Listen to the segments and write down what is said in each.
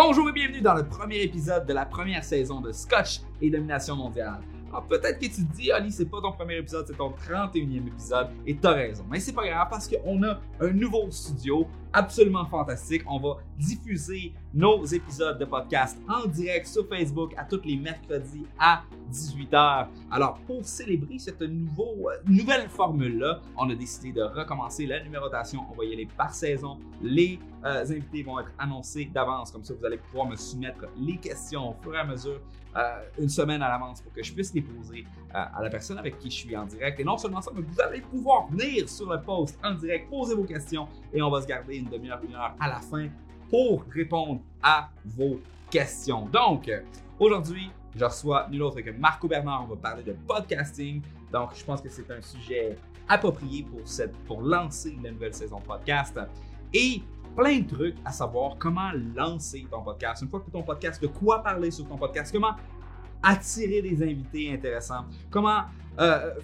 Bonjour et bienvenue dans le premier épisode de la première saison de Scotch et Domination mondiale. Alors peut-être que tu te dis, Ali, c'est pas ton premier épisode, c'est ton 31e épisode, et t'as raison. Mais c'est pas grave parce qu'on a un nouveau studio absolument fantastique. On va diffuser nos épisodes de podcast en direct sur Facebook à tous les mercredis à 18h. Alors pour célébrer cette nouveau, euh, nouvelle formule-là, on a décidé de recommencer la numérotation. On va y aller par saison. Les euh, invités vont être annoncés d'avance, comme ça vous allez pouvoir me soumettre les questions au fur et à mesure euh, une semaine à l'avance pour que je puisse les poser euh, à la personne avec qui je suis en direct. Et non seulement ça, mais vous allez pouvoir venir sur le post en direct, poser vos questions et on va se garder une demi-heure, une heure à la fin pour répondre à vos questions. Donc, aujourd'hui, je reçois nul autre que Marco Bernard. On va parler de podcasting. Donc, je pense que c'est un sujet approprié pour, cette, pour lancer la nouvelle saison podcast. Et plein de trucs à savoir comment lancer ton podcast. Une fois que ton podcast, de quoi parler sur ton podcast, comment attirer des invités intéressants, comment euh,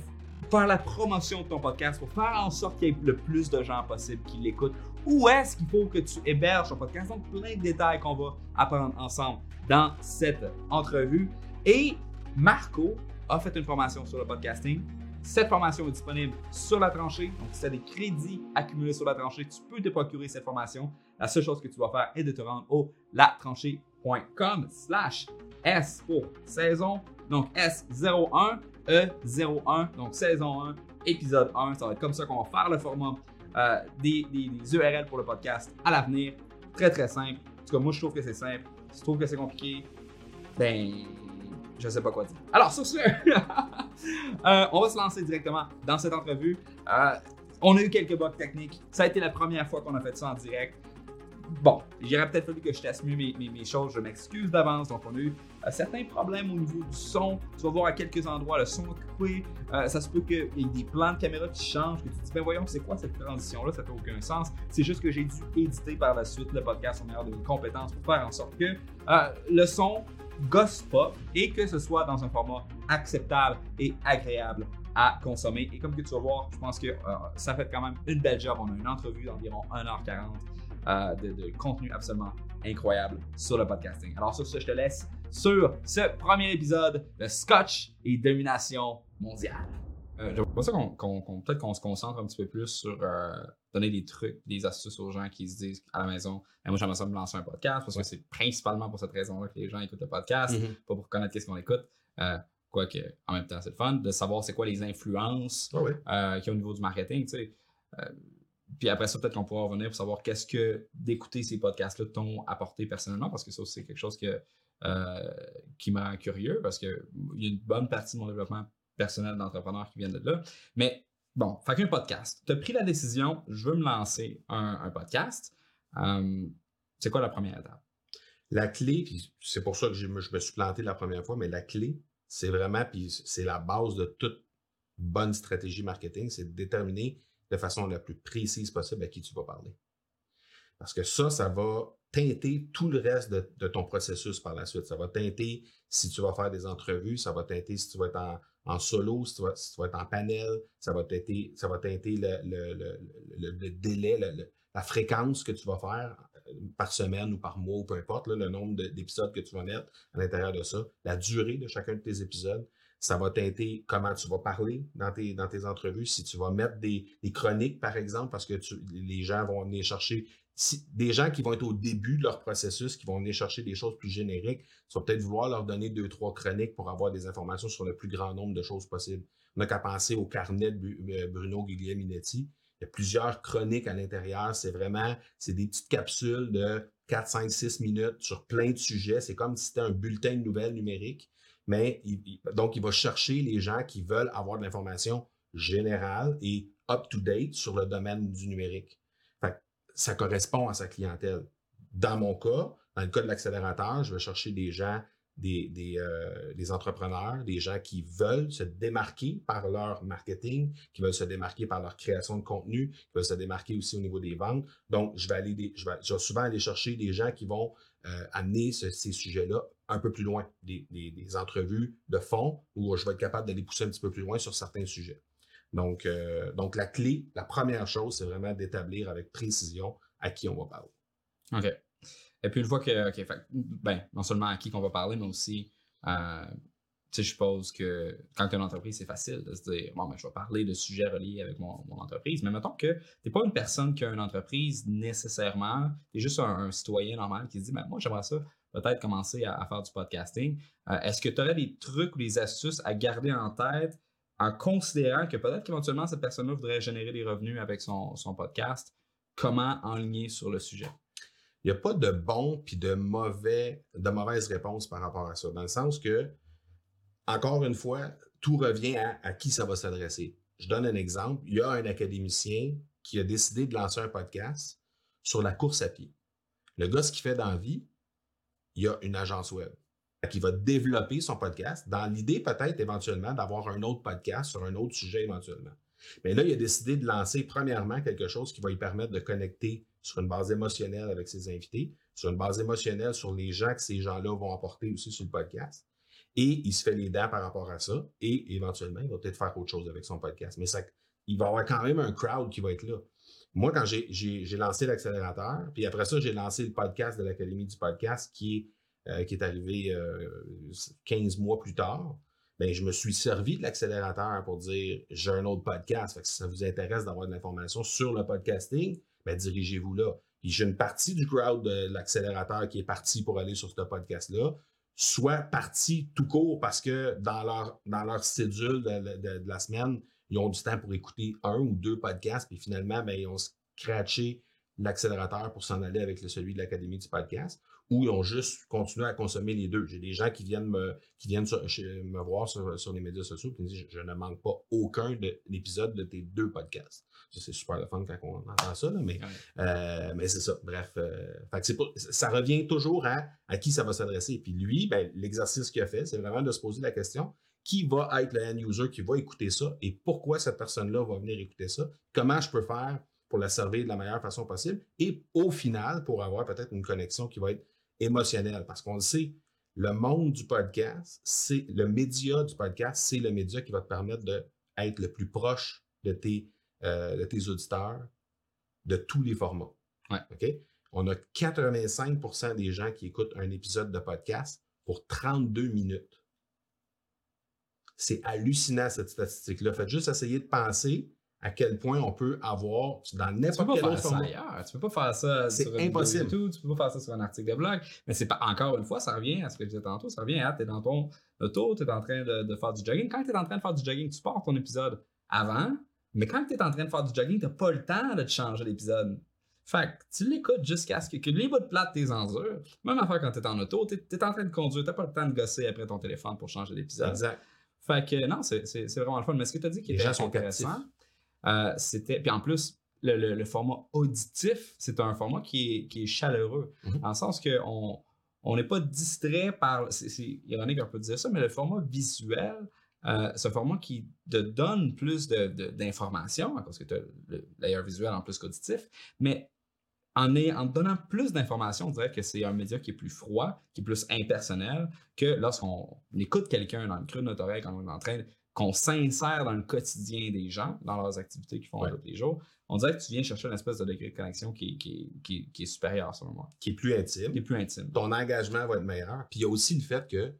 faire la promotion de ton podcast pour faire en sorte qu'il y ait le plus de gens possible qui l'écoutent. Où est-ce qu'il faut que tu héberges ton podcast? Donc, plein de détails qu'on va apprendre ensemble dans cette entrevue. Et Marco a fait une formation sur le podcasting. Cette formation est disponible sur la tranchée. Donc, si tu as des crédits accumulés sur la tranchée, tu peux te procurer cette formation. La seule chose que tu dois faire est de te rendre au latranchée.com slash S pour saison. Donc, S01, E01. Donc, saison 1, épisode 1. Ça va être comme ça qu'on va faire le format euh, des, des, URL pour le podcast à l'avenir. Très, très simple. En tout cas, moi, je trouve que c'est simple. Si tu trouves que c'est compliqué, ben, je sais pas quoi dire. Alors, sur ce, euh, on va se lancer directement dans cette entrevue. Euh, on a eu quelques bugs techniques. Ça a été la première fois qu'on a fait ça en direct. Bon, j'aurais peut-être fallu que je teste mieux mes, choses. Je m'excuse d'avance. Donc, on a eu euh, certains problèmes au niveau du son. Tu vas voir à quelques endroits le son coupé. ça se peut qu'il y ait des plans de caméra qui changent. Que tu dis, ben voyons, c'est quoi cette transition-là? Ça fait aucun sens. C'est juste que j'ai dû éditer par la suite le podcast au meilleur de mes compétences pour faire en sorte que le son gosse pas et que ce soit dans un format acceptable et agréable à consommer. Et comme que tu vas voir, je pense que euh, ça fait quand même une belle job. On a une entrevue d'environ 1h40 euh, de, contenu absolument incroyable sur le podcasting. Alors sur ce, je te laisse sur ce premier épisode de Scotch et Domination mondiale. Euh, J'aimerais ça qu'on peut-être qu'on se concentre un petit peu plus sur donner des trucs, des astuces aux gens qui se disent à la maison Moi, j'aimerais ça me lancer un podcast parce que c'est principalement pour cette raison-là que les gens écoutent le podcast, mm-hmm. pas pour connaître ce qu'on écoute. Euh, Quoique, en même temps, c'est le fun de savoir c'est quoi les influences ah euh, qu'il y a au niveau du marketing. Tu sais. Euh, puis après ça, peut-être qu'on pourra revenir pour savoir qu'est-ce que d'écouter ces podcasts-là t'ont apporté personnellement, parce que ça, c'est quelque chose que, qui me rend curieux, parce qu'il y a une bonne partie de mon développement personnel d'entrepreneur qui viennent de là. Mais bon, fait qu'un podcast. Tu as pris la décision, je veux me lancer un, podcast. Euh, c'est quoi la première étape? La clé, puis c'est pour ça que je me, suis planté la première fois, mais la clé, c'est vraiment, puis c'est la base de toute bonne stratégie marketing, c'est de déterminer de façon la plus précise possible à qui tu vas parler. Parce que ça, ça va teinter tout le reste de, ton processus par la suite. Ça va teinter si tu vas faire des entrevues, ça va teinter si tu vas être en, solo, si tu, vas, être en panel, ça va ça va teinter le, délai, la fréquence que tu vas faire euh, par semaine ou par mois ou peu importe, le nombre d'épisodes que tu vas mettre à l'intérieur de ça, la durée de chacun de tes épisodes. Ça va teinter comment tu vas parler dans tes, dans tes entrevues. Si tu vas mettre des, chroniques, par exemple, parce que les gens vont venir chercher des gens qui vont être au début de leur processus, qui vont venir chercher des choses plus génériques, tu vas peut-être vouloir leur donner deux, trois chroniques pour avoir des informations sur le plus grand nombre de choses possibles. On n'a qu'à penser au carnet de euh, Bruno Guglielminetti. Il y a plusieurs chroniques à l'intérieur. C'est vraiment, c'est des petites capsules de 4, 5, 6 minutes sur plein de sujets. C'est comme si c'était un bulletin de nouvelles numérique. Mais donc, il va chercher les gens qui veulent avoir de l'information générale et up-to-date sur le domaine du numérique ça correspond à sa clientèle. Dans mon cas, dans le cas de l'accélérateur, je vais chercher des gens, euh, des, entrepreneurs, des gens qui veulent se démarquer par leur marketing, qui veulent se démarquer par leur création de contenu, qui veulent se démarquer aussi au niveau des ventes. Donc, je vais souvent aller chercher des gens qui vont euh, amener ces sujets-là un peu plus loin, des, des, des entrevues de fond où je vais être capable d'aller pousser un petit peu plus loin sur certains sujets. Donc, euh, donc, la clé, la première chose, c'est vraiment d'établir avec précision à qui on va parler. OK. Et puis une fois que, ok, fait, ben, non seulement à qui qu'on va parler, mais aussi, euh, tu sais, je suppose que quand tu as une entreprise, c'est facile de se dire, bon, ben, je vais parler de sujets reliés avec mon, entreprise. Mais mettons que tu n'es pas une personne qui a une entreprise nécessairement, tu es juste un, citoyen normal qui se dit, ben, moi, j'aimerais ça peut-être commencer à, à, faire du podcasting. Euh, Est-ce que tu aurais des trucs ou des astuces à garder en tête en considérant que peut-être qu'éventuellement cette personne-là voudrait générer des revenus avec son, podcast? Comment enligner sur le sujet? il n'y a pas de bon puis de mauvais, de mauvaise réponse par rapport à ça. Dans le sens que, encore une fois, tout revient à, à qui ça va s'adresser. Je donne un exemple. Il y a un académicien qui a décidé de lancer un podcast sur la course à pied. Le gars, ce qu'il fait dans la vie, il a une agence web qui va développer son podcast dans l'idée peut-être éventuellement d'avoir un autre podcast sur un autre sujet éventuellement. Mais là, il a décidé de lancer premièrement quelque chose qui va lui permettre de connecter sur une base émotionnelle avec ses invités, sur une base émotionnelle sur les gens que ces gens-là vont apporter aussi sur le podcast. Et il se fait les dents par rapport à ça. Et éventuellement, il va peut-être faire autre chose avec son podcast. Mais ça, il va y avoir quand même un crowd qui va être là. Moi, quand j'ai lancé l'accélérateur, puis après ça, j'ai lancé le podcast de l'Académie du podcast qui est, euh, qui est arrivé euh, 15 mois plus tard, ben, je me suis servi de l'accélérateur pour dire j'ai un autre podcast. Fait que si ça vous intéresse d'avoir de l'information sur le podcasting, ben, dirigez-vous là. J'ai une partie du crowd de l'accélérateur qui est parti pour aller sur ce podcast-là, soit parti tout court parce que dans leur, dans leur cédule de, la semaine, ils ont du temps pour écouter un ou deux podcasts, puis finalement, ben, ils ont scratché l'accélérateur pour s'en aller avec le, celui de l'Académie du podcast, ou ils ont juste continué à consommer les deux. J'ai des gens qui viennent me, qui viennent sur, me voir sur, sur, les médias sociaux et me disent je, ne manque pas aucun de l'épisode de tes deux podcasts. C'est super le fun quand on entend ça, là, mais, ouais. euh, mais c'est ça. Bref, euh, fait pas, ça revient toujours à, à qui ça va s'adresser. Puis lui, ben, l'exercice qu'il a fait, c'est vraiment de se poser la question qui va être le end user qui va écouter ça et pourquoi cette personne-là va venir écouter ça, comment je peux faire pour la servir de la meilleure façon possible? Et au final, pour avoir peut-être une connexion qui va être émotionnelle. Parce qu'on le sait, le monde du podcast, c'est le média du podcast, c'est le média qui va te permettre d'être le plus proche de tes, euh, de tes auditeurs de tous les formats. Ouais. On a 85% des gens qui écoutent un épisode de podcast pour 32 minutes. C'est hallucinant cette statistique-là. Faites juste essayer de penser à quel point on peut avoir dans n'importe quel autre format. Ailleurs. Tu peux pas faire ça sur impossible. YouTube, tu peux pas faire ça sur un article de blog. Mais c'est pas encore une fois, ça revient à ce que je disais tantôt, ça revient à tu es dans ton auto, tu es en train de, de, faire du jogging. Quand tu es en train de faire du jogging, tu pars ton épisode avant, mais quand tu es en train de faire du jogging, tu pas le temps de te changer l'épisode. Fait que tu l'écoutes jusqu'à ce que, que les bouts de plate tes endures. Même affaire quand tu es en auto, tu es, en train de conduire, tu pas le temps de gosser après ton téléphone pour changer l'épisode. Exact. Fait que non, c'est vraiment le fun. Mais ce que tu as dit qui était intéressant, euh, c'était. Puis en plus, le, le, le format auditif, c'est un format qui est, qui est chaleureux. Mhm. Dans le sens qu'on on n'est pas distrait par. C'est ironique un peu de dire ça, mais le format visuel, euh, c'est un format qui te donne plus d'informations, parce que tu as le layer visuel en plus qu'auditif, mais en, est, en donnant plus d'informations, on dirait que c'est un média qui est plus froid, qui est plus impersonnel, que lorsqu'on écoute quelqu'un dans le creux de notre oreille quand on est en train, qu'on s'insère dans le quotidien des gens, dans leurs activités qu'ils font ouais. tous les jours, on dirait que tu viens chercher une espèce de degré de connexion qui, qui, qui, qui est supérieur, selon moi. Qui est plus intime. Qui est plus intime. Ton engagement va être meilleur. Puis il y a aussi le fait que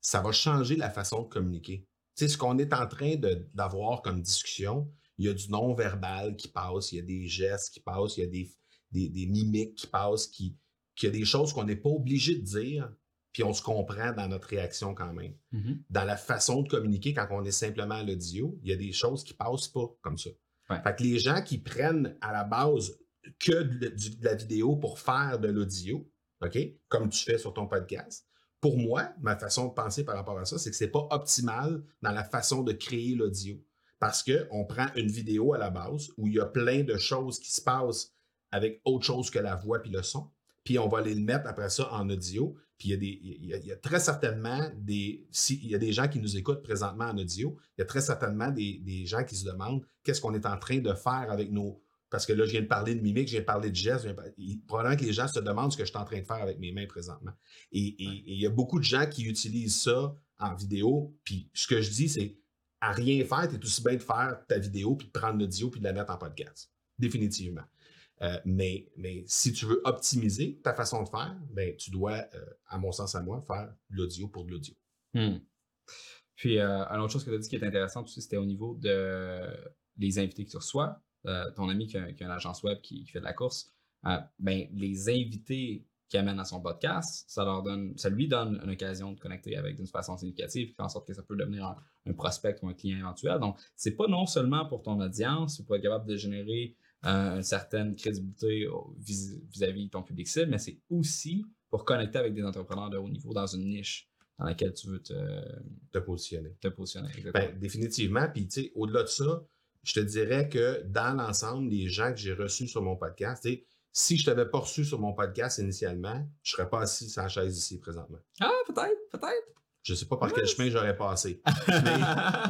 ça va changer la façon de communiquer. Tu sais, ce qu'on est en train d'avoir comme discussion, il y a du non-verbal qui passe, il y a des gestes qui passent, il y a des, des, des mimiques qui passent, qui, qui y a des choses qu'on n'est pas obligé de dire, puis on se comprend dans notre réaction quand même. Mm -hmm. Dans la façon de communiquer quand on est simplement à l'audio, il y a des choses qui passent pas comme ça. Ouais. Fait que les gens qui prennent à la base que de, de la vidéo pour faire de l'audio, OK, comme tu fais sur ton podcast, pour moi, ma façon de penser par rapport à ça, c'est que c'est pas optimal dans la façon de créer l'audio. Parce que on prend une vidéo à la base où il y a plein de choses qui se passent avec autre chose que la voix puis le son. Puis on va les mettre après ça en audio. Puis il y a, des, il y a, il y a très certainement des. S'il y a des gens qui nous écoutent présentement en audio, il y a très certainement des, des gens qui se demandent qu'est-ce qu'on est en train de faire avec nos. Parce que là, je viens de parler de mimique, je viens de parler de gestes. Probablement que les gens se demandent ce que je suis en train de faire avec mes mains présentement. Et, et, et il y a beaucoup de gens qui utilisent ça en vidéo. Puis ce que je dis, c'est à rien faire, tu es aussi bien de faire ta vidéo, puis de prendre l'audio, puis de la mettre en podcast. Définitivement. Euh, mais, si tu veux optimiser ta façon de faire, ben, tu dois, euh, à mon sens à moi, faire l'audio pour de l'audio. Hmm. Puis, euh, une autre chose que tu as dit qui est intéressante aussi, c'était au niveau de les invités que tu reçois. Ton ami qui a, une agence web qui, fait de la course, ben, les invités qu'il amène à son podcast, ça, leur donne, ça lui donne une occasion de connecter avec d'une façon significative, qui fait en sorte que ça peut devenir un, prospect ou un client éventuel. Donc, c'est pas non seulement pour ton audience, pour être capable de générer une certaine crédibilité vis- vis-à-vis de ton public cible, mais c'est aussi pour connecter avec des entrepreneurs de haut niveau dans une niche dans laquelle tu veux te, Te positionner. te positionner. Ben, définitivement. Puis, tu sais, au-delà de ça, je te dirais que dans l'ensemble, les gens que j'ai reçus sur mon podcast, si je t'avais pas reçu sur mon podcast initialement, je serais pas assis sur la chaise ici présentement. ah, peut-être, peut-être. Je sais pas par quel chemin j'aurais passé. Mais,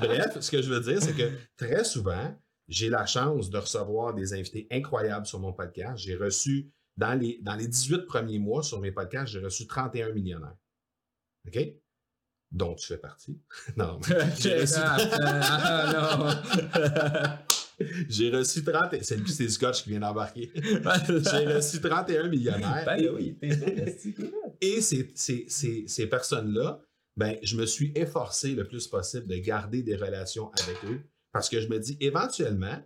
bref, ce que je veux dire, c'est que très souvent, j'ai la chance de recevoir des invités incroyables sur mon podcast. J'ai reçu, dans les, dans les 18 premiers mois sur mes podcasts, j'ai reçu 31 millionnaires. OK? Dont tu fais partie. non, mais j'ai reçu, Ah, non. j'ai reçu 30. C'est c'est Scotch qui vient d'embarquer. J'ai reçu 31 millionnaires. Ben oui. Et ces, ces, ces, ces personnes-là, ben, je me suis efforcé le plus possible de garder des relations avec eux parce que je me dis éventuellement,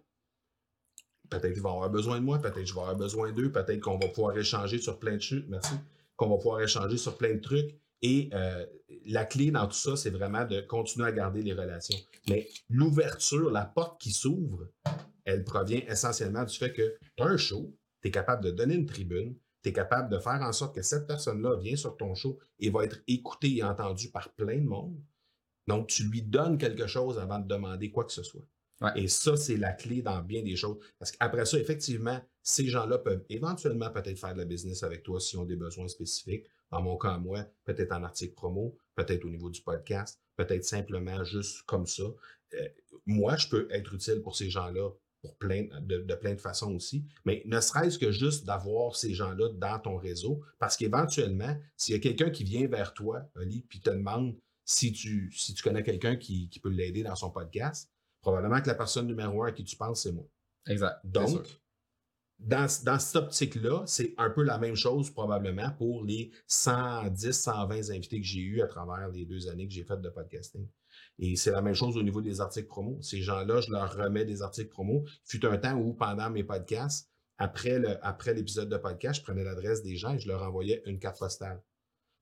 peut-être qu'ils vont avoir besoin de moi, peut-être je vais avoir besoin d'eux, peut-être qu'on va pouvoir échanger sur plein de choses, merci, qu'on va pouvoir échanger sur plein de trucs. Et euh, la clé dans tout ça, c'est vraiment de continuer à garder les relations. Mais l'ouverture, la porte qui s'ouvre, elle provient essentiellement du fait que tu as un show, tu es capable de donner une tribune, tu es capable de faire en sorte que cette personne-là vient sur ton show et va être écoutée et entendue par plein de monde. Donc, tu lui donnes quelque chose avant de demander quoi que ce soit. Ouais. Et ça, c'est la clé dans bien des choses. Parce qu'après ça, effectivement, ces gens-là peuvent éventuellement peut-être faire de la business avec toi s'ils ont des besoins spécifiques. Dans mon cas, moi, peut-être en article promo, peut-être au niveau du podcast, peut-être simplement juste comme ça. Euh, moi, je peux être utile pour ces gens-là pour plein de, de plein de façons aussi, mais ne serait-ce que juste d'avoir ces gens-là dans ton réseau, parce qu'éventuellement, s'il y a quelqu'un qui vient vers toi, Oli, puis te demande si tu, si tu connais quelqu'un qui, qui peut l'aider dans son podcast, probablement que la personne numéro un à qui tu penses, c'est moi. Exact. Donc, dans, dans cette optique-là, c'est un peu la même chose probablement pour les 110, 120 invités que j'ai eus à travers les deux années que j'ai faites de podcasting. Et c'est la même chose au niveau des articles promo. Ces gens-là, je leur remets des articles promo. Il fut un temps où, pendant mes podcasts, après, le, après l'épisode de podcast, je prenais l'adresse des gens et je leur envoyais une carte postale.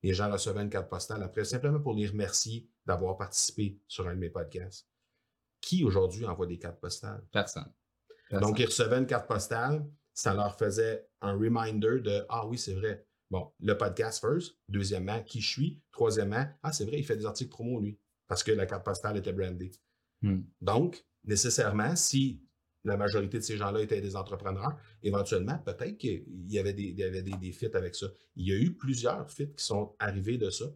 Les gens recevaient une carte postale après, simplement pour les remercier d'avoir participé sur un de mes podcasts. Qui aujourd'hui envoie des cartes postales? Personne. Donc, ils recevaient une carte postale, ça leur faisait un reminder de Ah oui, c'est vrai. Bon, le podcast first. Deuxièmement, qui je suis? Troisièmement, ah, c'est vrai, il fait des articles promo, lui, parce que la carte postale était brandée. Hmm. Donc, nécessairement, si la majorité de ces gens-là étaient des entrepreneurs, éventuellement, peut-être qu'il y avait, des, fits avec ça. Il y a eu plusieurs fits qui sont arrivés de ça,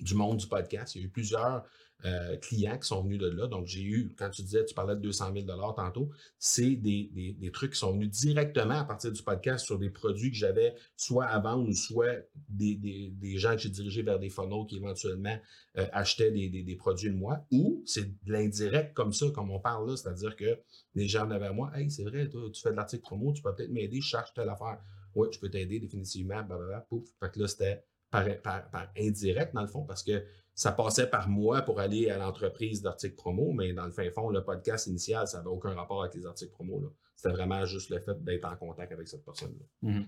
du monde du podcast. Il y a eu plusieurs euh, clients qui sont venus de là. Donc, j'ai eu, quand tu disais, tu parlais de 200 000 tantôt, c'est des, des, trucs qui sont venus directement à partir du podcast sur des produits que j'avais soit à vendre ou soit des, des, gens que j'ai dirigés vers des funnels qui éventuellement euh, achetaient des, des, produits de moi. Ou c'est de l'indirect comme ça, comme on parle là, c'est-à-dire que les gens venaient vers moi, hey, c'est vrai, toi, tu fais de l'article promo, tu peux peut-être m'aider, je cherche telle affaire. Oui, je peux t'aider définitivement, blablabla, pouf. Fait que là, c'était par, par, par indirect, dans le fond, parce que ça passait par moi pour aller à l'entreprise d'articles promo, mais dans le fin fond, le podcast initial, ça n'avait aucun rapport avec les articles promo. C'était vraiment juste le fait d'être en contact avec cette personne-là. Mhm.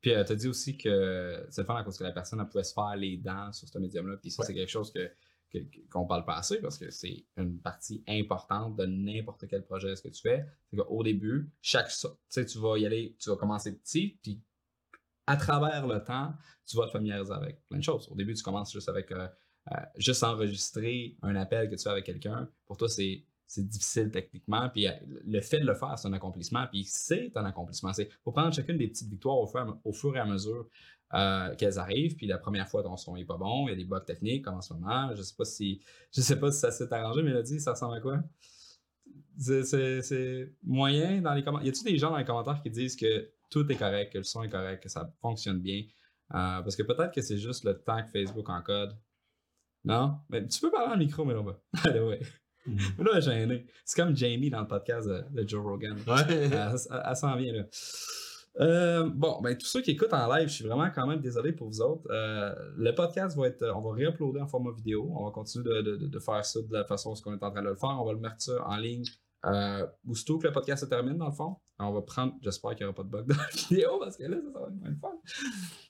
Puis, tu as dit aussi que c'est le fun à cause que la personne elle pouvait se faire les dents sur ce médium-là. Puis, ça, Ouais. c'est quelque chose que, qu'on parle pas assez parce que c'est une partie importante de n'importe quel projet ce que tu fais. C'est qu'au début, chaque tu sais, tu vas y aller, tu vas commencer petit, puis à travers le temps, tu vas te familiariser avec plein de choses. Au début, tu commences juste avec euh, euh, juste enregistrer un appel que tu fais avec quelqu'un. Pour toi, c'est c'est difficile techniquement. Puis euh, le fait de le faire, c'est un accomplissement. Puis c'est un accomplissement. C'est faut prendre chacune des petites victoires au fur, au fur et à mesure qu'elles arrivent. Puis la première fois, ton son est pas bon. Il y a des bugs techniques comme en ce moment. Je sais pas si je sais pas si ça s'est arrangé, Mélodie, ça ressemble à quoi? C'est- moyen dans les commentaires. Y a-t-il des gens dans les commentaires qui disent que tout est correct, que le son est correct, que ça fonctionne bien? Euh, parce que peut-être que c'est juste le temps que Facebook encode. Non? Mais tu peux parler le micro, mais non, bah. Allez, ouais. Mais là, gêné. C'est comme Jamie dans le podcast de, de Joe Rogan. Ouais. Elle, elle- elle s'en vient, là. Euh, bon, ben tous ceux qui écoutent en live, je suis vraiment quand même désolé pour vous autres. Euh, le podcast va être, on va réuploader en format vidéo. On va continuer de, de- de faire ça de la façon qu'on est en train de le faire. On va le mettre ça en ligne. Euh, aussitôt que le podcast se termine, dans le fond, on va prendre. J'espère qu'il n'y aura pas de bug dans la vidéo parce que là, ça, ça va être moins fun.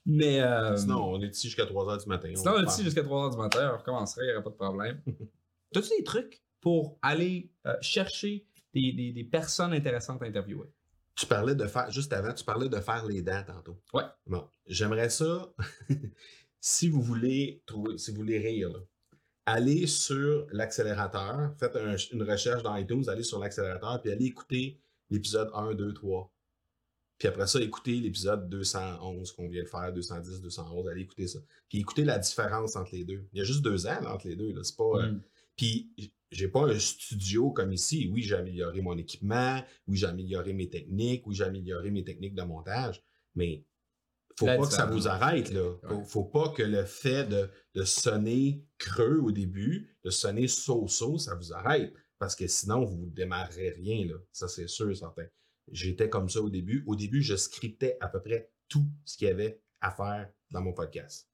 Mais. euh, Sinon, on est ici jusqu'à 3h du matin. Sinon, on est ici jusqu'à 3h du matin, on recommencerait, il n'y aurait pas de problème. T'as-tu des trucs pour aller euh, chercher des, des- des personnes intéressantes à interviewer? Tu parlais de faire, juste avant, tu parlais de faire les dents tantôt. Ouais. Bon, j'aimerais ça, si vous voulez trouver, si vous voulez rire, là, allez sur l'accélérateur, faites un- une recherche dans iTunes, allez sur l'accélérateur, puis allez écouter l'épisode 1, 2, 3. Puis après ça, écoutez l'épisode 211 qu'on vient de faire, 210, 211, allez écouter ça. Puis écoutez la différence entre les deux. Il y a juste deux ans là, entre les deux. Là. C'est pas, euh, Mm. puis j'ai pas un studio comme ici. Oui, j'ai amélioré mon équipement, oui, j'ai amélioré mes techniques, oui, j'ai amélioré mes techniques de montage, mais faut pas que ça vous arrête là. Faut, faut pas que le fait de, de sonner creux au début, de sonner so-so, ça vous arrête. Parce que sinon, vous ne démarrerez rien, là. Ça, c'est sûr, certain. J'étais comme ça au début. Au début, je scriptais à peu près tout ce qu'il y avait à faire dans mon podcast.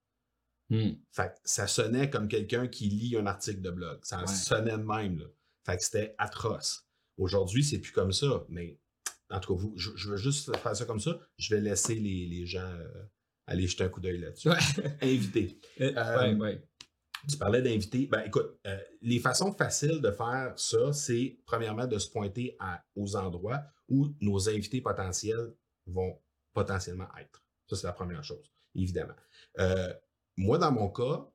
Hmm. Fait que ça sonnait comme quelqu'un qui lit un article de blog. Ça Ouais. sonnait de même. Là. Fait que c'était atroce. Aujourd'hui, c'est plus comme ça. Mais en tout cas, vous, je, je veux juste faire ça comme ça. Je vais laisser les, les gens euh, aller jeter un coup d'œil là-dessus. Ouais. Invité. Euh, Euh, ouais, ouais. Tu parlais d'inviter. Ben écoute, euh, les façons faciles de faire ça, c'est premièrement de se pointer aux endroits où nos invités potentiels vont potentiellement être. Ça, c'est la première chose, évidemment. Euh, moi, dans mon cas,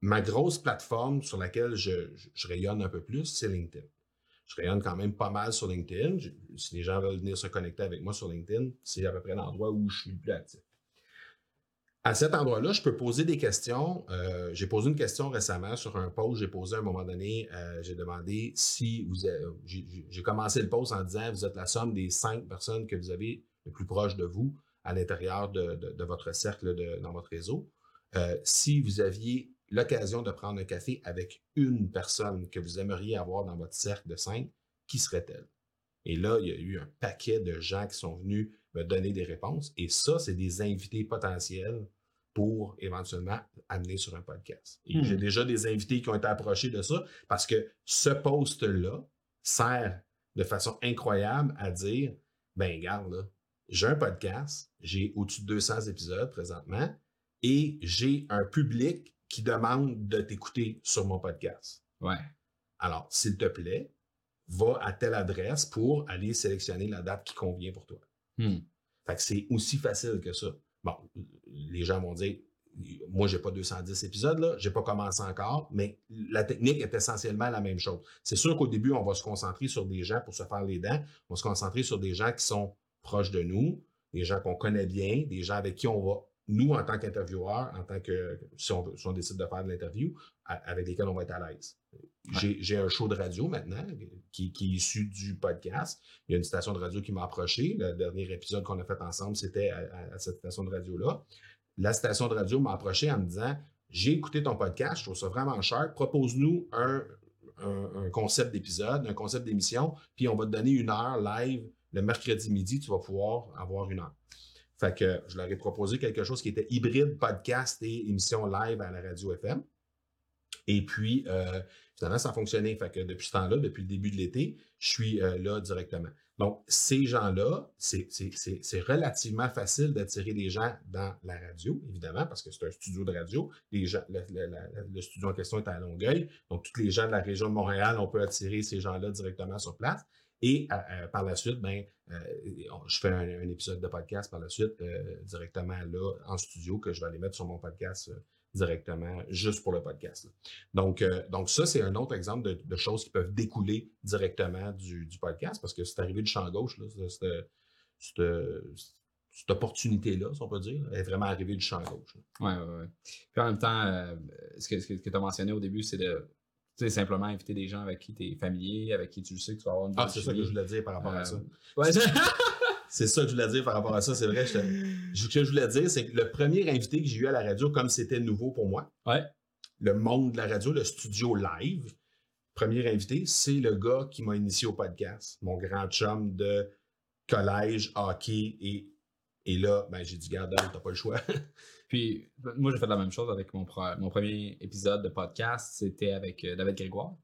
ma grosse plateforme sur laquelle je, rayonne un peu plus, c'est LinkedIn. Je rayonne quand même pas mal sur LinkedIn. Si les gens veulent venir se connecter avec moi sur LinkedIn, c'est à peu près l'endroit où je suis le plus actif. À cet endroit-là, je peux poser des questions. Euh, j'ai posé une question récemment sur un post. J'ai posé à un moment donné, euh, j'ai demandé si vous j'ai- commencé le post en disant vous êtes la somme des cinq personnes que vous avez le plus proche de vous à l'intérieur de, votre cercle dans votre réseau. Euh, si vous aviez l'occasion de prendre un café avec une personne que vous aimeriez avoir dans votre cercle de cinq, qui serait-elle? Et là, il y a eu un paquet de gens qui sont venus me donner des réponses. Et ça, c'est des invités potentiels pour éventuellement amener sur un podcast. Et Hmm. j'ai déjà des invités qui ont été approchés de ça parce que ce post-là sert de façon incroyable à dire, ben regarde, là, j'ai un podcast, j'ai au-dessus de 200 épisodes présentement et j'ai un public qui demande de t'écouter sur mon podcast. Ouais. Alors, s'il te plaît, va à telle adresse pour aller sélectionner la date qui convient pour toi. Hmm. Fait que c'est aussi facile que ça. Bon, les gens vont dire, moi, j'ai pas 210 épisodes, là, j'ai pas commencé encore, mais la technique est essentiellement la même chose. C'est sûr qu'au début, on va se concentrer sur des gens pour se faire les dents, on va se concentrer sur des gens qui sont proches de nous, des gens qu'on connaît bien, des gens avec qui on va, nous, en tant qu'intervieweurs, en tant que, si on, si on décide de faire de l'interview, avec lesquels on va être à l'aise. J'ai un show de radio maintenant qui, est issu du podcast. Il y a une station de radio qui m'a approché. Le dernier épisode qu'on a fait ensemble, c'était à, cette station de radio-là. La station de radio m'a approché en me disant J'ai écouté ton podcast, je trouve ça vraiment cher. Propose-nous un- un concept d'épisode, un concept d'émission, puis on va te donner une heure live le mercredi midi, tu vas pouvoir avoir une heure. Fait que je leur ai proposé quelque chose qui était hybride podcast et émission live à la radio FM. Et puis, euh, finalement, ça a fonctionné. Fait que depuis ce temps-là, depuis le début de l'été, je suis euh, là directement. Donc, ces gens-là, c'est relativement facile d'attirer des gens dans la radio, évidemment, parce que c'est un studio de radio. Les gens, le, le- studio en question est à Longueuil. Donc, tous les gens de la région de Montréal, on peut attirer ces gens-là directement sur place. Et euh, par la suite, ben, je fais un, épisode de podcast par la suite directement là en studio que je vais aller mettre sur mon podcast directement juste pour le podcast. là. Donc, euh, donc ça, c'est un autre exemple de, de choses qui peuvent découler directement du, du podcast parce que c'est arrivé du champ gauche, là, cette- cette- opportunité-là, si on peut dire, est vraiment arrivée du champ gauche. là. Ouais, ouais, ouais. Puis en même temps, euh, ce que, ce que, tu as mentionné au début, c'est de simplement inviter des gens avec qui tu es familier, avec qui tu sais que tu vas avoir une Ah, c'est ça que je voulais dire par rapport à Euh, ça. ouais, c'est- ça que je voulais dire par rapport à ça. C'est vrai, je ce que je voulais dire, c'est que le premier invité que j'ai eu à la radio, comme c'était nouveau pour moi, Ouais. le monde de la radio, le studio live, premier invité, c'est le gars qui m'a initié au podcast, mon grand chum de collège, hockey et Et là, ben, j'ai dit, garde, t'as pas le choix. Puis, moi, j'ai fait la même chose avec mon, mon premier épisode de podcast. C'était avec euh, David Grégoire,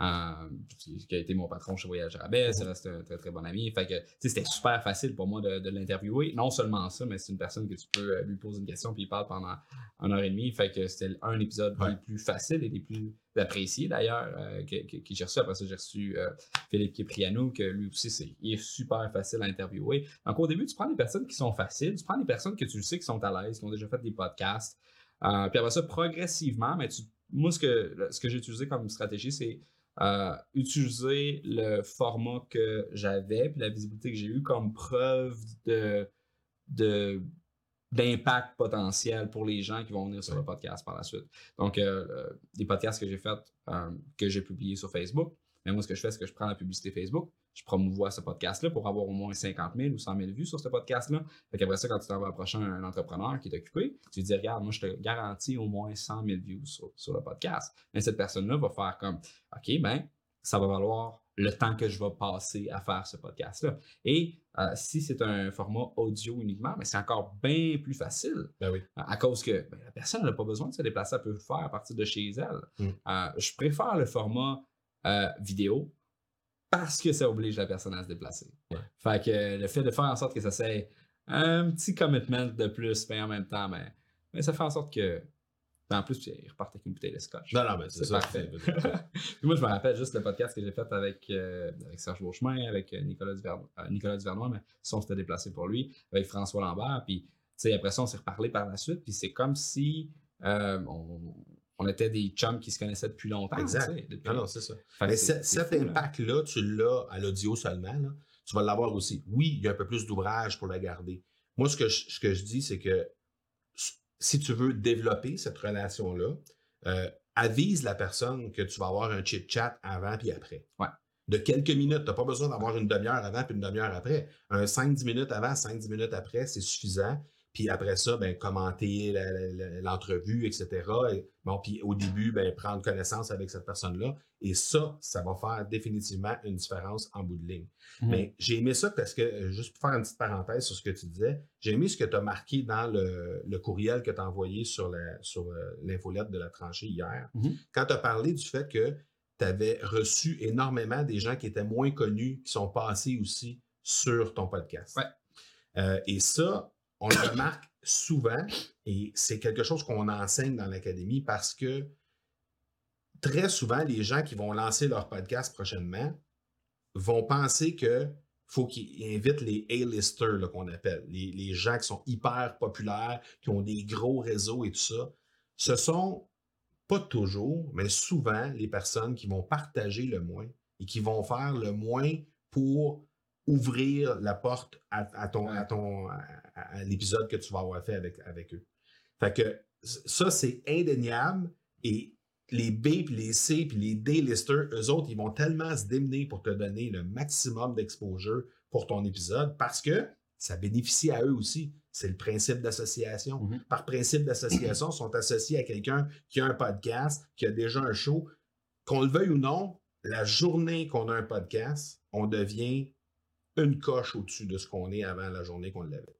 euh, qui a été mon patron chez Voyage Rabais. C'est resté un très, très bon ami. Fait que, c'était super facile pour moi de, de l'interviewer. Non seulement ça, mais c'est une personne que tu peux euh, lui poser une question, puis il parle pendant une heure et demie. Fait que c'était un épisode Ouais. des plus faciles et des plus appréciés, d'ailleurs, euh, que, que- que j'ai reçu. Après ça, j'ai reçu euh, Philippe Kipriano, que lui aussi, c'est, il est super facile à interviewer. Donc, au début, tu prends des personnes qui sont faciles, tu prends des personnes que tu sais qui sont à l'aise, qui ont déjà fait des podcasts. Puis après ça, progressivement, mais tu, moi, ce que, ce que j'ai utilisé comme stratégie, c'est euh, utiliser le format que j'avais, puis la visibilité que j'ai eue comme preuve de, de, d'impact potentiel pour les gens qui vont venir sur le podcast par la suite. Donc, euh, des podcasts que j'ai faits, euh, que j'ai publiés sur Facebook, mais moi, ce que je fais, c'est que je prends la publicité Facebook, je promouvois ce podcast-là pour avoir au moins 50 000 ou 100 000 vues sur ce podcast-là. Fait qu'après ça, quand tu t'en vas approcher un entrepreneur qui est occupé, tu lui dis, regarde, moi, je te garantis au moins 100 000 views sur, sur le podcast. Mais cette personne-là va faire comme, OK, ben, ça va valoir le temps que je vais passer à faire ce podcast-là. Et euh, si c'est un format audio uniquement, mais c'est encore bien plus facile Ben oui. à à cause que ben, la personne n'a pas besoin de se déplacer, elle peut le faire à partir de chez elle. Mm. Euh, je préfère le format euh, vidéo parce que ça oblige la personne à se déplacer. Ouais. Fait que le fait de faire en sorte que ça soit un petit commitment de plus, mais en même temps, ben, ben, ça fait en sorte que. ben, en plus, il repart avec une bouteille de scotch. Non, non, mais c'est parfait. Puis moi, je me rappelle juste le podcast que j'ai fait avec, euh, avec Serge Beauchemin, avec euh, Nicolas, Duvernois, euh, Nicolas Duvernois, mais ça, on s'était déplacé pour lui, avec François Lambert. Puis, tu sais, après ça, on s'est reparlé par la suite. Puis c'est comme si euh, on, on était des chums qui se connaissaient depuis longtemps. Exact. tu sais, depuis- Non, non, c'est ça. Mais cet impact-là, tu l'as à l'audio seulement. là. Tu vas l'avoir aussi. Oui, il y a un peu plus d'ouvrage pour la garder. Moi, ce que je, ce que je dis, c'est que si tu veux développer cette relation-là, euh, avise la personne que tu vas avoir un chit-chat avant puis après. Ouais. De quelques minutes. Tu n'as pas besoin d'avoir une demi-heure avant puis une demi-heure après. Un 5-10 minutes avant, 5-10 minutes après, c'est suffisant. Puis après ça, ben, commenter l'entrevue, etc. Et, bon, puis au début, ben, prendre connaissance avec cette personne-là. Et ça, ça va faire définitivement une différence en bout de ligne. Mhm. Mais j'ai aimé ça parce que, juste pour faire une petite parenthèse sur ce que tu disais, j'ai aimé ce que tu as marqué dans le, le courriel que tu as envoyé sur sur euh, l'infolette de la tranchée hier. Mhm. Quand tu as parlé du fait que tu avais reçu énormément des gens qui étaient moins connus, qui sont passés aussi sur ton podcast. Ouais. Euh, et ça, on le remarque souvent et c'est quelque chose qu'on enseigne dans l'académie parce que très souvent, les gens qui vont lancer leur podcast prochainement vont penser que faut qu'ils invitent les A-listers qu'on appelle, les, les gens qui sont hyper populaires, qui ont des gros réseaux et tout ça. Ce sont pas toujours, mais souvent les personnes qui vont partager le moins et qui vont faire le moins pour ouvrir la porte à, à ton, à, ton, à, à l'épisode que tu vas avoir fait avec, avec eux. Fait que ça, c'est indéniable et les B, puis les C, puis les D-listers, eux autres, ils vont tellement se démener pour te donner le maximum d'exposure pour ton épisode parce que ça bénéficie à eux aussi. C'est le principe d'association. Mhm. Par principe d'association, ils sont associés à quelqu'un qui a un podcast, qui a déjà un show. Qu'on le veuille ou non, la journée qu'on a un podcast, on devient une coche au-dessus de ce qu'on est avant la journée qu'on l'avait.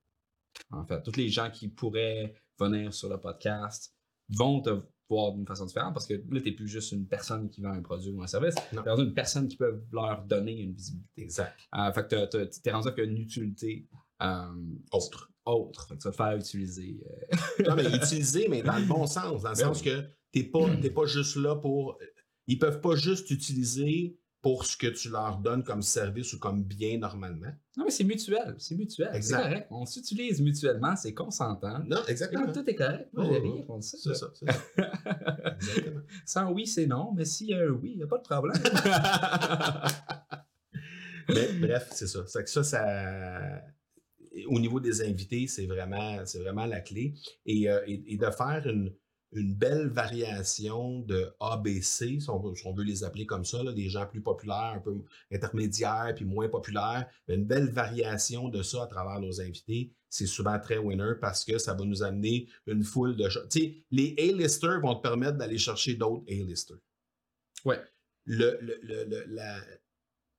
En fait, tous les gens qui pourraient venir sur le podcast vont te voir d'une façon différente parce que là, tu n'es plus juste une personne qui vend un produit ou un service, tu es une personne qui peut leur donner une visibilité. Exact. Euh, fait que tu es rendu avec une utilité euh, Autre. autre. Fait que ça te faire utiliser. euh, Non, mais utiliser, mais dans le bon sens, dans le Ben sens que t'es pas, t'es pas juste là pour. Ils peuvent pas juste utiliser pour ce que tu leur donnes comme service ou comme bien normalement. Non, mais c'est mutuel. C'est mutuel. Exact. correct. On s'utilise mutuellement, c'est consentant. Non, exactement. tout est correct. Moi, j'ai oh, rien contre ça. C'est ça. c'est ça. Exactement. Sans oui, c'est non, mais s'il y a un oui, il n'y a pas de problème. Mais bref, c'est ça. C'est que ça, ça. Au niveau des invités, c'est vraiment, c'est vraiment la clé. Et, euh, et- et de faire une, une belle variation de ABC, si on veut, si on veut les appeler comme ça, là, des gens plus populaires, un peu intermédiaires, puis moins populaires, mais une belle variation de ça à travers nos invités, c'est souvent très winner parce que ça va nous amener une foule de choses. Tu sais, les A-listers vont te permettre d'aller chercher d'autres A-listers. Ouais. Le, le- le- le- la-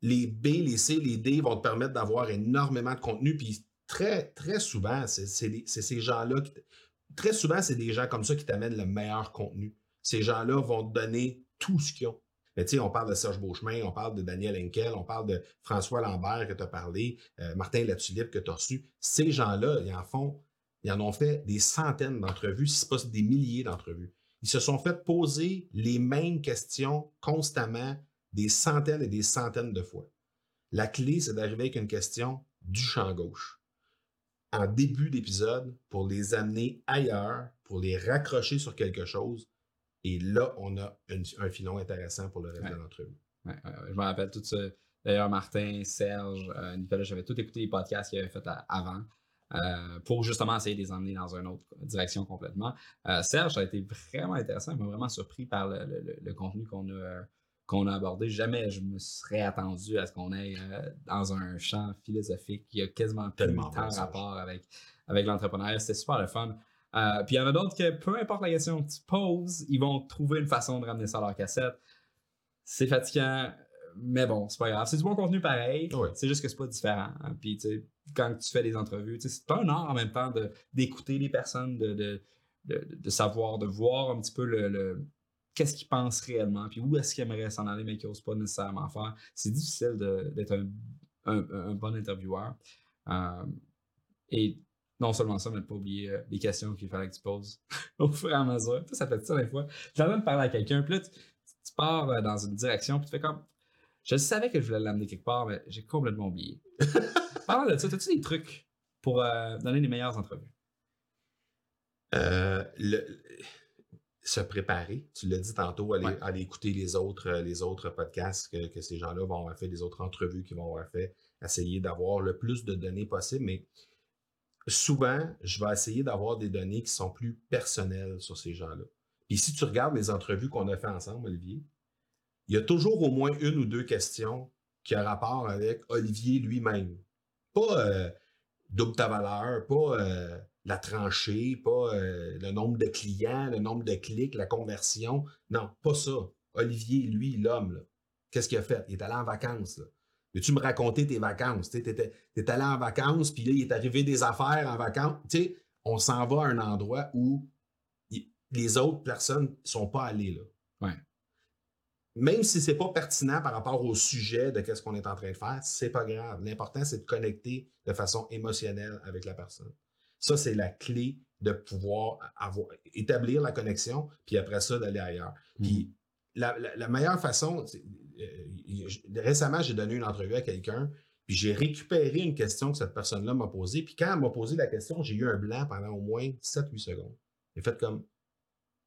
les B, les C, les D vont te permettre d'avoir énormément de contenu, puis très, très souvent, c'est ces gens-là qui. Très souvent, c'est des gens comme ça qui t'amènent le meilleur contenu. Ces gens-là vont te donner tout ce qu'ils ont. Mais tu sais, on parle de Serge Beauchemin, on parle de Daniel Henkel, on parle de François Lambert que tu as parlé, euh, Martin Latulippe que tu as reçu. Ces gens-là, ils en font, ils en ont fait des centaines d'entrevues, si ce pas des milliers d'entrevues. Ils se sont fait poser les mêmes questions constamment, des centaines et des centaines de fois. La clé, c'est d'arriver avec une question du champ gauche en début d'épisode pour les amener ailleurs, pour les raccrocher sur quelque chose. Et là, on a un filon intéressant pour le reste de l'entrevue. je me rappelle tout ça. D'ailleurs, Martin, Serge, euh, Nicolas, j'avais tout écouté les podcasts qu'ils avaient fait avant. Euh, pour justement essayer de les emmener dans une autre direction complètement. Euh, Serge, ça a été vraiment intéressant. Il m'a vraiment surpris par le, contenu qu'on a, qu'on a abordé. Jamais je me serais attendu à ce qu'on ait dans un champ philosophique qui a quasiment tellement de rapport avec, avec l'entrepreneuriat. C'était super le fun. Euh, puis il y en a d'autres que peu importe la question que tu poses, ils vont trouver une façon de ramener ça à leur cassette. C'est fatigant, mais bon, c'est pas grave. C'est du bon contenu pareil. C'est juste que c'est pas différent. Puis quand tu fais des entrevues, c'est pas un art en même temps d'écouter les personnes, de, de, savoir, de voir un petit peu le, qu'est-ce qu'ils pensent réellement, puis où est-ce qu'ils aimeraient s'en aller, mais qu'ils n'osent pas nécessairement faire. C'est difficile d'être un, bon intervieweur. Euh, et non seulement ça, mais ne pas oublier euh, les questions qu'il fallait que tu poses au fur et à mesure. Ça, fait ça des fois. Tu as de parler à quelqu'un, puis là, tu, pars euh, dans une direction, puis tu fais comme. Je savais que je voulais l'amener quelque part, mais j'ai complètement oublié. Parlant de ça, as-tu des trucs pour donner les meilleures entrevues? Se préparer. Tu l'as dit tantôt, aller, écouter les autres, les autres podcasts que, que ces gens-là vont avoir fait, les autres entrevues qu'ils vont avoir fait, essayer d'avoir le plus de données possible, mais souvent, je vais essayer d'avoir des données qui sont plus personnelles sur ces gens-là. Et si tu regardes les entrevues qu'on a fait ensemble, Olivier, il y a toujours au moins une ou deux questions qui ont rapport avec Olivier lui-même. Pas euh, double ta valeur, pas euh, la tranchée, pas euh, le nombre de clients, le nombre de clics, la conversion. Non, pas ça. Olivier, lui, l'homme, qu'est-ce qu'il a fait? Il est allé en vacances. Veux-tu me raconter tes vacances? Tu es, allé en vacances, puis là, il est arrivé des affaires en vacances. on s'en va à un endroit où les autres personnes ne sont pas allées là. Même si ce n'est pas pertinent par rapport au sujet de ce qu'on est en train de faire, c'est pas grave. L'important, c'est de connecter de façon émotionnelle avec la personne. Ça, c'est la clé de pouvoir avoir, établir la connexion, puis après ça, d'aller ailleurs. Puis mmh. la, meilleure façon, euh, récemment, j'ai donné une entrevue à quelqu'un, puis j'ai récupéré une question que cette personne-là m'a posée. Puis quand elle m'a posé la question, j'ai eu un blanc pendant au moins 7-8 secondes. J'ai fait comme,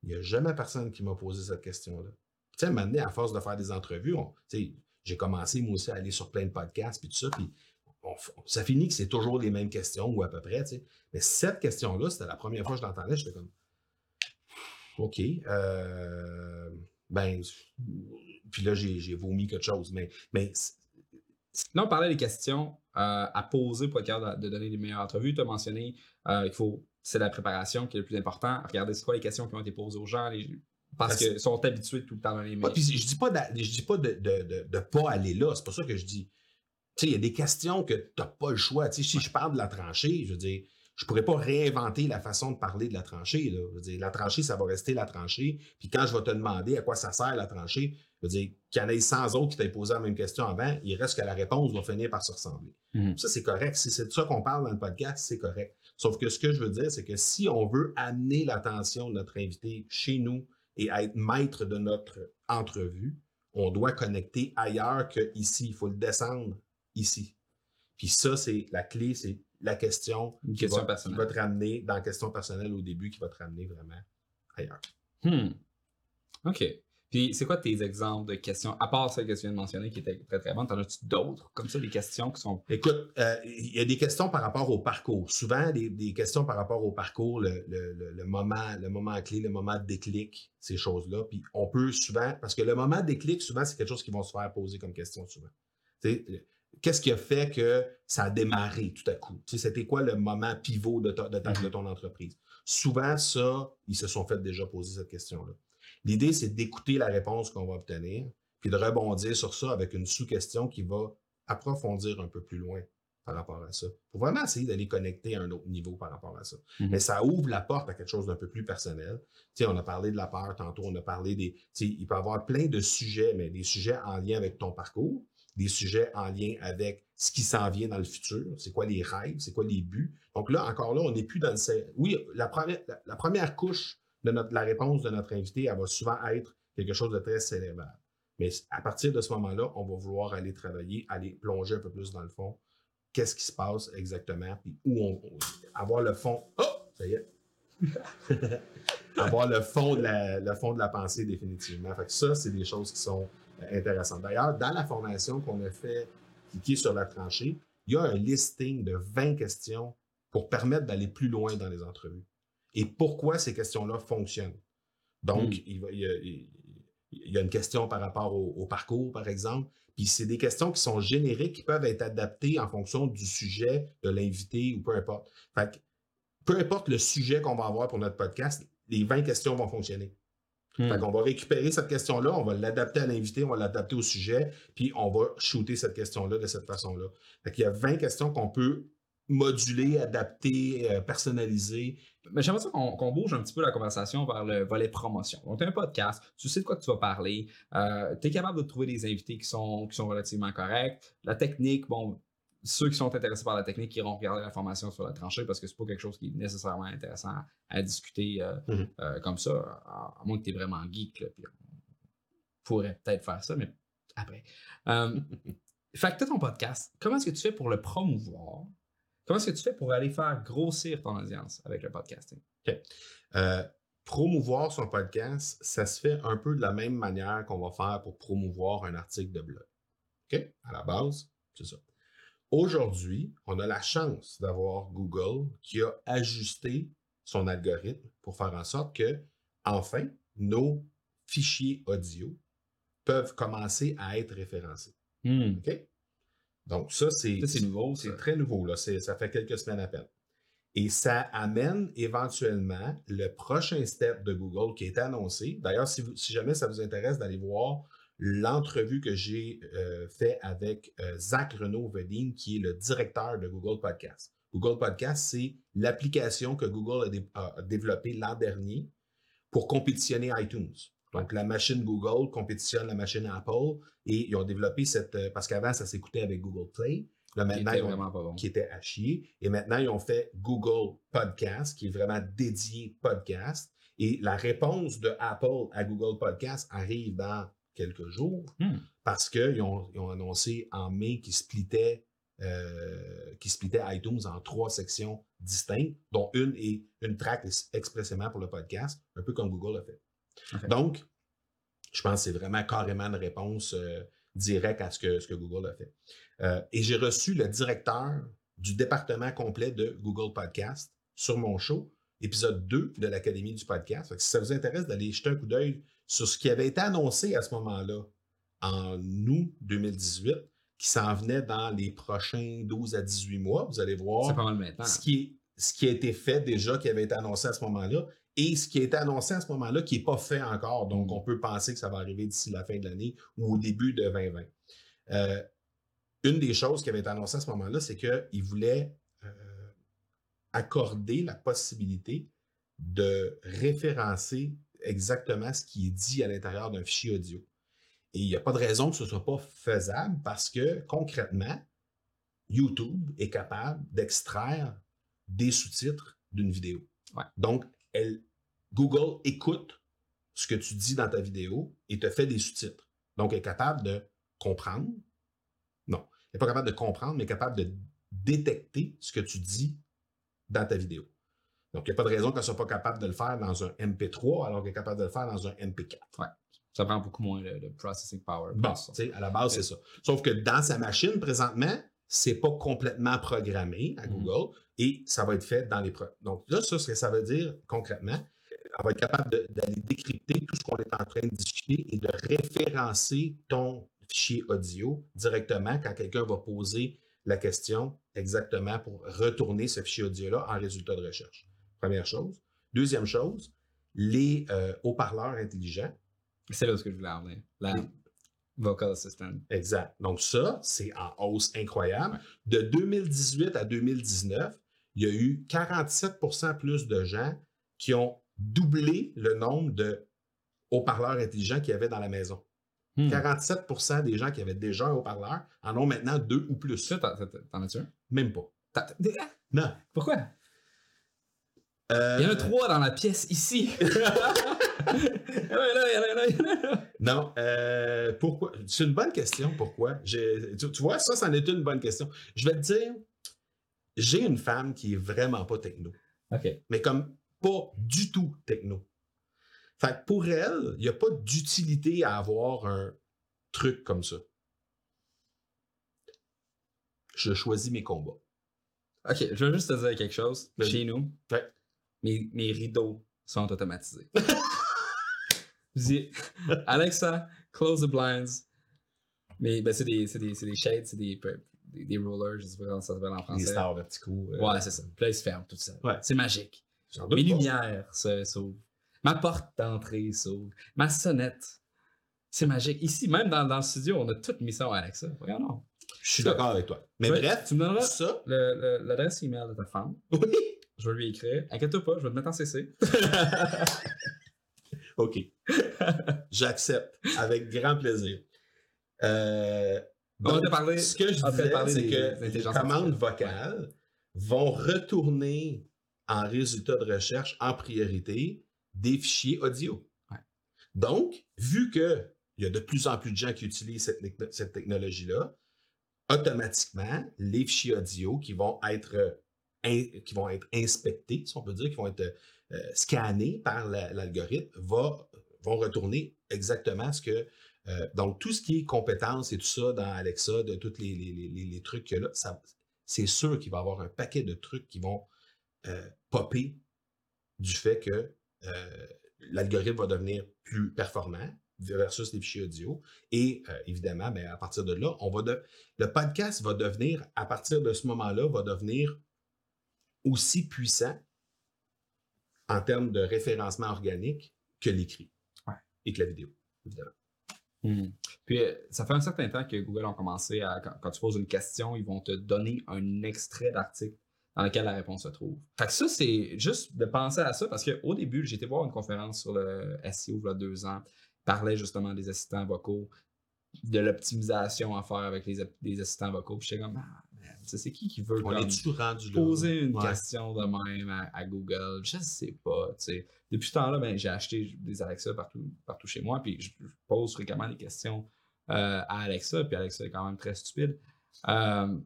il n'y a jamais personne qui m'a posé cette question-là. Tu sais, maintenant, à force de faire des entrevues, j'ai commencé moi aussi à aller sur plein de podcasts, puis tout ça, puis ça finit que c'est toujours les mêmes questions, ou à peu près, tu sais. Mais cette question-là, c'était la première fois que je l'entendais, j'étais comme, OK, euh, ben, puis là, j'ai vomi quelque chose. Mais, mais Là, on parlait des questions euh, à poser pour être capable de donner les meilleures entrevues. Tu as mentionné euh, qu'il faut, c'est la préparation qui est le plus important. Regardez, c'est quoi les questions qui ont été posées aux gens, parce qu'ils sont habitués tout le temps dans les mails. je dis pas, je dis pas de ne pas aller là. C'est pas ça que je dis. Tu sais, il y a des questions que tu n'as pas le choix. si je parle de la tranchée, je veux dire, je pourrais pas réinventer la façon de parler de la tranchée. Là. Je veux dire, la tranchée, ça va rester la tranchée. Puis quand je vais te demander à quoi ça sert la tranchée, je veux dire, qu'il y en ait 100 autres qui t'aient posé la même question avant, il reste que la réponse va finir par se ressembler. Mhm. Ça, c'est correct. Si c'est de ça qu'on parle dans le podcast, c'est correct. Sauf que ce que je veux dire, c'est que si on veut amener l'attention de notre invité chez nous et être maître de notre entrevue, on doit connecter ailleurs qu'ici. Il faut le descendre ici. Puis ça, c'est la clé, c'est la question, qui, va, te ramener dans la question personnelle au début, qui va te ramener vraiment ailleurs. Hmm. OK. Puis, c'est quoi tes exemples de questions, à part celles que tu viens de mentionner qui étaient très très bonnes, t'en as-tu d'autres, comme ça, des questions qui sont... Écoute, euh, il y a des questions par rapport au parcours. Souvent, des, des questions par rapport au parcours, le, le, le, moment, le moment clé, le moment de déclic, ces choses-là. Puis, on peut souvent, parce que le moment de déclic, souvent, c'est quelque chose qui vont se faire poser comme question souvent. sais qu'est-ce qui a fait que ça a démarré tout à coup? Tu sais, c'était quoi le moment pivot de, de, ton entreprise? Souvent, ça, ils se sont fait déjà poser cette question-là. L'idée, c'est d'écouter la réponse qu'on va obtenir, puis de rebondir sur ça avec une sous-question qui va approfondir un peu plus loin par rapport à ça. Pour vraiment essayer d'aller connecter à un autre niveau par rapport à ça. Mhm. Mais ça ouvre la porte à quelque chose d'un peu plus personnel. Tu sais, on a parlé de la peur tantôt, on a parlé des. Tu sais, il peut y avoir plein de sujets, mais des sujets en lien avec ton parcours, des sujets en lien avec ce qui s'en vient dans le futur, c'est quoi les rêves, c'est quoi les buts? Donc là, encore là, on n'est plus dans le. Oui, la première, la, première couche de notre, la réponse de notre invité, elle va souvent être quelque chose de très cérébral. Mais à partir de ce moment-là, on va vouloir aller travailler, aller plonger un peu plus dans le fond. Qu'est-ce qui se passe exactement, puis où on, avoir le fond. Oh, ça y est. avoir le fond de la, le fond de la pensée définitivement. Ça, c'est des choses qui sont D'ailleurs, dans la formation qu'on a fait, qui est sur la tranchée, il y a un listing de 20 questions pour permettre d'aller plus loin dans les entrevues. Et pourquoi ces questions-là fonctionnent? Donc, Hmm. il, va- il y a, il- il y a une question par rapport au, au parcours, par exemple. Puis c'est des questions qui sont génériques, qui peuvent être adaptées en fonction du sujet, de l'invité ou peu importe. Fait que, peu importe le sujet qu'on va avoir pour notre podcast, les 20 questions vont fonctionner. Hmm. Fait qu'on va récupérer cette question-là, on va l'adapter à l'invité, on va l'adapter au sujet, puis on va shooter cette question-là de cette façon-là. Fait qu'il y a 20 questions qu'on peut moduler, adapter, euh, personnaliser. Mais j'aimerais ça qu'on qu'on bouge un petit peu la conversation vers le volet promotion. Donc, tu as un podcast, tu sais de quoi que tu vas parler, tu es capable de trouver des invités qui sont, qui sont relativement corrects. La technique, bon, ceux qui sont intéressés par la technique iront regarder la formation sur la tranchée parce que c'est pas quelque chose qui est nécessairement intéressant à, discuter euh, Mhm. euh, comme ça, à, moins que tu es vraiment geek. Là, puis on pourrait peut-être faire ça, mais après. Euh, fait que tu ton podcast, comment est-ce que tu fais pour le promouvoir? Comment est-ce que tu fais pour aller faire grossir ton audience avec le podcasting? Euh, promouvoir son podcast, ça se fait un peu de la même manière qu'on va faire pour promouvoir un article de blog. OK? À la base, c'est ça. Aujourd'hui, on a la chance d'avoir Google qui a ajusté son algorithme pour faire en sorte que, enfin, nos fichiers audio peuvent commencer à être référencés. OK? Donc, ça, c'est nouveau. c'est très nouveau, là. Ça fait quelques semaines à peine. Et ça amène éventuellement le prochain step de Google qui est annoncé. D'ailleurs, si jamais ça vous intéresse d'aller voir l'entrevue que j'ai euh, fait avec euh, Zach Renaud-Vedine, qui est le directeur de Google Podcast. Google Podcast, c'est l'application que Google a, dé- a développée l'an dernier pour compétitionner iTunes. Donc, la machine Google compétitionne la machine Apple et ils ont développé cette... euh, parce qu'avant, ça s'écoutait avec Google Play. Là, Qui maintenant, était ont- pas bon. qui était à chier. Et maintenant, ils ont fait Google Podcast, qui est vraiment dédié podcast. Et la réponse de Apple à Google Podcast arrive dans quelques jours Hmm. parce qu'ils ont, ils ont annoncé en mai qu'ils splittaient, euh, qu'ils splittaient iTunes en trois sections distinctes, dont une est une track ex- expressément pour le podcast, un peu comme Google a fait. Donc, je pense que c'est vraiment carrément une réponse euh, directe à ce que, ce que Google a fait. Euh, et j'ai reçu le directeur du département complet de Google Podcast sur mon show, épisode 2 de l'Académie du podcast. Si ça vous intéresse d'aller jeter un coup d'œil sur ce qui avait été annoncé à ce moment-là, en août 2018, qui s'en venait dans les prochains 12 à 18 mois, vous allez voir pas mal ce qui, est- ce qui a été fait déjà, qui avait été annoncé à ce moment-là, et ce qui a été annoncé à ce moment-là, qui n'est pas fait encore. Donc, on peut penser que ça va arriver d'ici la fin de l'année ou au début de 2020. Euh, une des choses qui avait été annoncée à ce moment-là, c'est qu'il voulait euh, accorder la possibilité de référencer exactement ce qui est dit à l'intérieur d'un fichier audio. Et il n'y a pas de raison que ce ne soit pas faisable parce que concrètement, YouTube est capable d'extraire des sous-titres d'une vidéo. Ouais. Donc, elle, Google écoute ce que tu dis dans ta vidéo et te fait des sous-titres. Donc, elle est capable de comprendre. Non, elle n'est pas capable de comprendre, mais capable de détecter ce que tu dis dans ta vidéo. Donc, il n'y a pas de raison qu'elle ne soit pas capable de le faire dans un MP3 alors qu'elle est capable de le faire dans un MP4. Ça prend beaucoup moins de, de processing power. Bon, à la base, c'est ça. Sauf que dans sa machine, présentement, c'est pas complètement programmé à Mhm. Google et ça va être fait dans les... pro- Donc là, ça, ce que ça veut dire concrètement, elle va être capable d'aller décrypter tout ce qu'on est en train de discuter et de référencer ton fichier audio directement quand quelqu'un va poser la question exactement pour retourner ce fichier audio-là en résultat de recherche. Première chose. Deuxième chose, les euh, haut-parleurs intelligents C'est là ce que je voulais en venir. La, Oui. Vocal Assistant. Exact. Donc ça, c'est en hausse incroyable. De 2018 à 2019, il y a eu 47% plus de gens qui ont doublé le nombre de haut-parleurs intelligents qu'il y avait dans la maison. Hmm. 47% des gens qui avaient déjà un haut-parleur en ont maintenant deux ou plus. Ça, t'en- as-tu un? Même pas. Ah, Non. Pourquoi? Euh, Il y en a trois dans la pièce ici. Non. euh, pourquoi? C'est une bonne question. Pourquoi? Tu, tu vois, ça, c'en est une bonne question. Je vais te dire, j'ai une femme qui est vraiment pas techno. OK. mais comme pas du tout techno. Fait que pour elle, il n'y a pas d'utilité à avoir un truc comme ça. Je choisis mes combats. OK, je veux juste te dire quelque chose. Chez nous, Ouais. Mes, mes rideaux sont automatisés. je dis, Alexa, close the blinds. Mais ben, c'est des, des, des shades, c'est des, des, des rollers, je sais pas comment ça s'appelle en français. stars verticaux. euh, Ouais, c'est ça. Puis là, ils se ferment tout ça. Ouais. C'est magique. Mes lumières se- s'ouvrent. Ma porte d'entrée s'ouvre. Ma sonnette. C'est magique. Ici, même dans, dans le studio, on a tout mis ça Alexa. Regardons. Je suis d'accord avec toi. Mais bref, tu me donneras ça, l'adresse email de ta femme. oui. Je vais lui écrire. Inquiète-toi pas, je vais te mettre en CC. OK. J'accepte avec grand plaisir. Euh, On donc, te parler. ce que je on disais, c'est que les commandes vocales vont retourner en résultat de recherche en priorité des fichiers audio. Ouais. Donc, vu qu'il y a de plus en plus de gens qui utilisent cette, cette technologie-là, automatiquement, les fichiers audio qui vont être, qui vont être inspectés, si on peut dire, qui vont être euh, scannés par la- l'algorithme, vont retourner exactement ce que euh, donc, tout ce qui est compétences et tout ça dans Alexa, de tous les, les- les- les- les trucs que là, c'est sûr qu'il va y avoir un paquet de trucs qui vont euh, popper du fait que l'algorithme va devenir plus performant versus les fichiers audio. Et évidemment, ben, à partir de là, on va le podcast va devenir, à partir de ce moment-là, va devenir aussi puissant en termes de référencement organique que l'écrit Ouais. et que la vidéo, évidemment. Hmm. Puis, euh, ça fait un certain temps que Google a commencé à, quand, quand tu poses une question, ils vont te donner un extrait d'article dans lequel la réponse se trouve. Fait que ça, c'est juste de penser à ça parce qu'au début, j'ai été voir une conférence sur le SEO il y a deux ans. Il parlait justement des assistants vocaux, de l'optimisation à faire avec les, les assistants vocaux. Puis j'étais comme, ah, c'est qui qui veut On comme, est-tu rendu là? poser une Ouais. question de même à, à Google? Je sais pas. Depuis ce temps-là, ben, j'ai acheté des Alexa partout, partout chez moi, puis je, je pose fréquemment des questions euh, à Alexa, puis Alexa est quand même très stupide. Euh,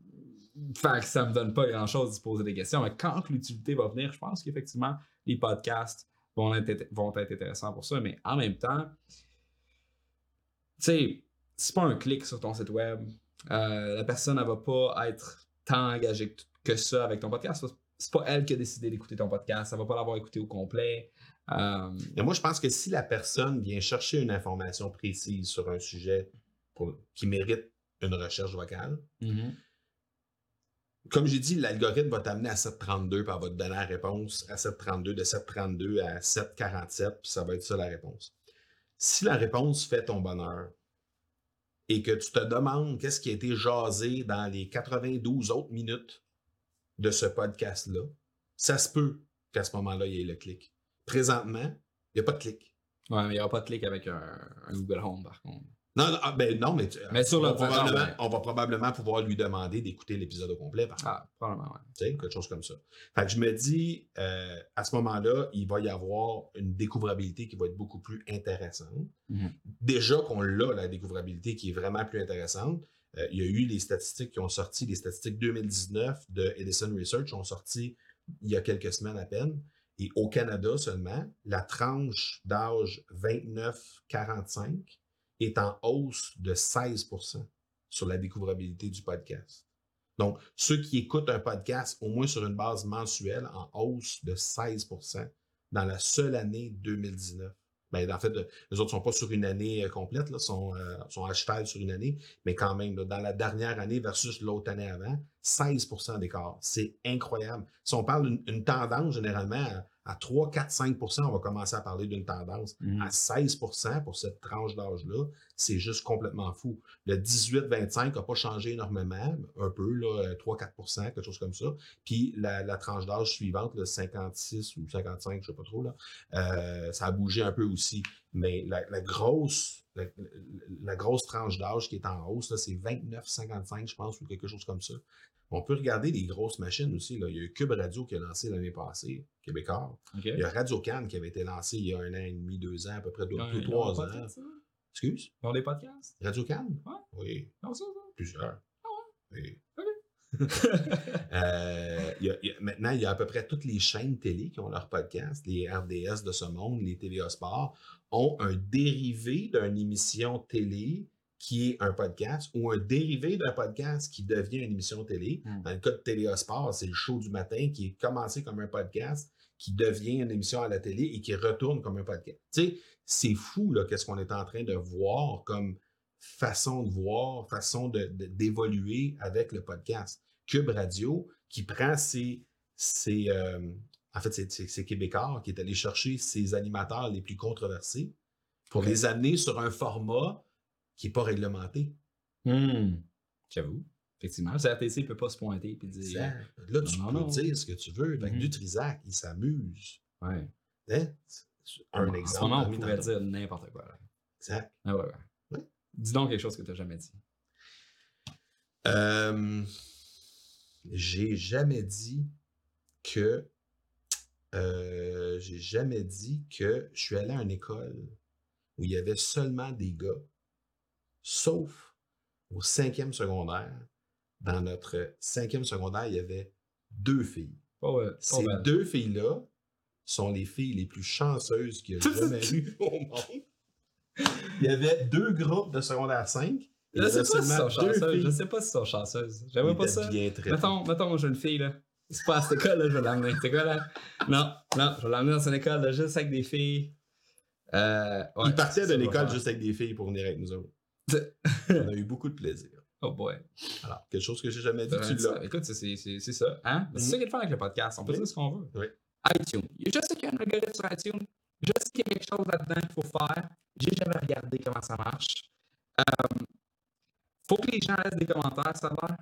fait que ça me donne pas grand-chose de poser des questions, mais quand l'utilité va venir, je pense qu'effectivement, les podcasts vont être, vont être intéressants pour ça, mais en même temps, tu sais, c'est pas un clic sur ton site web. Euh, la personne, elle va pas être tant engagée que, ça avec ton podcast. C'est pas elle qui a décidé d'écouter ton podcast. Elle va pas l'avoir écouté au complet. Euh, Et moi, je pense que si la personne vient chercher une information précise sur un sujet pour- qui mérite une recherche vocale, mhm. comme j'ai dit, l'algorithme va t'amener à 732, puis elle va te donner la réponse à 732, de 732 à 747, puis ça va être ça la réponse. Si la réponse fait ton bonheur et que tu te demandes qu'est-ce qui a été jasé dans les 92 autres minutes de ce podcast-là, ça se peut qu'à ce moment-là, il y ait le clic. Présentement, il n'y a pas de clic. Ouais, mais il n'y aura pas de clic avec un, un Google Home, par contre. Non, non, ah, ben non, mais, sur on, va le programme, probablement, ouais. on va probablement pouvoir lui demander d'écouter l'épisode au complet. Par. Ah, probablement, ouais. Tu sais, quelque chose comme ça. Fait que je me dis, euh, à ce moment-là, il va y avoir une découvrabilité qui va être beaucoup plus intéressante. Mhm. Déjà qu'on l'a, la découvrabilité qui est vraiment plus intéressante, euh, il y a eu les statistiques qui ont sorti, les statistiques 2019 de Edison Research ont sorti il y a quelques semaines à peine. Et au Canada seulement, la tranche d'âge 29-45 est en hausse de 16% sur la découvrabilité du podcast. Donc, ceux qui écoutent un podcast au moins sur une base mensuelle en hausse de 16% dans la seule année 2019. Ben, en fait, les autres ne sont pas sur une année euh, complète, là, sont, euh, sont sur une année, mais quand même, dans la dernière année versus l'autre année avant, 16% d'écart. C'est incroyable. Si on parle d'une une tendance, généralement, À 3, 4, 5% on va commencer à parler d'une tendance. Mhm. À 16% pour cette tranche d'âge-là, c'est juste complètement fou. Le 18-25 n'a pas changé énormément, un peu, là, 3-4% quelque chose comme ça. Puis la, la tranche d'âge suivante, le 56 ou 55, je ne sais pas trop, là, euh, ça a bougé un peu aussi. Mais la, la grosse, la, la grosse tranche d'âge qui est en hausse, c'est 29-55, je pense, ou quelque chose comme ça. On peut regarder les grosses machines aussi. Là. Il y a eu Cube Radio qui a lancé l'année passée, Québécois. Il y a Radio Cannes qui avait été lancé il y a un an et demi, deux ans, à peu près deux, ont- deux, trois ans. podcasts? Excuse? Ils ont des podcasts? Radio Cannes? Ouais. Oui, Non, ça, ça? plusieurs. Oui. OK. Euh, il y a- il y a- maintenant, il y a à peu près toutes les chaînes télé qui ont leur podcast. Les RDS de ce monde, les TVA Sport, ont un dérivé d'une émission télé qui est un podcast ou un dérivé d'un podcast qui devient une émission télé. Hmm. Dans le cas de TVA Sport, c'est le show du matin qui est commencé comme un podcast, qui devient une émission à la télé et qui retourne comme un podcast. Tu sais, c'est fou, là, qu'est-ce qu'on est en train de voir comme façon de voir, façon de- de- d'évoluer avec le podcast. Cube Radio, qui prend ses, ses, euh, en fait, c'est- Québécois qui est allé chercher ses animateurs les plus controversés pour les amener sur un format qui n'est pas réglementé. Hmm. J'avoue. Effectivement, le CRTC ne peut pas se pointer et dire. Exact. Là, tu Non, peux non. dire ce que tu veux. Fait. Dutrisac, il s'amuse. Ouais. Hein? Un En exemple. moment, on pourrait dire n'importe quoi. là. Exact. Ah ouais, ouais. Ouais. Dis donc quelque chose que tu n'as jamais dit. Euh, j'ai jamais dit que euh, j'ai jamais dit que je suis allé à une école où il y avait seulement des gars, sauf au cinquième secondaire. Dans notre cinquième secondaire, il y avait deux filles. Ouais, Ces deux filles-là sont les filles les plus chanceuses qu'il y a jamais eu au monde. Il y avait deux groupes de secondaire 5. Je sais pas si elles sont chanceuses. Je sais pas si elles sont chanceuses. Pas ça. Mettons, mettons, j'ai une fille, là. C'est pas à cette école, là, je vais l'emmener. C'est quoi, là? Non, non, je vais l'emmener dans une école, là, juste avec des filles. Euh, ouais, il partait de l'école juste avec des filles pour venir avec nous autres. C'est- On a eu beaucoup de plaisir. Oh boy. Alors, quelque chose que j'ai jamais dit, T'as tu l'as. Écoute, c'est- c'est c'est- c'est ça. Hein? C'est Mhm. ça qu'il a de faire avec le podcast. On peut Oui. dire ce qu'on veut. Oui. iTunes. Je sais qu'il y a un algorithme sur iTunes. Je sais qu'il y a quelque chose là-dedans qu'il faut faire. J'ai jamais regardé comment ça marche. Euh, faut que les gens laissent des commentaires, ça va.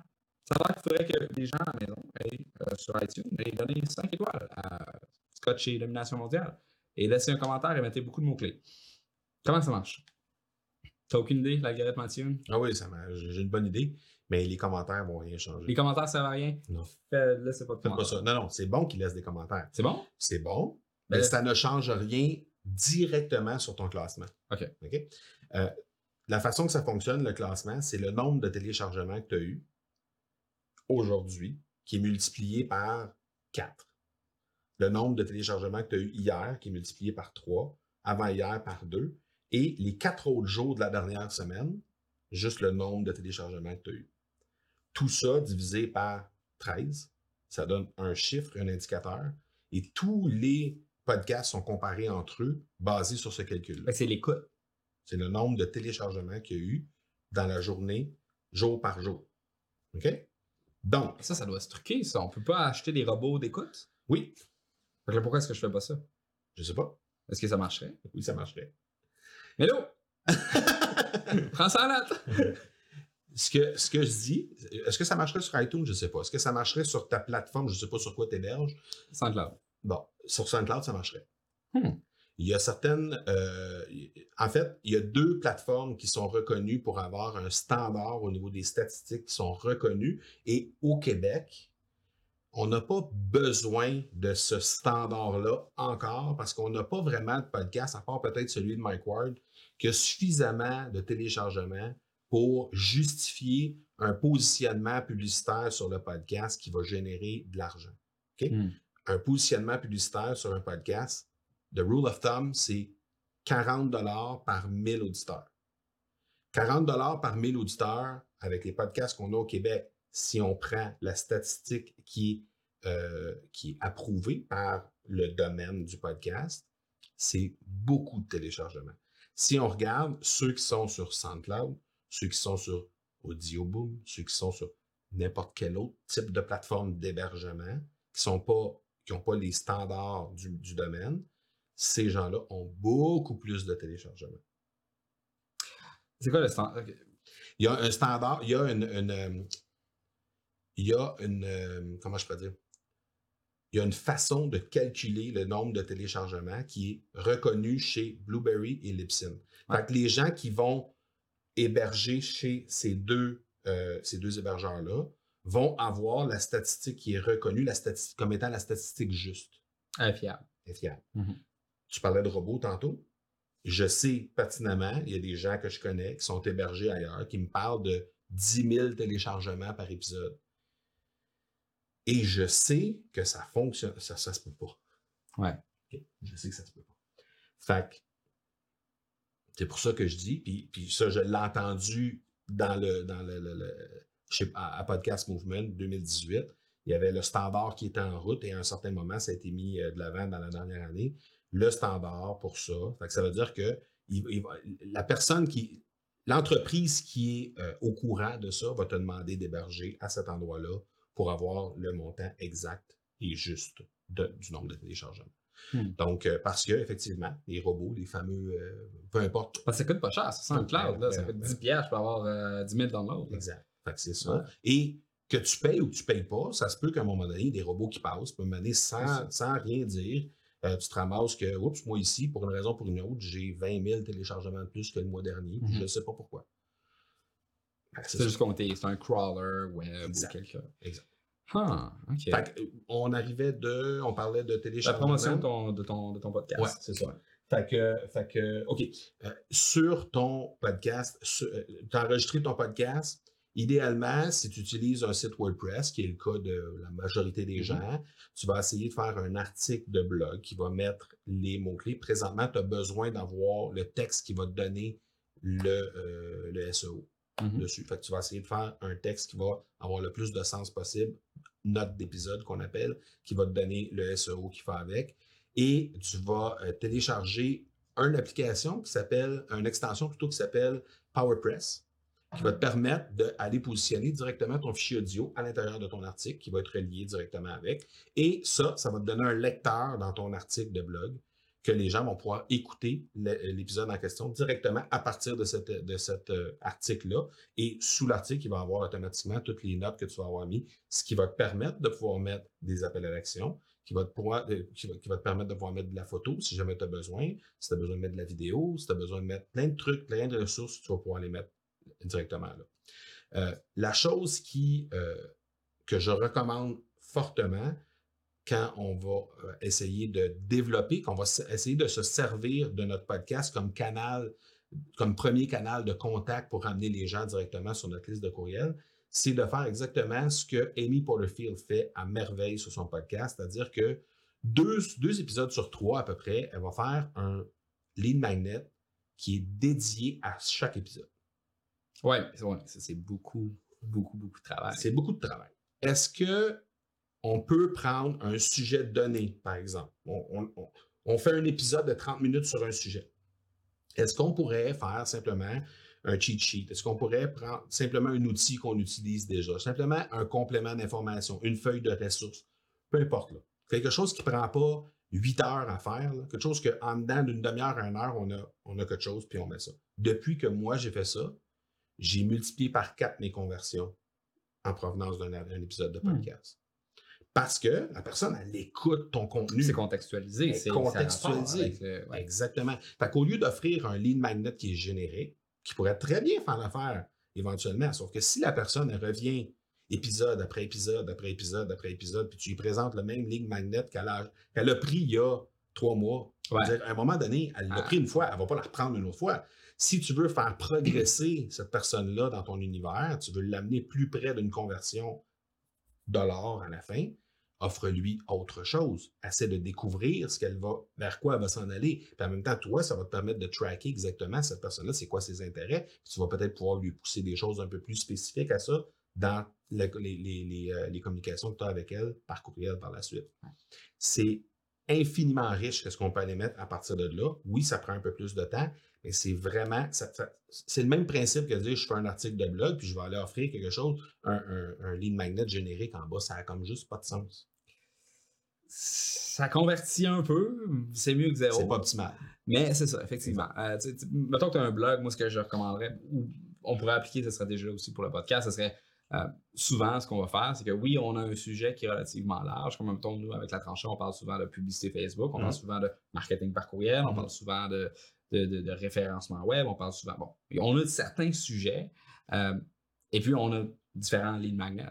Ça va qu'il faudrait que les gens à la maison aillent euh, sur iTunes et donnent 5 étoiles à Scotch et Domination mondiale. Et laissez un commentaire et mettez beaucoup de mots-clés. Comment ça marche? T'as aucune idée, l'algorithme iTunes? Ah oui, ça j'ai une bonne idée, mais les commentaires vont rien changer. Les commentaires servent à rien? Non. Fais- laissez pas de pas ça. Non, non, c'est bon qu'ils laissent des commentaires. C'est bon? C'est bon, Ben, mais ça ne change rien directement sur ton classement. OK. OK? Euh, la façon que ça fonctionne, le classement, c'est le nombre de téléchargements que tu as eu aujourd'hui, qui est multiplié par 4. Le nombre de téléchargements que tu as eu hier, qui est multiplié par 3, avant-hier par 2, et les 4 autres jours de la dernière semaine, juste le nombre de téléchargements que tu as eu. Tout ça divisé par 13, ça donne un chiffre, un indicateur, et tous les podcasts sont comparés entre eux basés sur ce calcul-là. Fait que c'est l'écoute. C'est le nombre de téléchargements qu'il y a eu dans la journée, jour par jour. OK? Donc, Ça, ça doit se truquer, ça. On peut pas acheter des robots d'écoute? oui, pourquoi est-ce que je fais pas ça? je sais pas. Est-ce que ça marcherait? Oui, ça marcherait. Là! Prends ça en note! Ce que, ce que je dis, est-ce que ça marcherait sur iTunes? Je sais pas. Est-ce que ça marcherait sur ta plateforme? Je sais pas sur quoi tu héberges. Sans cloud. Bon, sur SoundCloud, ça marcherait. Hmm. Il y a certaines. euh, en fait, il y a deux plateformes qui sont reconnues pour avoir un standard au niveau des statistiques qui sont reconnues. Et au Québec, on n'a pas besoin de ce standard-là encore parce qu'on n'a pas vraiment de podcast, à part peut-être celui de Mike Ward, qui a suffisamment de téléchargements pour justifier un positionnement publicitaire sur le podcast qui va générer de l'argent. Hmm. Un positionnement publicitaire sur un podcast, the rule of thumb, c'est 40 dollars par 1000 auditeurs. 40 dollars par 1000 auditeurs avec les podcasts qu'on a au Québec, si on prend la statistique qui est, euh, qui est approuvée par le domaine du podcast, c'est beaucoup de téléchargements. Si on regarde ceux qui sont sur SoundCloud, ceux qui sont sur Audioboom, ceux qui sont sur n'importe quel autre type de plateforme d'hébergement, qui sont pas qui n'ont pas les standards du, du domaine, ces gens-là ont beaucoup plus de téléchargements. C'est quoi le standard? Il y a un standard, il y a une, une, euh, il y a une, euh, comment je peux dire? Il y a une façon de calculer le nombre de téléchargements qui est reconnu chez Blueberry et Libsyn. Ouais. Fait que les gens qui vont héberger chez ces deux, euh, ces deux hébergeurs-là vont avoir la statistique qui est reconnue la statistique, comme étant la statistique juste Infiable. et fiable. Mhm. Tu parlais de robots tantôt. Je sais pertinemment, il y a des gens que je connais qui sont hébergés ailleurs, qui me parlent de 10 000 téléchargements par épisode. Et je sais que ça fonctionne. Ça, ça se peut pas. Ouais. Je sais que ça se peut pas. Fait que c'est pour ça que je dis, puis, puis ça, je l'ai entendu dans le, dans le, le- le- chez- à, à Podcast Movement 2018. Il y avait le standard qui était en route et à un certain moment, ça a été mis euh, de l'avant dans la dernière année. Le standard pour ça. Fait que ça veut dire que il- il va- la personne qui. L'entreprise qui est euh, au courant de ça va te demander d'héberger à cet endroit-là pour avoir le montant exact et juste de- du nombre de téléchargements. Hmm. Donc, euh, parce que, effectivement, les robots, les fameux, euh, peu importe. Parce que ça coûte pas cher, ça sent le cloud. Là. Ça coûte ouais. 10 piastres, je peux avoir euh, 10 000 downloads. Exact. Fait que c'est ça. Et que tu payes ou que tu payes pas, ça se peut qu'à un moment donné, des robots qui passent peuvent mener C'est sans, sans rien dire. Euh, tu te ramasses que, oups, moi ici, pour une raison ou pour une autre, j'ai 20 000 téléchargements de plus que le mois dernier, Mhm. je ne sais pas pourquoi. C'est juste compté, c'est un crawler web Exact. ou quelque Exact. Ah, ok. Fait que, euh, on arrivait de, on parlait de La téléchargement. promotion de ton, de ton, de ton podcast. Ouais, c'est ça. Fait que, fait que, OK. Euh, sur ton podcast, tu as enregistré ton podcast. Idéalement, si tu utilises un site WordPress, qui est le cas de la majorité des Mhm. gens, tu vas essayer de faire un article de blog qui va mettre les mots-clés. Présentement, tu as besoin d'avoir le texte qui va te donner le, euh, le SEO Mhm. dessus. Fait tu vas essayer de faire un texte qui va avoir le plus de sens possible, note d'épisode qu'on appelle, qui va te donner le SEO qui va avec. Et tu vas euh, télécharger une application qui s'appelle, une extension plutôt qui s'appelle PowerPress, qui va te permettre d'aller positionner directement ton fichier audio à l'intérieur de ton article, qui va être relié directement avec. Et ça, ça va te donner un lecteur dans ton article de blog que les gens vont pouvoir écouter le- l'épisode en question directement à partir de, cet euh, article-là. Et sous l'article, il va avoir automatiquement toutes les notes que tu vas avoir mis, ce qui va te permettre de pouvoir mettre des appels à l'action, qui va, te pouvoir, euh, qui, va, te permettre de pouvoir mettre de la photo si jamais tu as besoin, si tu as besoin de mettre de la vidéo, si tu as besoin de mettre plein de trucs, plein de ressources, tu vas pouvoir les mettre directement là. Euh, la chose qui, euh, que je recommande fortement, quand on va euh, essayer de développer, qu'on va essayer de se servir de notre podcast comme canal, comme premier canal de contact pour ramener les gens directement sur notre liste de courriels, c'est de faire exactement ce que Amy Porterfield fait à merveille sur son podcast, c'est-à-dire que deux, deux épisodes sur trois à peu près, elle va faire un lead magnet qui est dédié à chaque épisode. C'est- ouais, c'est beaucoup, beaucoup, beaucoup de travail. C'est beaucoup de travail. Est-ce que on peut prendre un sujet donné, par exemple? On, on- on- on fait un épisode de 30 minutes sur un sujet. Est-ce qu'on pourrait faire simplement un cheat sheet? Est-ce qu'on pourrait prendre simplement un outil qu'on utilise déjà? Simplement un complément d'information, une feuille de ressources? Peu importe. Là. Quelque chose qui ne prend pas 8 heures à faire, là. quelque chose qu'en dedans d'une demi-heure à une heure, on a, on a quelque chose, puis on met ça. Depuis que moi, j'ai fait ça, j'ai multiplié par 4 mes conversions en provenance d'un un épisode de Hmm. podcast. Parce que la personne, elle écoute ton contenu. C'est contextualisé. C'est contextualisé. avec le- ouais. Exactement. Fait qu'au lieu d'offrir un lead magnet qui est généré, qui pourrait très bien faire l'affaire éventuellement, sauf que si la personne elle revient épisode après épisode après épisode après épisode, puis tu lui présentes le même lead magnet qu'elle a, a pris il y a trois mois, Ouais. à un moment donné, elle l'a Ah. pris une fois, elle ne va pas la reprendre une autre fois. Si tu veux faire progresser cette personne-là dans ton univers, tu veux l'amener plus près d'une conversion dollar à la fin, offre-lui autre chose. Essaie de découvrir ce qu'elle va, vers quoi elle va s'en aller. Puis en même temps, toi, ça va te permettre de tracker exactement cette personne-là, c'est quoi ses intérêts. Puis tu vas peut-être pouvoir lui pousser des choses un peu plus spécifiques à ça dans le- les, les- les, euh, les communications que tu as avec elle par courriel par la suite. C'est infiniment riche ce qu'on peut aller mettre à partir de là? Oui, ça prend un peu plus de temps, mais c'est vraiment, c'est le même principe que de dire je fais un article de blog, puis je vais aller offrir quelque chose, un, un, un lead magnet générique en bas, ça a comme juste pas de sens. Ça convertit un peu, c'est mieux que zéro. C'est pas optimal. Mais c'est ça, effectivement. Euh, mettons que tu as un blog, moi, ce que je recommanderais, ou on pourrait appliquer cette stratégie-là aussi pour le podcast, ce serait euh, souvent ce qu'on va faire, c'est que oui, on a un sujet qui est relativement large, comme mettons, nous, avec la tranchée, on parle souvent de publicité Facebook, on Mhm. parle souvent de marketing par courriel, on Mhm. parle souvent de, de, de- de référencement web, on parle souvent. Bon, on a certains sujets, euh, et puis on a différents lead magnets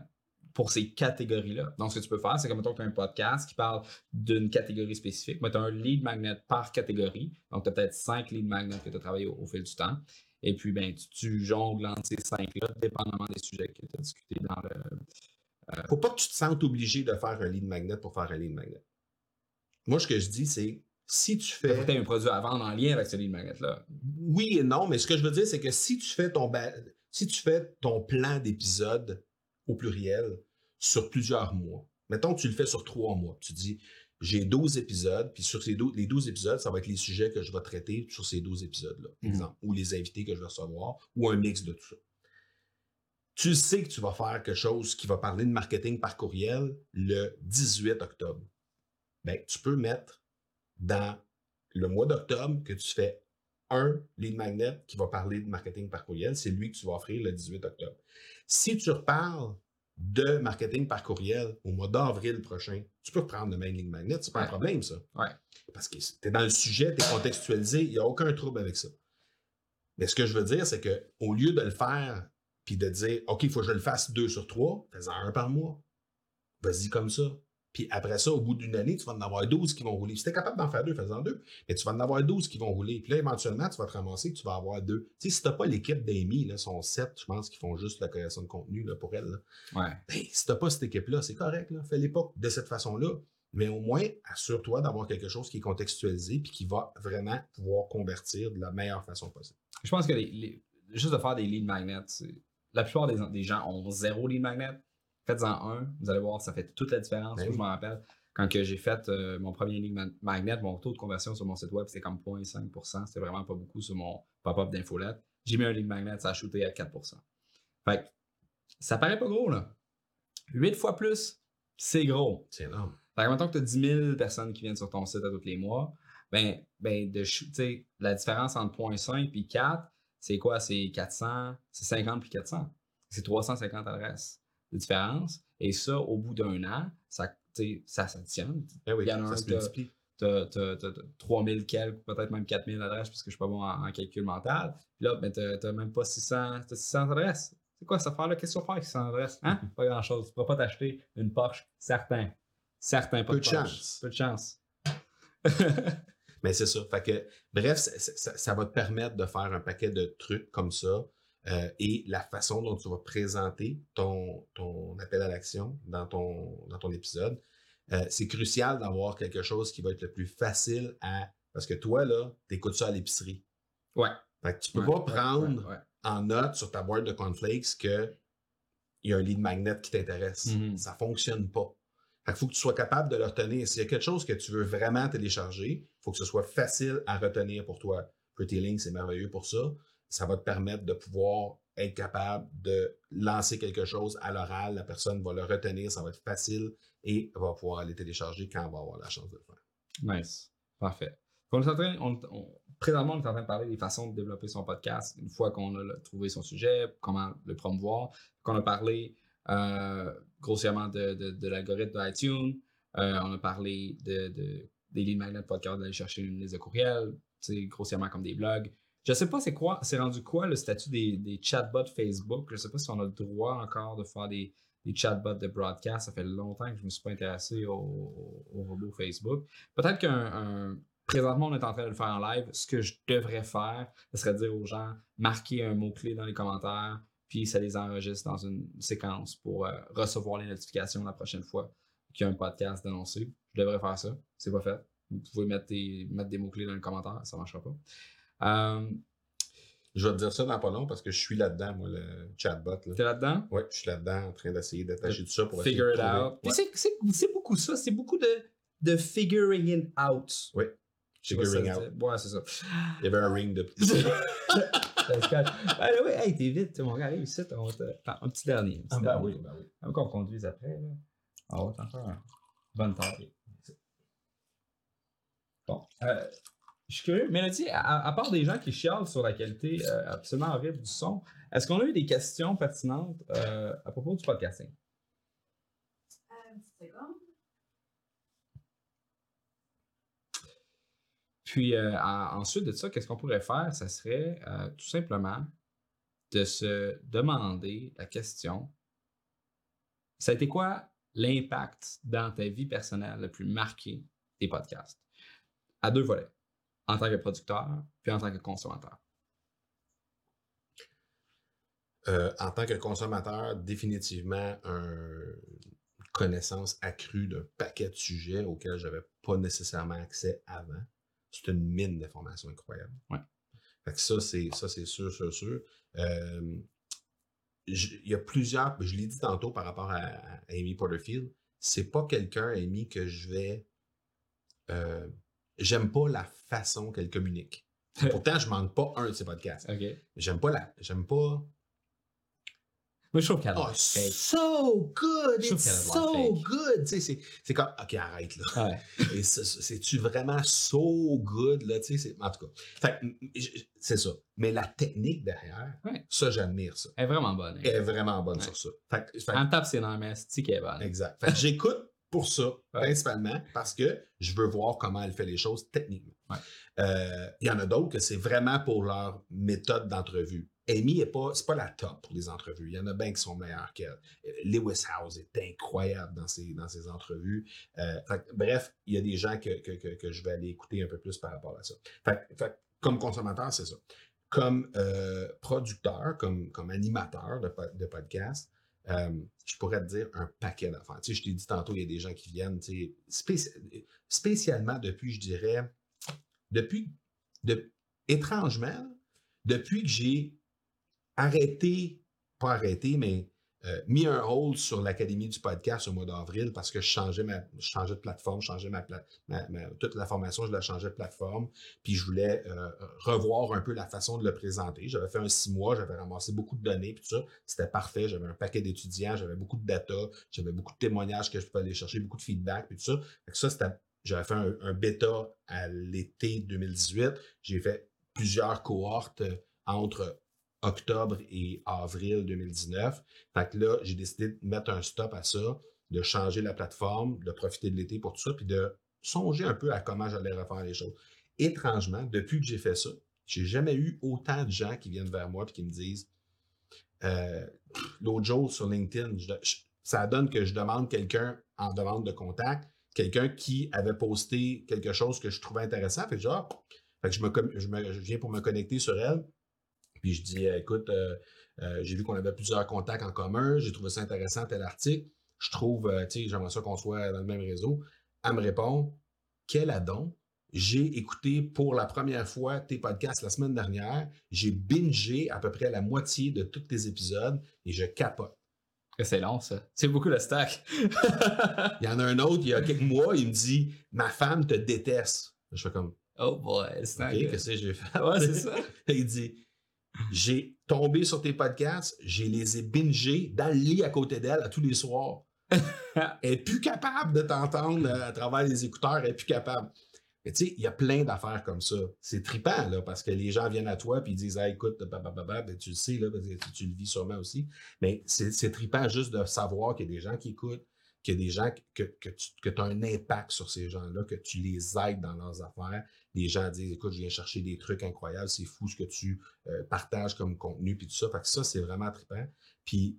pour ces catégories-là. Donc, ce que tu peux faire, c'est que, mettons, tu as un podcast qui parle d'une catégorie spécifique, mais tu as un lead magnet par catégorie. Donc, tu as peut-être cinq lead magnets que tu as travaillé au, au fil du temps. Et puis, ben, tu, tu jongles entre ces cinq-là, dépendamment des sujets que tu as discutés dans le. Faut pas que tu te sentes obligé de faire un lead magnet pour faire un lead magnet. Moi, ce que je dis, c'est si tu fais. un produit à vendre en lien avec ce lead magnet-là. Oui et non, mais ce que je veux dire, c'est que si tu fais ton, ba- si tu fais ton plan d'épisodes au pluriel sur plusieurs mois, mettons que tu le fais sur trois mois, tu dis j'ai 12 épisodes, puis sur ces 12, les 12 épisodes, ça va être les sujets que je vais traiter sur ces 12 épisodes-là, Mhm. exemple, ou les invités que je vais recevoir, ou un mix de tout ça. Tu sais que tu vas faire quelque chose qui va parler de marketing par courriel le 18 octobre. Ben, tu peux mettre dans le mois d'octobre que tu fais un lead magnet qui va parler de marketing par courriel, c'est lui que tu vas offrir le 18 octobre. Si tu reparles de marketing par courriel au mois d'avril prochain, tu peux reprendre le lead magnet, c'est pas un problème ça. Ouais. Parce que tu es dans le sujet, tu es contextualisé, il n'y a aucun trouble avec ça. Mais ce que je veux dire, c'est que au lieu de le faire puis de dire OK, il faut que je le fasse deux sur trois, fais-en un par mois. Vas-y comme ça. Puis après ça, au bout d'une année, tu vas en avoir 12 qui vont rouler. Si tu es capable d'en faire deux, fais-en deux. Mais tu vas en avoir 12 qui vont rouler. Puis là, éventuellement, tu vas te ramasser que tu vas avoir deux. Tu sais, si tu n'as pas l'équipe d'Amy, là, sont sept, je pense, qui font juste la création de contenu là, pour elle. là. Ouais. Ben, si tu n'as pas cette équipe-là, c'est correct. Là. Fais-les pas de cette façon-là. Mais au moins, assure-toi d'avoir quelque chose qui est contextualisé puis qui va vraiment pouvoir convertir de la meilleure façon possible. Je pense que les- les- juste de faire des lead magnets, la plupart des, des gens ont zéro lead magnet. Faites-en un, vous allez voir, ça fait toute la différence. Ben Moi, oui. je me rappelle, quand j'ai fait euh, mon premier ma- magnet, mon taux de conversion sur mon site web, c'était comme 0.5%. C'était vraiment pas beaucoup sur mon pop-up d'infolette. J'ai mis un lead magnet, ça a shooté à 4%. Fait que, ça paraît pas gros, là. 8 fois plus, c'est gros. C'est énorme. Fait que, mettons que tu as 10 000 personnes qui viennent sur ton site à tous les mois, ben, ben de, la différence entre 0.5 et 4, c'est quoi? C'est 400, c'est 50 puis 400. C'est 350 adresses de différence. Et ça, au bout d'un an, ça, ça s'additionne. Ben oui, Il y en a ça un se multiplie. Tu as, 3000 quelques, peut-être même 4000 adresses, parce que je suis pas bon en, en calcul mental. Puis là, ben, tu n'as même pas 600, t'as 600 adresses. C'est quoi cette affaire-là? Qu'est-ce que tu vas faire avec 600 adresses? Hein? Pas grand-chose. Tu ne pourras pas t'acheter une Porsche. Certain. Certain, pas Peu de, de Porsche. chance. Peu de chance. Mais c'est ça. Fait que, bref, ça, ça- ça va te permettre de faire un paquet de trucs comme ça. Euh, et la façon dont tu vas présenter ton, ton appel à l'action dans ton, dans ton épisode, euh, c'est crucial d'avoir quelque chose qui va être le plus facile à. Parce que toi, là, tu écoutes ça à l'épicerie. Ouais. Fait que tu peux Ouais, pas ouais, prendre ouais, en note sur ta boîte de cornflakes que il y a un lead magnet qui t'intéresse. Mhm. Ça fonctionne pas. Fait qu'il faut que tu sois capable de le retenir. S'il y a quelque chose que tu veux vraiment télécharger, il faut que ce soit facile à retenir pour toi. Pretty Link, c'est merveilleux pour ça. Ça va te permettre de pouvoir être capable de lancer quelque chose à l'oral. La personne va le retenir, ça va être facile et va pouvoir aller télécharger quand elle va avoir la chance de le faire. Nice. Parfait. On est en train- on- on- présentement, on est en train de parler des façons de développer son podcast une fois qu'on a trouvé son sujet, comment le promouvoir. Qu'on a parlé euh, grossièrement de, de- de l'algorithme d'iTunes. Euh, on a parlé de, de- des lead magnets podcast d'aller chercher une liste de courriels, c'est grossièrement comme des blogs. Je sais pas c'est quoi, c'est rendu quoi le statut des, chatbots Facebook? Je sais pas si on a le droit encore de faire des, chatbots de broadcast. Ça fait longtemps que je me suis pas intéressé au, au, au robot Facebook. Peut-être qu'un un- présentement on est en train de le faire en live. Ce que je devrais faire, ce serait dire aux gens marquer un mot-clé dans les commentaires, puis ça les enregistre dans une séquence pour euh, recevoir les notifications la prochaine fois qu'il y a un podcast d'annoncer. Je devrais faire ça. C'est pas fait. Vous pouvez mettre des, mettre des mots-clés dans les commentaires, ça marchera pas. Euh, Je vais te dire ça dans pas long parce que je suis là-dedans, moi, le chatbot. Là. T'es là-dedans? Ouais, je suis là-dedans en train d'essayer d'attacher tout ça pour essayer Figure de it trouver- out. Ouais. c'est- c'est c'est beaucoup ça, c'est beaucoup de, de figuring it out. Oui, figuring out. dit. Ouais, c'est ça. Il y avait un ring de. Ça se cache. Ah, là, oui, hey, t'es vite, mon gars, arrive ici, on va te- Attends, un petit dernier. un petit Ah, ben dernier. oui, ben oui. Avant qu'on conduise après, là. Ah, ouais, un bonne taille. Bon. Euh, je suis curieux. Mélodie, à, à part des gens qui chialent sur la qualité euh, absolument horrible du son, est-ce qu'on a eu des questions pertinentes euh, à propos du podcasting? Euh, une petite seconde. Puis en- ensuite de ça, qu'est-ce qu'on pourrait faire? Ça serait tout simplement de se demander la question ça a été quoi l'impact dans ta vie personnelle le plus marqué des podcasts? À deux volets. En tant que producteur, puis en tant que consommateur? Euh, en tant que consommateur, définitivement un- une connaissance accrue d'un paquet de sujets auxquels je n'avais pas nécessairement accès avant. C'est une mine d'informations incroyable. Ouais. Fait que ça, c'est ça, c'est sûr, sûr, sûr. Euh, Il y a plusieurs, je l'ai dit tantôt par rapport à, à Amy Porterfield, c'est pas quelqu'un, Amy, que je vais. euh, J'aime pas la façon qu'elle communique. Pourtant, je manque pas un de ses podcasts. J'aime pas la. J'aime pas. Moi, je trouve qu'elle Oh, a fake. so good! It's so good! Tu sais, c'est, c'est comme, OK, arrête, là. Ouais. Et c'est- c'est-tu vraiment so good, là? Tu sais, c'est, en tout cas. C'est ça. Mais la technique derrière, Ouais. ça, j'admire ça. Elle est vraiment bonne. hein. Elle est vraiment bonne Ouais. sur ça. Fait, fait me tape nerfs, mais c'est qu'elle est bonne. exact. Fait j'écoute pour ça, Ouais. principalement, parce que je veux voir comment elle fait les choses techniquement. Ouais. Euh, Il y en a d'autres que c'est vraiment pour leur méthode d'entrevue. Amy est pas, c'est pas la top pour les entrevues. Il y en a bien qui sont meilleurs qu'elle. Lewis House est incroyable dans ses, dans ses entrevues. Euh, fait bref, il y a des gens que, que, que, que je vais aller écouter un peu plus par rapport à ça. Fait, comme consommateur, c'est ça. Comme euh, producteur, comme, comme animateur de, de podcast, euh, je pourrais te dire un paquet d'affaires. Tu sais, je t'ai dit tantôt, il y a des gens qui viennent, tu sais, spéci- spécialement depuis, je dirais, depuis, de, étrangement, depuis que j'ai arrêté, pas arrêté, mais euh, mis un hold sur l'Académie du podcast au mois d'avril parce que je changeais, ma, changeais de plateforme, je changeais ma, ma- toute la formation, je la changeais de plateforme, puis je voulais euh, revoir un peu la façon de le présenter. J'avais fait un six mois, j'avais ramassé beaucoup de données, puis tout ça, c'était parfait. J'avais un paquet d'étudiants, j'avais beaucoup de data, j'avais beaucoup de témoignages que je pouvais aller chercher, beaucoup de feedback, puis tout ça. Fait ça, c'était, j'avais fait un, un bêta à l'été 2018. J'ai fait plusieurs cohortes euh, entre octobre et avril 2019. Fait que là, j'ai décidé de mettre un stop à ça, de changer la plateforme, de profiter de l'été pour tout ça, puis de songer un peu à comment j'allais refaire les choses. Étrangement, depuis que j'ai fait ça, j'ai jamais eu autant de gens qui viennent vers moi et qui me disent euh, l'autre jour sur LinkedIn, ça donne que je demande quelqu'un en demande de contact, quelqu'un qui avait posté quelque chose que je trouvais intéressant. Fait que, genre, fait que je, me- je viens pour me connecter sur elle. Puis je dis, écoute, euh, euh, j'ai vu qu'on avait plusieurs contacts en commun, j'ai trouvé ça intéressant, tel article. Je trouve, euh, tu sais, j'aimerais ça qu'on soit dans le même réseau. Elle me répond, quel adon. J'ai écouté pour la première fois tes podcasts la semaine dernière. J'ai bingé à peu près la moitié de tous tes épisodes et je capote. C'est long, ça. C'est beaucoup le stack. Il y en a un autre, il y a quelques mois, il me dit, ma femme te déteste. Je fais comme, oh boy, good. qu'est-ce que j'ai fait? Ouais, c'est ça. il dit J'ai tombé sur tes podcasts, j'ai les ai bingés dans le lit à côté d'elle à tous les soirs. elle est plus capable de t'entendre euh, à travers les écouteurs, elle est plus capable. Mais tu sais, il y a plein d'affaires comme ça. C'est trippant, là, parce que les gens viennent à toi et ils disent hey, écoute, babababa, ben, tu le sais, là, parce que tu, tu le vis sûrement aussi. Mais c'est trippant juste de savoir qu'il y a des gens qui écoutent, qu'il y a des gens que, que tu as un impact sur ces gens-là, que tu les aides dans leurs affaires. Les gens disent écoute, je viens chercher des trucs incroyables, c'est fou ce que tu euh, partages comme contenu, puis tout ça. Fait que ça, c'est vraiment trippant. Puis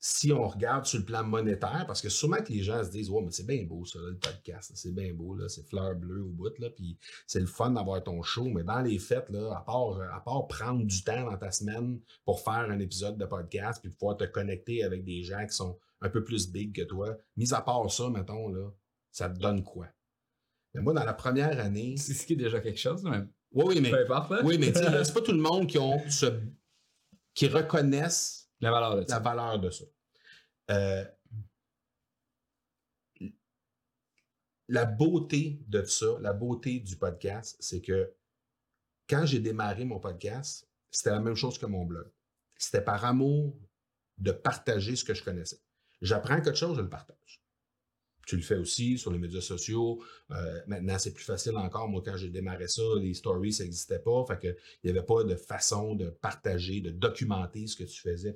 si on regarde sur le plan monétaire, parce que sûrement que les gens se disent, ouais, mais c'est bien beau, ça, le podcast, c'est bien beau, c'est fleur bleue au bout, là, puis c'est le fun d'avoir ton show, mais dans les fêtes, part, à part prendre du temps dans ta semaine pour faire un épisode de podcast, puis pouvoir te connecter avec des gens qui sont un peu plus big que toi, mis à part ça, mettons, là, ça te donne quoi? Mais moi, dans la première année. C'est ce qui est déjà quelque chose, mais Oui, oui, mais, peu importe. là. oui, mais c'est pas tout le monde qui ont ce, qui reconnaissent la valeur de la ça. valeur de ça. Euh, la beauté de ça, la beauté du podcast, c'est que quand j'ai démarré mon podcast, c'était la même chose que mon blog. C'était par amour de partager ce que je connaissais. J'apprends quelque chose, je le partage. Tu le fais aussi sur les médias sociaux. Euh, maintenant, c'est plus facile encore. Moi, quand j'ai démarré ça, les stories, ça n'existait pas. Fait que il n'y avait pas de façon de partager, de documenter ce que tu faisais.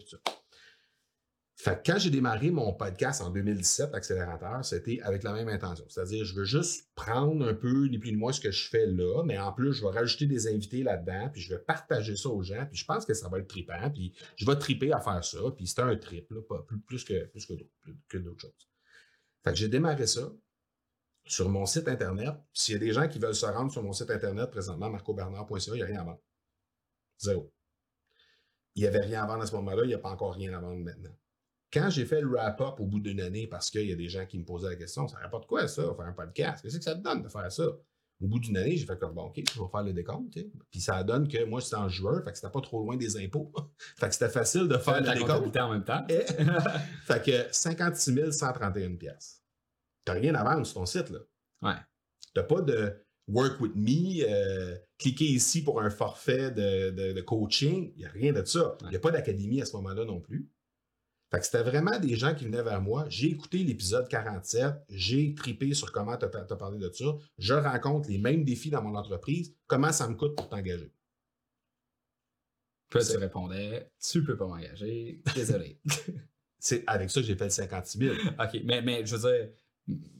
Fait que quand j'ai démarré mon podcast en 2017, Accélérateur, c'était avec la même intention. C'est-à-dire, je veux juste prendre un peu, ni plus ni moins, ce que je fais là, mais en plus, je vais rajouter des invités là-dedans, puis je vais partager ça aux gens, puis je pense que ça va être trippant, puis je vais tripper à faire ça, puis c'était un trip, là, pas, plus, plus que, plus que d'autres choses. Fait que j'ai démarré ça sur mon site Internet. S'il y a des gens qui veulent se rendre sur mon site Internet présentement, marcobernard.ca, il n'y a rien à vendre. Zéro. Il n'y avait rien à vendre à ce moment-là, il n'y a pas encore rien à vendre maintenant. Quand j'ai fait le wrap-up au bout d'une année, parce qu'il y a des gens qui me posaient la question, ça rapporte quoi ça, faire un podcast? Qu'est-ce que ça te donne de faire ça? Au bout d'une année, j'ai fait comme bon, OK, je vais faire le décompte. Puis ça donne que moi, c'était en joueur, fait que c'était pas trop loin des impôts. fait que c'était facile de faire le décompte. en même temps. Et- fait que 56 131 pièces. T'as rien à vendre sur ton site, là. Ouais. T'as pas de work with me, euh, cliquez ici pour un forfait de, de- de coaching. Il n'y a rien de ça. Il n'y a pas d'académie à ce moment-là non plus. Fait que c'était vraiment des gens qui venaient vers moi. J'ai écouté l'épisode 47, j'ai tripé sur comment tu as parlé de ça. Je rencontre les mêmes défis dans mon entreprise. Comment ça me coûte pour t'engager? C'est- tu répondais, tu peux pas m'engager, désolé. C'est avec ça que j'ai fait le 56 000. OK, mais, mais je veux dire,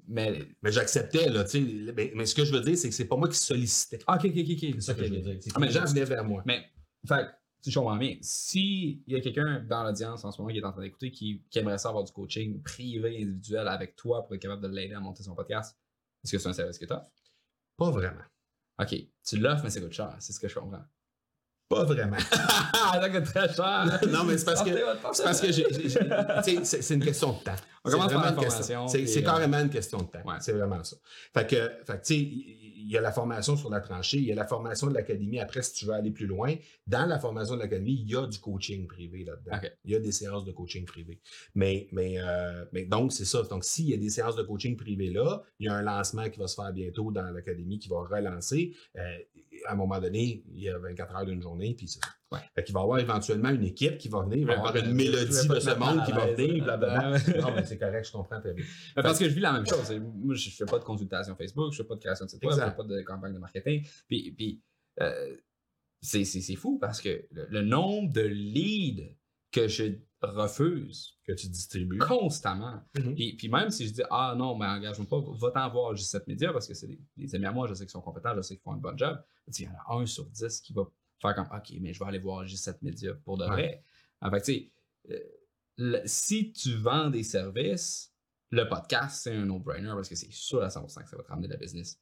mais... Mais j'acceptais, là, tu sais. Mais, mais ce que je veux dire, c'est que c'est pas moi qui sollicitais. OK, OK, OK, OK. C'est ça que je veux dire. Ah, mais les gens venaient vers moi. Mais, fait, si je comprends bien, s'il y a quelqu'un dans l'audience en ce moment qui est en train d'écouter qui, qui aimerait ça avoir du coaching privé, individuel avec toi pour être capable de l'aider à monter son podcast, est-ce que c'est un service que tu offres? Pas vraiment. OK, tu l'offres, mais ça coûte cher, c'est ce que je comprends. Pas vraiment. ça coûte très cher. non, mais c'est parce que. C'est parce que une question de temps. On commence par C'est euh, carrément une question de temps. ouais. C'est vraiment ça. Fait que, fait que, tu sais, il y a la formation sur la tranchée, il y a la formation de l'académie. Après, si tu veux aller plus loin, dans la formation de l'académie, il y a du coaching privé là-dedans. Il y a des séances de coaching privé. Mais, mais, euh, mais donc, c'est ça. Donc, s'il y a des séances de coaching privé là, il y a un lancement qui va se faire bientôt dans l'académie qui va relancer. Euh, à un moment donné, il y a 24 heures d'une journée, puis c'est ça. Ouais. Fait qu'il va y avoir éventuellement une équipe qui va venir, il va y avoir une mélodie de ce monde qui va venir, blablabla. Ouais. non, mais c'est correct, je comprends très bien. Mais parce que je vis la même chose. Moi, je fais pas de consultation Facebook, je fais pas de création de site web, je fais pas de campagne de marketing. Puis, puis euh, c'est fou parce que le, le nombre de leads que je refuse Que tu distribues. constamment. Mhm. Puis, puis même si je dis Ah non, mais engage-moi pas, va-t'en voir G7 Media parce que c'est des, des amis à moi, je sais qu'ils sont compétents, je sais qu'ils font un bon job. Il y en a un sur dix qui va faire comme OK, mais je vais aller voir G7 Media pour de Ouais. vrai. En fait, tu sais, euh, si tu vends des services, le podcast, c'est un no-brainer parce que c'est sûr à 100% que ça va te ramener de la business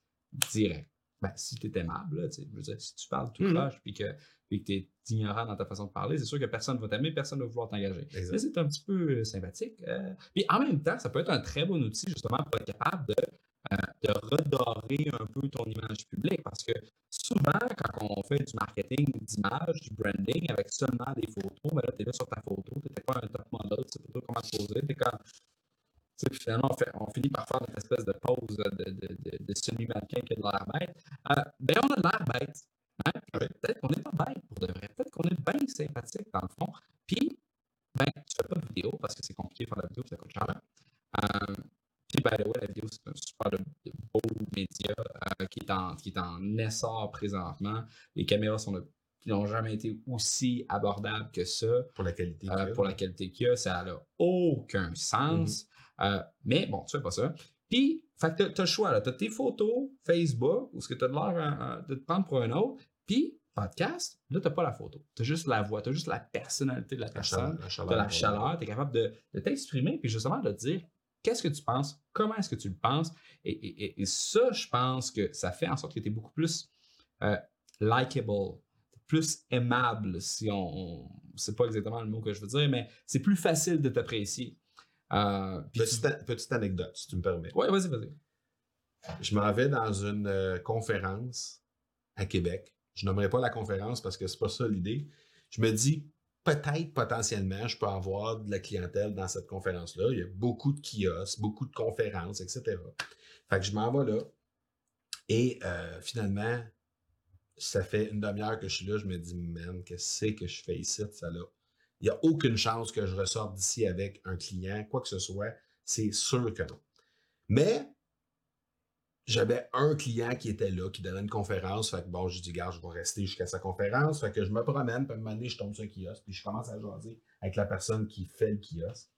direct. Ben, si tu es aimable, là, je veux dire, si tu parles tout Mhm. croche puis que puis que tu es ignorant dans ta façon de parler, c'est sûr que personne ne va t'aimer, personne ne va vouloir t'engager. C'est un petit peu euh, sympathique. euh. Puis en même temps, ça peut être un très bon outil justement pour être capable de, euh, de redorer un peu ton image publique parce que souvent, quand on fait du marketing d'image, du branding avec seulement des photos, ben là, tu es là sur ta photo, tu n'es pas un top model, tu sais pas trop comment te poser, tu comme. Tu sais, puis finalement, on, fait- on finit par faire une espèce de pose de, de, de, de semi-mannequin qui a de l'air bête. Euh, ben, on a de l'air bête. Hein? Oui. Peut-être qu'on n'est pas bête pour de vrai. Peut-être qu'on est bien sympathique dans le fond. Puis, ben, tu fais pas de vidéo parce que c'est compliqué de faire la vidéo, ça coûte cher. Euh, puis, the way, la vidéo, c'est un super beau média euh, qui, est en, qui est en essor présentement. Les caméras sont de- qui n'ont jamais été aussi abordables que ça Pour la qualité. euh, qu'il y a. pour la qualité qu'il y a. Ça n'a aucun sens. Euh, mais bon, tu fais pas ça. Puis, t'as as le choix. Tu as tes photos Facebook ou ce que tu as de l'air de te prendre pour un autre. Puis, podcast, là, tu n'as pas la photo. Tu as juste la voix, tu as juste la personnalité de la La personne chaleur. de la chaleur, tu es capable de, de t'exprimer, puis justement de dire qu'est-ce que tu penses, comment est-ce que tu le penses? Et, et- et- et ça, je pense que ça fait en sorte que tu es beaucoup plus euh, likable, plus aimable, si on. on c'est pas exactement le mot que je veux dire, mais c'est plus facile de t'apprécier. Euh, tu- Petite, anecdote, si tu me permets. Ouais, vas-y, vas-y. Je m'en vais dans une euh, conférence à Québec. Je nommerai pas la conférence parce que c'est pas ça l'idée. Je me dis, peut-être potentiellement, je peux avoir de la clientèle dans cette conférence-là. Il y a beaucoup de kiosques, beaucoup de conférences, etc. Fait que je m'en vais là. Et euh, finalement, ça fait une demi-heure que je suis là. Je me dis, man, qu'est-ce que je fais ici, ça là? Il n'y a aucune chance que je ressorte d'ici avec un client, quoi que ce soit. C'est sûr que non. Mais j'avais un client qui était là, qui donnait une conférence. Fait que bon, je dis, gars, je vais rester jusqu'à sa conférence. Fait que je me promène, puis à un moment donné, je tombe sur un kiosque, puis je commence à jaser avec la personne qui fait le kiosque.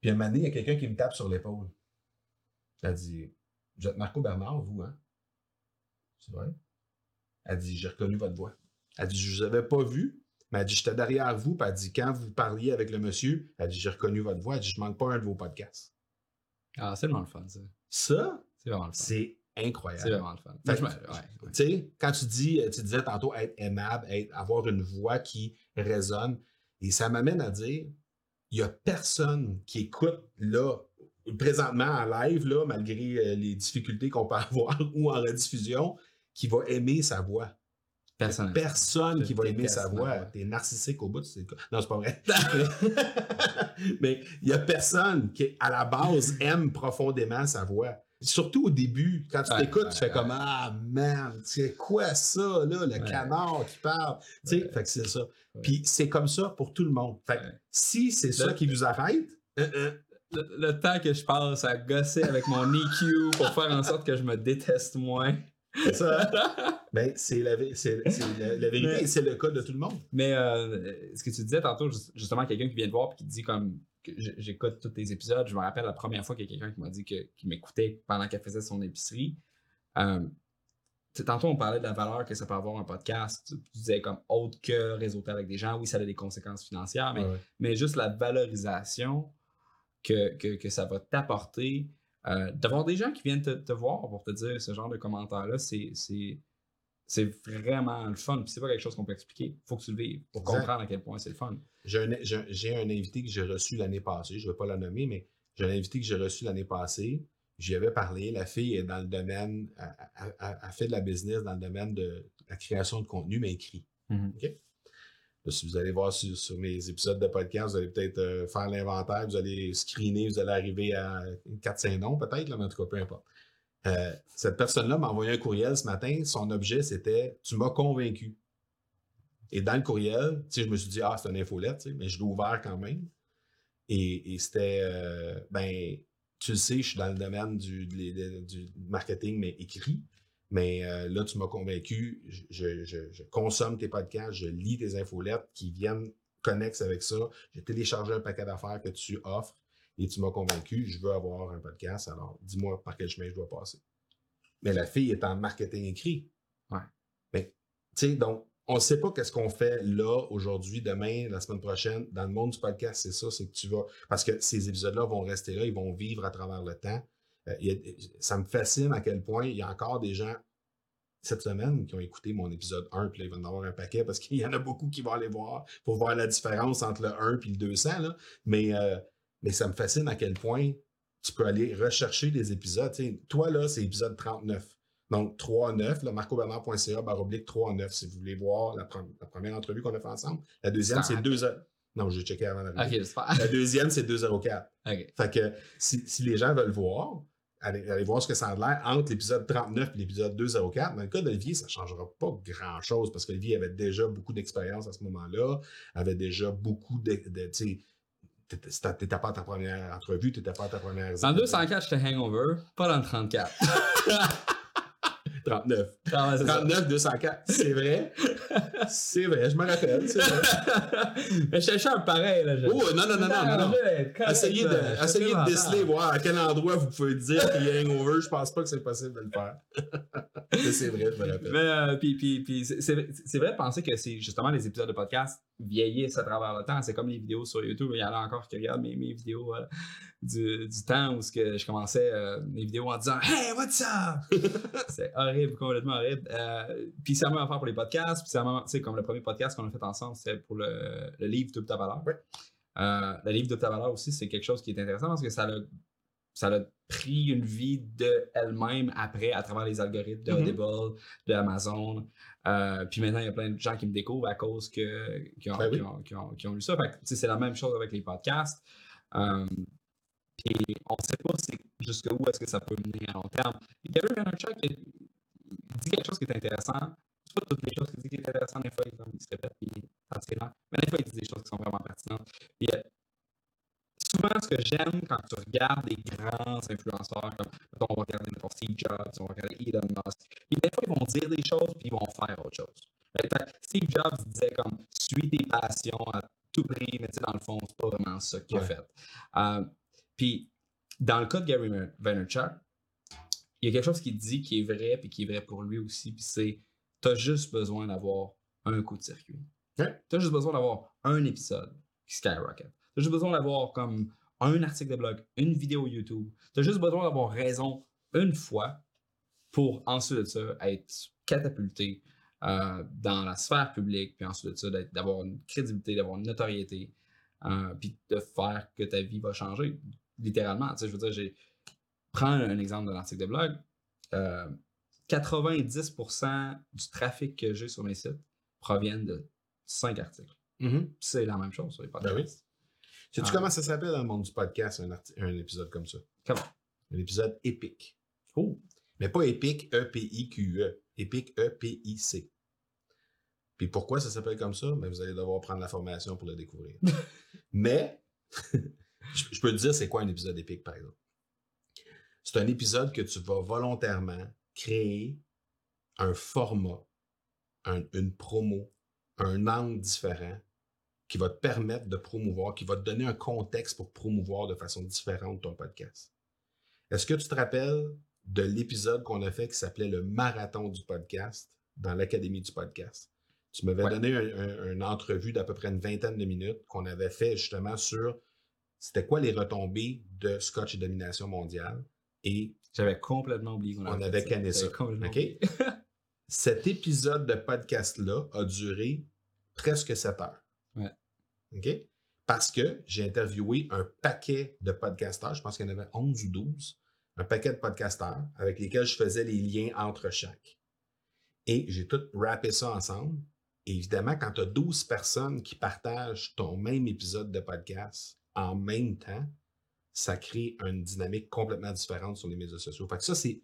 Puis à un moment donné, il y a quelqu'un qui me tape sur l'épaule. Elle dit, vous êtes Marco Bernard, vous, hein? C'est vrai? Elle dit, j'ai reconnu votre voix. Elle dit, je vous avais pas vu, mais elle dit, j'étais derrière vous, puis elle dit, quand vous parliez avec le monsieur, elle dit, j'ai reconnu votre voix, elle dit, je manque pas un de vos podcasts. Ah, c'est vraiment le fun, ça. Ça, C'est vraiment le fun. c'est C'est incroyable. vraiment le fun. Fait me- ouais, ouais. Tu sais, quand tu dis, tu disais tantôt être aimable, être- avoir une voix qui résonne, et ça m'amène à dire, il n'y a personne qui écoute là, présentement en live, là, malgré euh, les difficultés qu'on peut avoir ou en rediffusion, qui va aimer sa voix. Personne. Personne qui va aimer sa voix. T'es narcissique au bout de c'est le cas. Non, c'est pas vrai. Mais il n'y a personne qui, à la base, aime profondément sa voix. Surtout au début, quand tu Ouais, t'écoutes, ouais, tu fais comme Ah man, c'est quoi ça, là, le canard qui parle? Tu sais, fait que c'est ça. Puis c'est comme ça pour tout le monde. Fait que si c'est ça qui vous arrête, euh, euh, Le, le temps que je passe à gosser avec mon EQ pour faire en sorte que je me déteste moins. c'est ça. ben, c'est la, c'est- c'est la- la vérité et c'est le cas de tout le monde. Mais euh, ce que tu disais tantôt, ju- justement, quelqu'un qui vient te voir et qui te dit comme j'écoute tous tes épisodes. Je me rappelle la première fois qu'il y a quelqu'un qui m'a dit que- qu'il m'écoutait pendant qu'elle faisait son épicerie. Euh, tantôt, on parlait de la valeur que ça peut avoir un podcast. Tu, tu disais comme autre que réseauter avec des gens. Oui, ça a des conséquences financières, mais, Ouais, ouais. mais juste la valorisation que, que, que ça va t'apporter. euh, D'avoir des gens qui viennent te, te voir pour te dire ce genre de commentaires-là, c'est. c'est c'est vraiment le fun. Puis c'est pas quelque chose qu'on peut expliquer. Faut que tu le vives pour Exact. comprendre à quel point c'est le fun. J'ai un, invité que j'ai reçu l'année passée, je ne vais pas la nommer, mais j'ai un invité que j'ai reçu l'année passée. J'y avais parlé. La fille est dans le domaine, elle fait de la business dans le domaine de la création de contenu, mais écrit. Mhm. Si vous allez voir sur, sur mes épisodes de podcast, vous allez peut-être euh, faire l'inventaire, vous allez screener, vous allez arriver à 4-5 noms peut-être, mais en tout cas, peu importe. Euh, cette personne-là m'a envoyé un courriel ce matin. Son objet, c'était Tu m'as convaincu. Et dans le courriel, je me suis dit, ah, c'est une infolette, mais je l'ai ouvert quand même. Et, et c'était, euh, ben, tu le sais, je suis dans le domaine du, marketing, mais écrit. Mais euh, là, tu m'as convaincu, je- je consomme tes podcasts, je lis tes infolettes qui viennent connexes avec ça. J'ai téléchargé un paquet d'affaires que tu offres et tu m'as convaincu, je veux avoir un podcast, alors dis-moi par quel chemin je dois passer. Mais la fille est en marketing écrit. Ouais. Mais, tu sais, donc, on ne sait pas qu'est-ce qu'on fait là, aujourd'hui, demain, la semaine prochaine. Dans le monde du podcast, c'est ça, c'est que tu vas. Parce que ces épisodes-là vont rester là, ils vont vivre à travers le temps. Euh, ça me fascine à quel point il y a encore des gens cette semaine qui ont écouté mon épisode 1, puis là, ils vont en avoir un paquet parce qu'il y en a beaucoup qui vont aller voir pour voir la différence entre le 1 et le 200. Là. Mais, euh, mais ça me fascine à quel point tu peux aller rechercher des épisodes. Toi, là, c'est épisode 39. Donc, 3-9, là, marcobernard.ca, baroblique 3-9, si vous voulez voir la, pre- la première entrevue qu'on a fait ensemble. La deuxième, C'est c'est un- 2 heures. Non, j'ai checké avant Ok, d'arriver. j'espère. La deuxième, c'est 204. Ok. Fait que si, si les gens veulent voir, allez, allez voir ce que ça a l'air entre l'épisode 39 et l'épisode 204. Dans le cas d'Olivier, ça ne changera pas grand-chose parce qu'Olivier avait déjà beaucoup d'expérience à ce moment-là, avait déjà beaucoup de. de t'étais pas à ta première entrevue, t'étais pas à ta première. Dans 204, j'étais hangover, pas dans le 34. 39. Ah ouais, c'est ça. 39, 204. C'est vrai? C'est vrai, je me rappelle. Mais j'étais sharp pareil, là. je- Oh, non, non, non, non. Je Essayez de, Je essayez de déceler, voir à quel endroit vous pouvez dire qu'il y a hangover. Je pense pas que c'est possible de le faire. Mais c'est vrai, je me rappelle. Mais, euh, puis, c'est vrai de penser que c'est justement les épisodes de podcast vieillissent à travers le temps. C'est comme les vidéos sur YouTube. Il y en a encore qui regardent mes, mes vidéos euh, du, du temps où que je commençais euh, mes vidéos en disant Hey, what's up? c'est horrible, complètement horrible. Euh, puis c'est la même affaire pour les podcasts. Puis c'est la comme le premier podcast qu'on a fait ensemble, c'était pour le, le livre Double ta valeur. Ouais. Le livre Double ta valeur aussi, c'est quelque chose qui est intéressant parce que ça l'a ça a pris une vie de elle-même après à travers les algorithmes de Mhm. Audible, de Amazon. Euh, puis maintenant, il y a plein de gens qui me découvrent à cause que, qui, ont, Ben oui. qui ont- qui ont- qui ont lu ça. C'est la même chose avec les podcasts. Euh, puis on ne sait pas jusqu'où est-ce que ça peut mener à long terme. Gary Vaynerchuk dit quelque chose qui est intéressant. C'est pas toutes les choses qu'il dit qui est intéressant, des fois il, se répète, puis c'est attirant. Mais des fois, il dit des choses qui sont vraiment pertinentes. Puis, euh, souvent, ce que j'aime quand tu regardes des grands influenceurs, comme mettons, on va regarder mettons, Steve Jobs, on va regarder Elon Musk, et des fois, ils vont dire des choses, puis ils vont faire autre chose. Steve Jobs disait comme, suis tes passions à tout prix, mais tu sais, dans le fond, c'est pas vraiment ça qu'il a fait. Euh, puis, dans le cas de Gary Vaynerchuk, il y a quelque chose qui dit qui est vrai, puis qui est vrai pour lui aussi, puis c'est, t'as juste besoin d'avoir un coup de circuit. Ouais. T'as juste besoin d'avoir un épisode qui skyrocket. T'as juste besoin d'avoir comme un article de blog, une vidéo YouTube. T'as juste besoin d'avoir raison une fois pour ensuite de ça être catapulté euh, dans la sphère publique, puis ensuite de ça d'avoir une crédibilité, d'avoir une notoriété, euh, puis de faire que ta vie va changer, littéralement. Tu sais, je veux dire, j'ai prends un exemple d'un article de blog. euh, 90% du trafic que j'ai sur mes sites proviennent de 5 articles. Mhm. C'est la même chose sur les podcasts. Ben oui. Sais-tu Ah. comment ça s'appelle dans le monde du podcast, un, épisode comme ça? Comment? Un épisode épique. Oh. Mais pas épique, E-P-I-Q-E. Épique, E-P-I-C. Puis pourquoi ça s'appelle comme ça? Ben, vous allez devoir prendre la formation pour le découvrir. Mais, je, je peux te dire c'est quoi un épisode épique, par exemple? C'est un épisode que tu vas volontairement créer un format, un- une promo, un angle différent qui va te permettre de promouvoir, qui va te donner un contexte pour promouvoir de façon différente ton podcast. Est-ce que tu te rappelles de l'épisode qu'on a fait qui s'appelait le marathon du podcast dans l'Académie du podcast? Tu m'avais Ouais. donné un- un- une entrevue d'à peu près une vingtaine de minutes qu'on avait fait justement sur c'était quoi les retombées de Scotch et Domination mondiale. Et J'avais complètement oublié qu'on On fait avait canné ça, J'avais complètement OK? oublié. cet épisode de podcast-là a duré presque 7 heures. Ouais. OK? Parce que j'ai interviewé un paquet de podcasteurs, je pense qu'il y en avait 11 ou 12, un paquet de podcasteurs avec lesquels je faisais les liens entre chaque. Et j'ai tout rappé ça ensemble. Et évidemment, quand tu as 12 personnes qui partagent ton même épisode de podcast en même temps, ça crée une dynamique complètement différente sur les médias sociaux. Fait que ça, c'est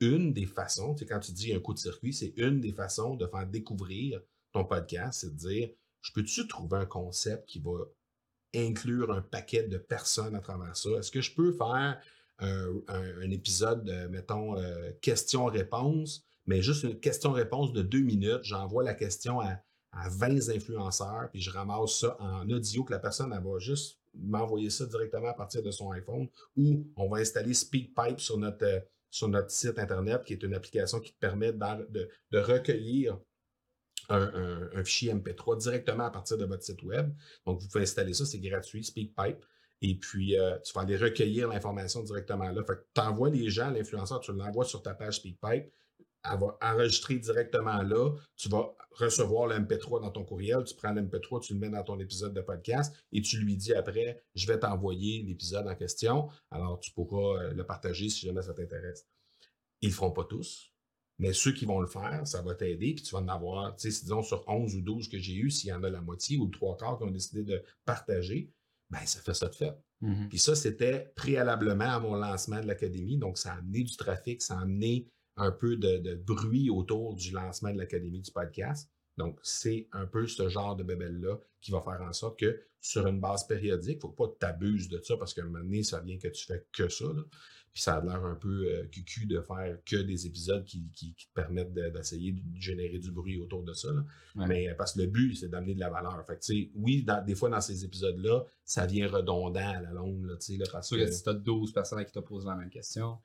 une des façons, tu sais, quand tu dis un coup de circuit, c'est une des façons de faire découvrir ton podcast, c'est de dire, je peux-tu trouver un concept qui va inclure un paquet de personnes à travers ça? Est-ce que je peux faire un, un- épisode, de, mettons, euh, question-réponse, mais juste une question-réponse de deux minutes, j'envoie la question à, à 20 influenceurs, puis je ramasse ça en audio que la personne, va juste m'envoyer ça directement à partir de son iPhone, ou on va installer SpeakPipe sur notre, euh, sur notre site Internet, qui est une application qui te permet de, de recueillir un, fichier MP3 directement à partir de votre site web. Donc, vous pouvez installer ça, c'est gratuit, SpeakPipe. Et puis, euh, tu vas aller recueillir l'information directement là. Fait que tu envoies les gens, l'influenceur, tu l'envoies sur ta page SpeakPipe. Elle va enregistrer directement là. Tu vas recevoir le MP3 dans ton courriel. Tu prends le MP3, tu le mets dans ton épisode de podcast et tu lui dis après, je vais t'envoyer l'épisode en question. Alors, tu pourras euh, le partager si jamais ça t'intéresse. Ils le feront pas tous, mais ceux qui vont le faire, ça va t'aider. Puis tu vas en avoir, tu sais, disons sur 11 ou 12 que j'ai eu, s'il y en a la moitié ou le trois quarts qui ont décidé de partager, ben ça fait ça de fait. Mhm. Puis ça, c'était préalablement à mon lancement de l'académie. Donc, ça a amené du trafic, ça a amené un peu de, de bruit autour du lancement de l'académie du podcast. Donc, c'est un peu ce genre de bébelle-là qui va faire en sorte que sur une base périodique, il ne faut pas que tu abuses de ça parce qu'à un moment donné, ça vient que tu fais que ça. là. Puis ça a l'air un peu euh, cucu de faire que des épisodes qui, qui- qui te permettent de- d'essayer de générer du bruit autour de ça. là. Ouais. Mais euh, parce que le but, c'est d'amener de la valeur. Fait que, tu sais, oui, dans- des fois, dans ces épisodes-là, ça vient redondant à la longue, là, tu sais, là, parce que si tu as 12 personnes qui te posent la même question,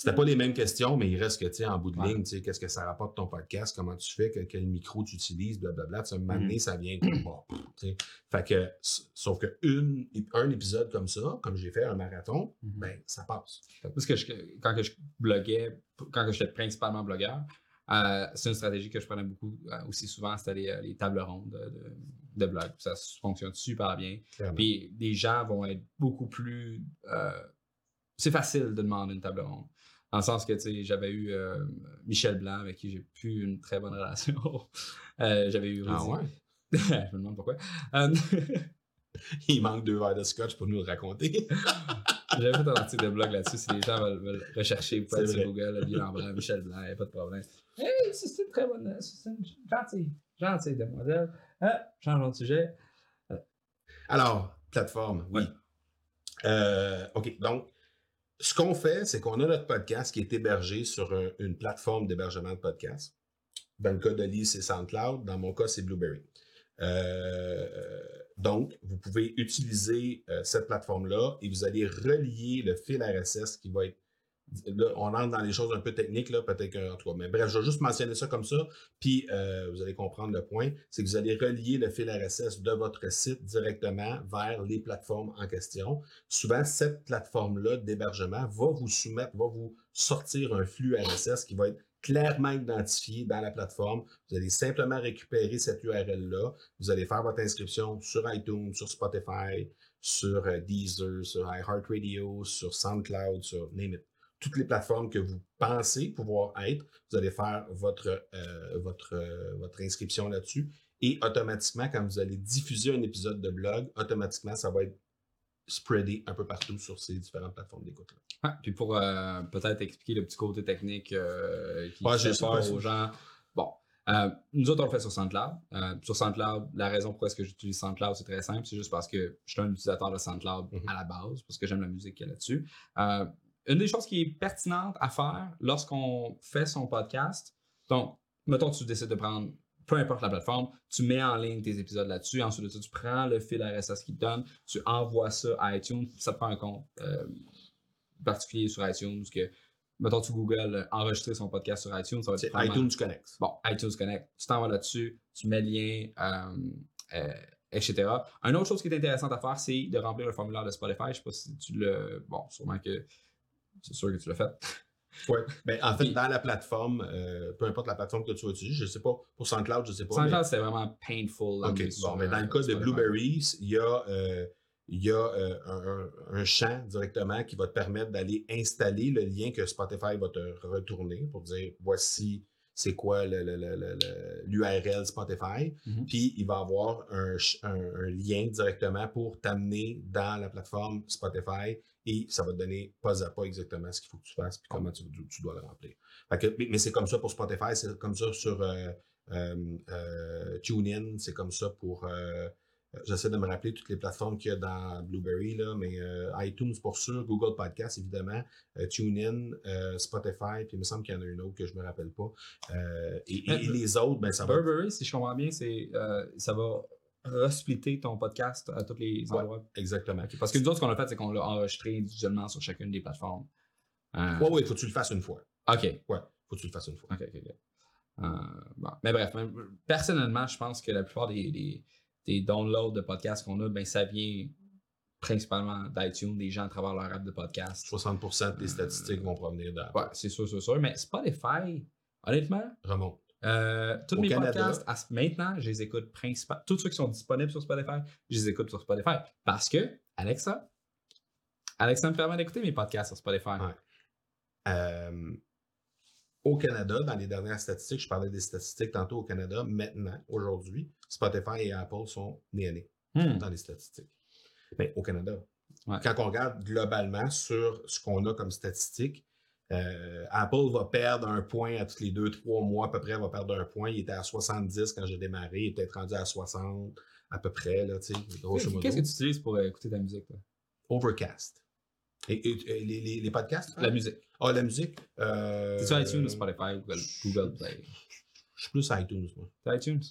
c'était pas les mêmes questions, mais il reste que, tu sais, en bout de Ouais. ligne, tu sais, qu'est-ce que ça rapporte ton podcast, comment tu fais, que- quel micro tu utilises, blablabla. Tu sais, donné, ça vient comme, bon. Fait que, sauf que une, un épisode comme ça, comme j'ai fait un marathon, Mhm. ben, ça passe. Parce que je- quand que je bloguais, quand que j'étais principalement blogueur, euh, c'est une stratégie que je prenais beaucoup euh, aussi souvent, c'était les, euh, les tables rondes de, de, de blog. Ça fonctionne super bien. clairement. Puis les gens vont être beaucoup plus. euh, c'est facile de demander une table ronde. Dans le sens que, tu sais, j'avais eu euh, Michel Blanc, avec qui j'ai plus une très bonne relation. Euh, j'avais eu Ah ouais? je me demande pourquoi. Euh, Il manque deux verres de scotch pour nous le raconter. J'avais fait un article de blog là-dessus. Si les gens veulent, veulent rechercher, vous pouvez sur Google, Olivier Lambert, Michel Blanc, il n'y a pas de problème. Hey, c'est c'est une très bonne. C'est une gentille, gentille demoiselle. Ah, changeons de sujet. Alors, plateforme, oui. Ouais. Euh, OK, donc, ce qu'on fait, c'est qu'on a notre podcast qui est hébergé sur un- une plateforme d'hébergement de podcast. Dans le cas de c'est SoundCloud. Dans mon cas, c'est Blueberry. Euh, donc, vous pouvez utiliser euh, cette plateforme-là et vous allez relier le fil RSS qui va être. On entre dans les choses un peu techniques, là, peut-être que, en tout. Mais bref, je vais juste mentionner ça comme ça, puis euh, vous allez comprendre le point. C'est que vous allez relier le fil RSS de votre site directement vers les plateformes en question. Souvent, cette plateforme-là d'hébergement va vous soumettre, va vous sortir un flux RSS qui va être clairement identifié dans la plateforme. Vous allez simplement récupérer cette URL-là. Vous allez faire votre inscription sur iTunes, sur Spotify, sur euh, Deezer, sur iHeartRadio, sur SoundCloud, sur Name it. Toutes les plateformes que vous pensez pouvoir être, vous allez faire votre, euh, votre, euh, votre inscription là-dessus. Et automatiquement, quand vous allez diffuser un épisode de blog, automatiquement, ça va être spreadé un peu partout sur ces différentes plateformes d'écoute. Ouais, puis pour euh, peut-être expliquer le petit côté technique qui Ouais, fait peur aux gens. Bon, nous autres, on le fait sur SoundCloud. Sur SoundCloud, la raison est-ce que j'utilise SoundCloud, c'est très simple. C'est juste parce que je suis un utilisateur de SoundCloud Mhm. à la base, parce que j'aime la musique qu'il y a là-dessus. Une des choses qui est pertinente à faire lorsqu'on fait son podcast, donc, mettons, tu décides de prendre peu importe la plateforme, tu mets en ligne tes épisodes là-dessus. Ensuite de ça, tu prends le fil RSS qu'il te donne, tu envoies ça à iTunes, ça te prend un compte euh, particulier sur iTunes que, mettons, tu Google euh, enregistrer son podcast sur iTunes, ça va être C'est iTunes Connect. Bon, iTunes Connect, tu t'en vas là-dessus, tu mets le lien, euh, euh, etc. Une autre chose qui est intéressante à faire, c'est de remplir le formulaire de Spotify. Je sais pas si tu le. Bon, sûrement que. C'est sûr que tu l'as fait. Ouais. Ben, en fait, dans la plateforme, euh, peu importe la plateforme que tu vas utiliser, je sais pas, pour SoundCloud, je sais pas. SoundCloud, c'était vraiment painful. là, OK. Bon, mais dans le cas de. Blueberry, il y a, euh, il y a euh, un champ directement qui va te permettre d'aller installer le lien que Spotify va te retourner pour dire voici c'est quoi le- le- le- le- le- l'URL Spotify. Mhm. Puis il va avoir un, ch- un- un lien directement pour t'amener dans la plateforme Spotify et ça va te donner pas à pas exactement ce qu'il faut que tu fasses puis comment tu, tu dois le remplir. Fait que- mais mais c'est comme ça pour Spotify, c'est comme ça sur euh, euh, euh, TuneIn, c'est comme ça pour. J'essaie de me rappeler toutes les plateformes qu'il y a dans Blueberry, là, mais euh, iTunes pour sûr, Google Podcast évidemment, euh, TuneIn, euh, Spotify, puis il me semble qu'il y en a une autre que je me rappelle pas. Euh, et, et- et les autres, ben ça va. Burberry, si je comprends bien, c'est ça va resplitter ton podcast à tous les Ouais. endroits. Exactement. Parce que nous autres, ce qu'on a fait, c'est qu'on l'a enregistré individuellement sur chacune des plateformes. Euh, Ouais, ouais, faut que tu le fasses une fois. Ok. Ouais, faut que tu le fasses une fois. Ok, ok, ok. Bon. Mais bref, personnellement, je pense que la plupart des, des, des downloads de podcasts qu'on a, ben, ça vient principalement d'iTunes, des gens à travers leur app de podcast. 60% des statistiques vont provenir de Ouais, c'est sûr, c'est sûr. Mais Spotify, honnêtement, remonte. euh, tous Au mes Canada. podcasts, à maintenant, je les écoute principalement. Tous ceux qui sont disponibles sur Spotify, je les écoute sur Spotify. Parce que, Alexa, Alexa me permet d'écouter mes podcasts sur Spotify. Ouais. Euh, au Canada, dans les dernières statistiques, je parlais des statistiques tantôt au Canada, maintenant, aujourd'hui, Spotify et Apple sont nés à Hmm. dans les statistiques. Mais au Canada, Ouais. quand on regarde globalement sur ce qu'on a comme statistiques, euh, Apple va perdre un point à tous les deux, trois mois à peu près, va perdre un point. Il était à 70 quand j'ai démarré, il est peut-être rendu à 60 à peu près, là, tu sais, grosso modo. Qu'est-ce que tu utilises pour euh, écouter ta musique? toi? Overcast. Et, et- et les, les- les podcasts? La musique. Ah, la musique. Euh, C'est sur iTunes ou Spotify ou Google, Google Play? Je suis plus iTunes, moi. C'est iTunes?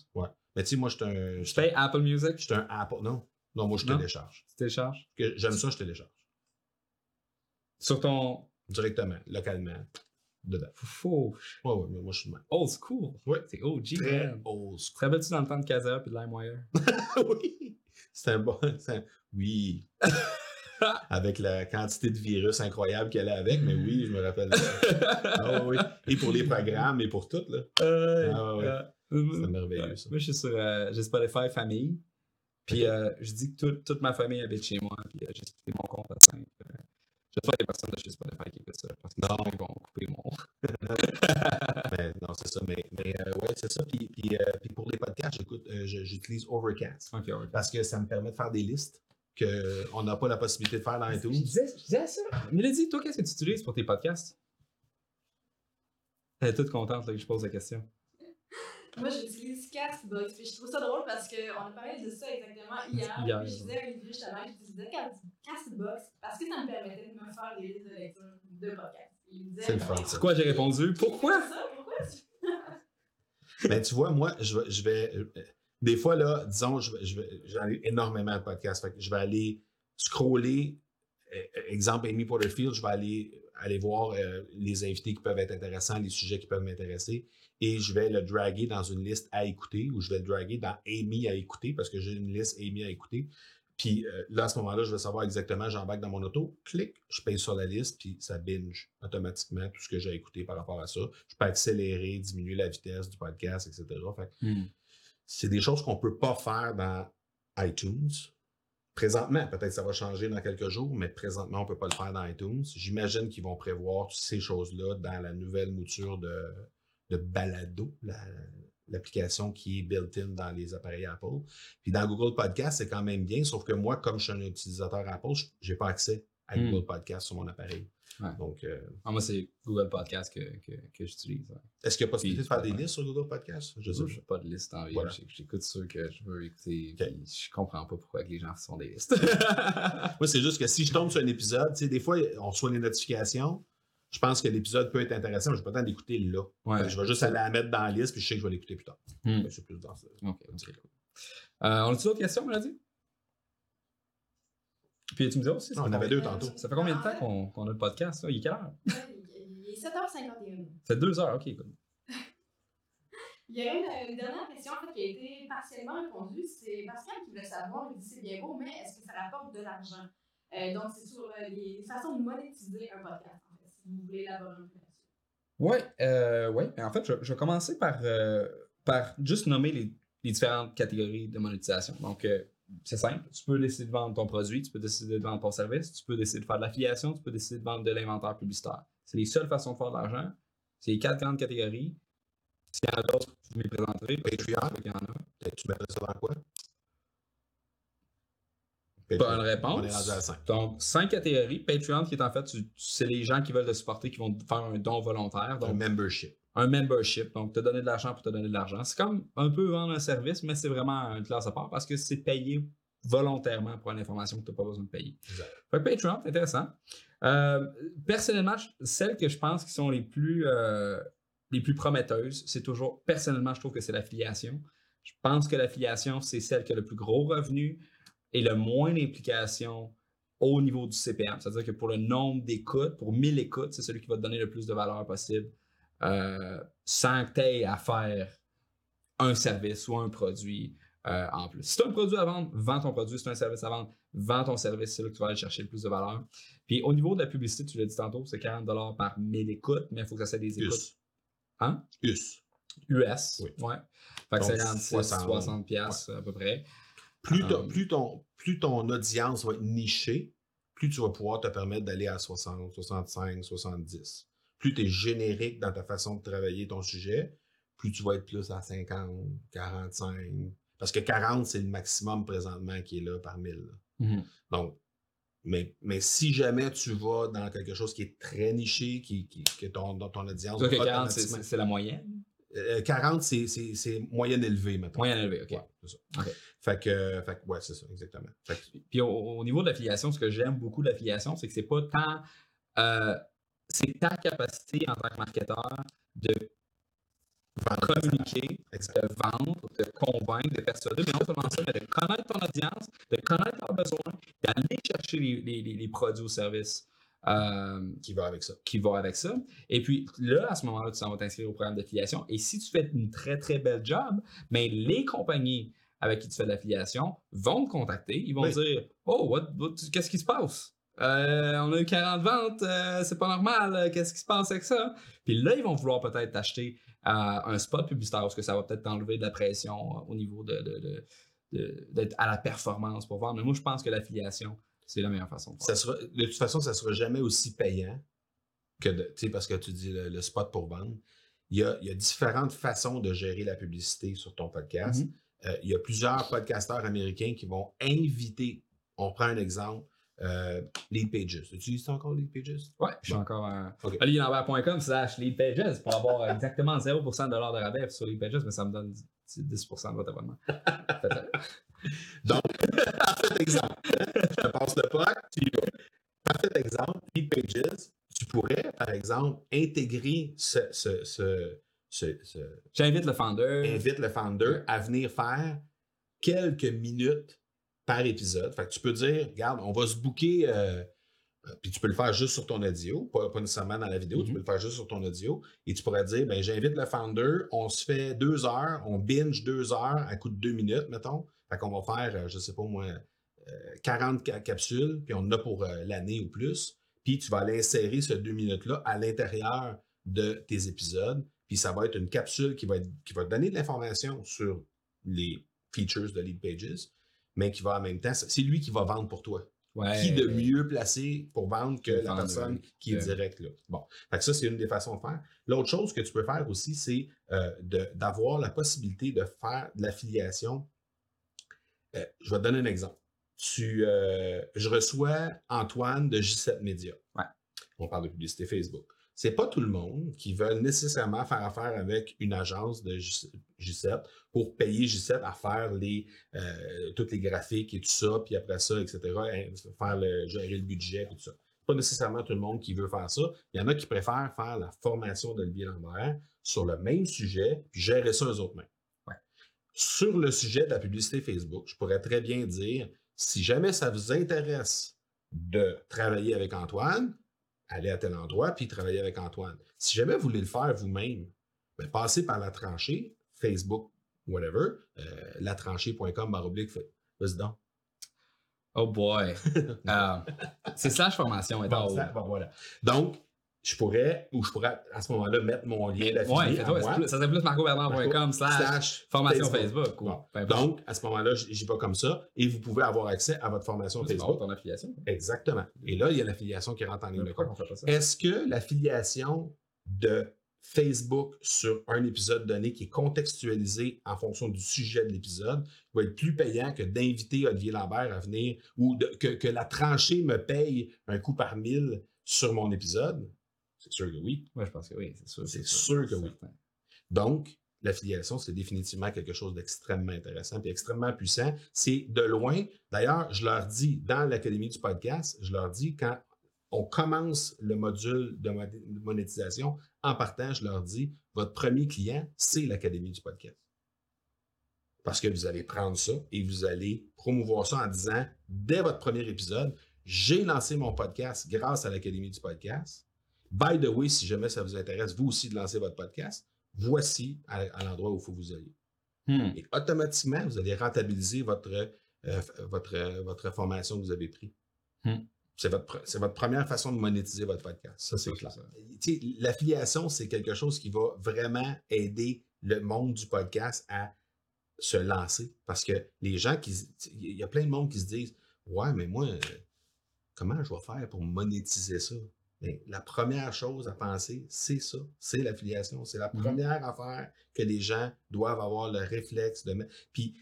Mais tu sais, moi, je suis un, Je paye Apple Music? je suis un Apple. Non, non, moi, je Non? télécharge. Tu télécharges? J'aime ça, je télécharge. Sur ton. Directement, localement, dedans. Ouais, ouais, mais moi, je suis. Old school. Ouais. C'est OG. Très man. old Tu te school. rappelles-tu dans le temps de Kazaa et de LimeWire? oui. C'est un bon. c'est un- Oui. avec la quantité de virus incroyable qu'elle a avec, mais oui, je me rappelle. ça. Ah, oui. Et pour les programmes et pour tout, là. Ah, ouais. Euh, C'est merveilleux, ça. Moi, je suis sur euh, j'ai Spotify famille. Puis euh, je dis que toute- toute ma famille habite chez moi. Puis euh, j'ai expliqué mon compte à 5. J'espère qu'il y a personne de chez Spotify qui fait ça. Parce que Non. ils vont couper mon. Mais non, c'est ça. Mais, mais euh, ouais, c'est ça. Puis, puis, euh, puis pour les podcasts, j'écoute, euh, j'utilise Overcast. Ok, ouais. parce que ça me permet de faire des listes qu'on n'a pas la possibilité de faire dans Je iTunes. disais, je disais ça. Mélodie, toi, qu'est-ce que tu utilises pour tes podcasts? Elle est toute contente là, que je pose la question. Moi, j'utilise Castbox. Puis je trouve ça drôle parce qu'on a parlé de ça exactement hier. Hier, Puis je disais à Olivier justement, j'utilisais Cast- Castbox parce que ça me permettait de me faire des listes de lecture de disait, C'est le fun. C'est quoi j'ai répondu? Pourquoi? ça, pourquoi tu- Mais tu vois, moi, je vais. je vais, euh, des fois, là, disons, je vais- je j'en ai énormément de podcasts. Je vais aller scroller. euh, exemple, Amy Porterfield, je vais aller, aller voir euh, les invités qui peuvent être intéressants, les sujets qui peuvent m'intéresser. Et je vais le draguer dans une liste à écouter ou je vais le draguer dans Amy à écouter parce que j'ai une liste Amy à écouter. Puis euh, là, à ce moment-là, je vais savoir exactement, j'embarque dans mon auto, clic, je paye sur la liste, puis ça binge automatiquement tout ce que j'ai écouté par rapport à ça. Je peux accélérer, diminuer la vitesse du podcast, etc. c'est des choses qu'on ne peut pas faire dans iTunes. Présentement, peut-être ça va changer dans quelques jours, mais présentement, on ne peut pas le faire dans iTunes. J'imagine qu'ils vont prévoir ces choses-là dans la nouvelle mouture de, de Balado, la- l'application qui est built-in dans les appareils Apple. Puis dans Google Podcast, c'est quand même bien, sauf que moi, comme je suis un utilisateur Apple, je n'ai pas accès à Hmm. Google Podcast sur mon appareil. Ouais. Donc, euh, Ah, moi, c'est Google Podcast que, que, que j'utilise. ouais. est-ce qu'il y a possibilité de faire des listes sur Google Podcast? Je n'ai pas de liste en vie. Voilà. J'écoute ceux que je veux écouter. Ok. puis Je comprends pas pourquoi les gens font des listes. Moi, c'est juste que si je tombe sur un épisode, des fois, on reçoit les notifications. Je pense que l'épisode peut être intéressant, mais je n'ai pas le temps d'écouter là. Ouais. Je vais juste aller la mettre dans la liste, puis je sais que je vais l'écouter plus tard. Hmm. C'est plus dans ça. Cool. Euh, on a-tu d'autres questions, Mélodie? Puis tu me dis aussi. on avait deux tantôt. Ça fait combien de temps qu'on a le podcast? Là? Il est quelle heure? Il est 7h51. Ça fait deux heures, ok, cool. Il y a une, une dernière question en fait, qui a été partiellement répondue. C'est Pascal qui voulait savoir, il dit c'est bien beau, mais est-ce que ça rapporte de l'argent? Euh, donc, c'est sur euh, les façons de monétiser un podcast, en fait, si vous voulez élaborer un peu là-dessus. Ouais, euh, ouais. En fait, je, je vais commencer par, euh, par juste nommer les, les différentes catégories de monétisation. Donc, euh, c'est simple. Tu peux décider de vendre ton produit, tu peux décider de vendre ton service, tu peux décider de faire de l'affiliation, tu peux décider de vendre de l'inventaire publicitaire. C'est les seules façons de faire de l'argent. C'est les quatre grandes catégories. S'il y en a d'autres, je vous les présenterai. Patreon? Il y en a. Peut-être Tu mettrais ça dans quoi? Bonne On est réponse. rendu à 5. Donc, cinq catégories. Patreon, qui est en fait, tu- c'est les gens qui veulent te supporter, qui vont faire un don volontaire. Un Donc, membership. Un membership, donc te donner de l'argent pour te donner de l'argent. C'est comme un peu vendre un service, mais c'est vraiment une classe à part parce que c'est payé volontairement pour une information que tu n'as pas besoin de payer. Exact. Fait que Patreon, c'est intéressant. Euh, personnellement, celles que je pense qui sont les plus, euh, les plus prometteuses, c'est toujours, personnellement, je trouve que c'est l'affiliation. Je pense que l'affiliation, c'est celle qui a le plus gros revenu et le moins d'implication au niveau du CPM. C'est-à-dire que pour le nombre d'écoutes, pour 1000 écoutes, c'est celui qui va te donner le plus de valeur possible euh, sans que tu aies à faire un service ou un produit euh, en plus. Si tu as un produit à vendre, vends ton produit. Si tu as un service à vendre, vends ton service. C'est là que tu vas aller chercher le plus de valeur. Puis au niveau de la publicité, tu l'as dit tantôt, c'est 40 par 1000 écoutes, mais il faut que ça soit des écoutes US. Hein? US. US. Oui. Ouais. Fait que Donc, 56, 60, 60 piastres à peu près. Plus, Um, plus, ton, plus ton audience va être nichée, plus tu vas pouvoir te permettre d'aller à 60, 65, 70. Plus tu es générique dans ta façon de travailler ton sujet, plus tu vas être plus à 50, 45. Parce que 40, c'est le maximum présentement qui est là par 1000. là. Mhm. Donc, mais, mais si jamais tu vas dans quelque chose qui est très niché, qui, qui, que ton, ton audience Donc, va 40, c'est- la moyenne? Euh, 40, c'est- c'est c'est moyenne élevée, maintenant. Moyenne élevée, OK. Ouais, c'est ça. OK. Fait que, fait ouais, c'est ça, exactement. Que, Puis au, au niveau de l'affiliation, ce que j'aime beaucoup de l'affiliation, c'est que c'est pas tant. euh, c'est ta capacité en tant que marketeur de communiquer, de vendre, de convaincre, de persuader, mais non seulement ça, mais de connaître ton audience, de connaître leurs besoins, d'aller chercher les, les- les- les produits ou services euh, Qui va avec ça. qui vont avec ça. Et puis là, à ce moment-là, tu s'en vas t'inscrire au programme d'affiliation. Et si tu fais une très, très belle job, mais les compagnies avec qui tu fais de l'affiliation vont te contacter. Ils vont Oui. dire Oh, what- what- qu'est-ce qui se passe? Euh, on a eu 40 ventes, euh, c'est pas normal, euh, qu'est-ce qui se passe avec ça? Puis là, ils vont vouloir peut-être t'acheter euh, un spot publicitaire parce que ça va peut-être t'enlever de la pression au niveau de, de- de- de- d'être à la performance pour vendre. Mais moi, je pense que l'affiliation, c'est la meilleure façon de faire. Ça sera, de toute façon, ça sera jamais aussi payant que de, tu sais, parce que tu dis le, le spot pour vendre. Il y, a, il y a différentes façons de gérer la publicité sur ton podcast. Mhm. Euh, il y a plusieurs podcasteurs américains qui vont inviter, on prend un exemple, euh, Lead Pages. Tu utilises encore Lead Pages? Ouais, je suis Bon. encore à Ok. olivierlambert.com slash leadpages pour avoir exactement 0% de dollars de rabais sur leadpages, mais ça me donne 10% de votre abonnement. Faites-le. Parfait exemple. Je te passe le POC, tu. Parfait exemple, Lead Pages, tu pourrais, par exemple, intégrer ce, ce, ce, ce- ce- J'invite le founder. invite le founder à venir faire quelques minutes par épisode. Fait que tu peux dire, regarde, on va se booker, euh, euh, puis tu peux le faire juste sur ton audio, pas, pas nécessairement dans la vidéo, tu Mhm. peux le faire juste sur ton audio, et tu pourrais dire, ben j'invite le founder, on se fait deux heures, on binge deux heures à coup de deux minutes, mettons. Fait qu'on va faire, euh, je sais pas moi, euh, 40 ca- capsules, puis on en a pour euh, l'année ou plus. Puis tu vas aller insérer ce deux minutes-là à l'intérieur de tes épisodes. Puis ça va être une capsule qui va, être- qui va te donner de l'information sur les features de Lead Pages, mais qui va en même temps, c'est lui qui va vendre pour toi. Ouais. Qui de mieux placé pour vendre que la personne qui est Ouais. direct là. Bon, fait que ça, c'est une des façons de faire. L'autre chose que tu peux faire aussi, c'est euh, d'avoir la possibilité de faire de l'affiliation. Euh, je vais te donner un exemple. Tu, euh, je reçois Antoine de J7 Media. Ouais. On parle de publicité Facebook. C'est pas tout le monde qui veut nécessairement faire affaire avec une agence de J- J7 pour payer J7 à faire les, euh, toutes les graphiques et tout ça, puis après ça, etc., faire le, gérer le budget et tout ça. Pas nécessairement tout le monde qui veut faire ça. Il y en a qui préfèrent faire la formation d'Olivier Lambert sur le même sujet, puis gérer ça eux autres mêmes. Ouais. Sur le sujet de la publicité Facebook, je pourrais très bien dire, si jamais ça vous intéresse de travailler avec Antoine, allez à tel endroit, puis travailler avec Antoine. Si jamais vous voulez le faire vous-même, ben, passez par la tranchée, Facebook, whatever, euh, latranchée.com, barre oblique, fait- vas-y donc. Oh boy. Euh, c'est slash formation. Bon, ça- bon, voilà. Donc, je pourrais, ou je pourrais à ce moment-là mettre mon lien Ouais, d'affilié fais à toi, moi, plus- ça serait plus marcobernard.com slash formation Facebook. ou- Bon. Donc, à ce moment-là, j'y vais comme ça et vous pouvez avoir accès à votre formation bon, Facebook. ton affiliation. Exactement. Et là, il y a l'affiliation qui rentre en ligne de compte. Est-ce que l'affiliation de Facebook sur un épisode donné qui est contextualisé en fonction du sujet de l'épisode va être plus payant que d'inviter Olivier Lambert à venir ou de- que, que la tranchée me paye un coup par mille sur mon épisode? C'est sûr que oui. Ouais, je pense que oui, c'est sûr. C'est sûr que oui. Donc, l'affiliation, c'est définitivement quelque chose d'extrêmement intéressant et extrêmement puissant. C'est de loin. D'ailleurs, je leur dis dans l'Académie du podcast, je leur dis quand on commence le module de mo- de monétisation, en partant, je leur dis votre premier client, c'est l'Académie du podcast. Parce que vous allez prendre ça et vous allez promouvoir ça en disant dès votre premier épisode, j'ai lancé mon podcast grâce à l'Académie du podcast. By the way, si jamais ça vous intéresse, vous aussi, de lancer votre podcast, voici à, à l'endroit où il faut vous alliez. Hmm. Et automatiquement, vous allez rentabiliser votre, euh, votre, euh, votre formation que vous avez prise. Hmm. C'est votre, votre première façon de monétiser votre podcast. Ça, c'est clair. L'affiliation, c'est quelque chose qui va vraiment aider le monde du podcast à se lancer. Parce que les gens qui. Il y a plein de monde qui se disent Ouais, mais moi, euh, comment je vais faire pour monétiser ça? Ben, la première chose à penser, c'est ça, c'est l'affiliation. C'est la Mhm. première affaire que les gens doivent avoir le réflexe de mettre. Puis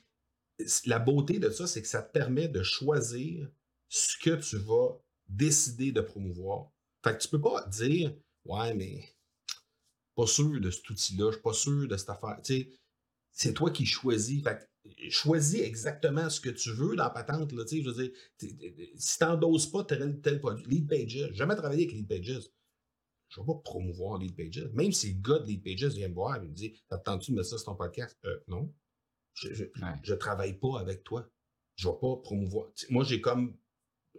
la beauté de ça, c'est que ça te permet de choisir ce que tu vas décider de promouvoir. Fait que tu peux pas dire Ouais, mais pas sûr de cet outil-là, je suis pas sûr de cette affaire. Tu sais, c'est toi qui choisis. Fait que choisis exactement ce que tu veux dans la patente. Là, je veux dire, si tu n'endoses pas tel, tel produit, Lead Pages, jamais travaillé avec Lead Pages. Je ne vais pas promouvoir Lead Pages. Même si le gars de Lead Pages vient me voir et me dit T'attends-tu de mettre ça sur ton podcast Euh, Non. Je, Ouais. je travaille pas avec toi. Je ne vais pas promouvoir. Moi, j'ai comme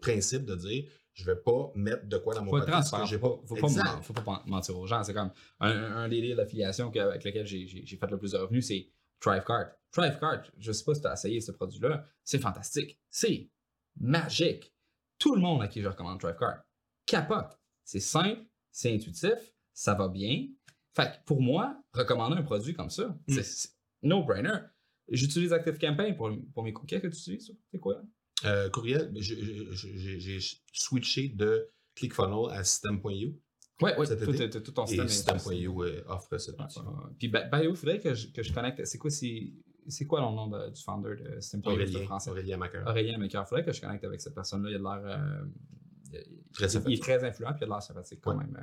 principe de dire je ne vais pas mettre de quoi dans mon Faut podcast transparent. que j'ai pas. faut, pas, Exact. faut pas men- mentir aux gens. C'est comme un, un, un des d'affiliation avec lequel j'ai fait le plus de revenus, c'est Thrivecart. Thrivecart, je sais pas si tu as essayé ce produit-là, c'est fantastique. C'est magique. Tout le monde à qui je recommande Thrivecart capote. C'est simple, c'est intuitif, ça va bien. Fait que pour moi, recommander un produit comme ça, Mm. c'est- no-brainer. J'utilise ActiveCampaign pour, pour mes courriels que tu utilises. C'est quoi? Euh, courriel, je- j'ai switché de ClickFunnels à System.io Ouais, ouais, Cet tout, tout, ton système. System.io euh, offre ouais. Puis, ben, ben, il faudrait que je, que je connecte. C'est quoi, c'est c'est quoi le nom de- du founder de de Aurélien, français? Aurélien Macaire. Aurélien Maker. Faudrait que je connecte avec cette personne-là. Il a de l'air. euh, il- il, est très influent puis il a de l'air sympathique quand Ouais. même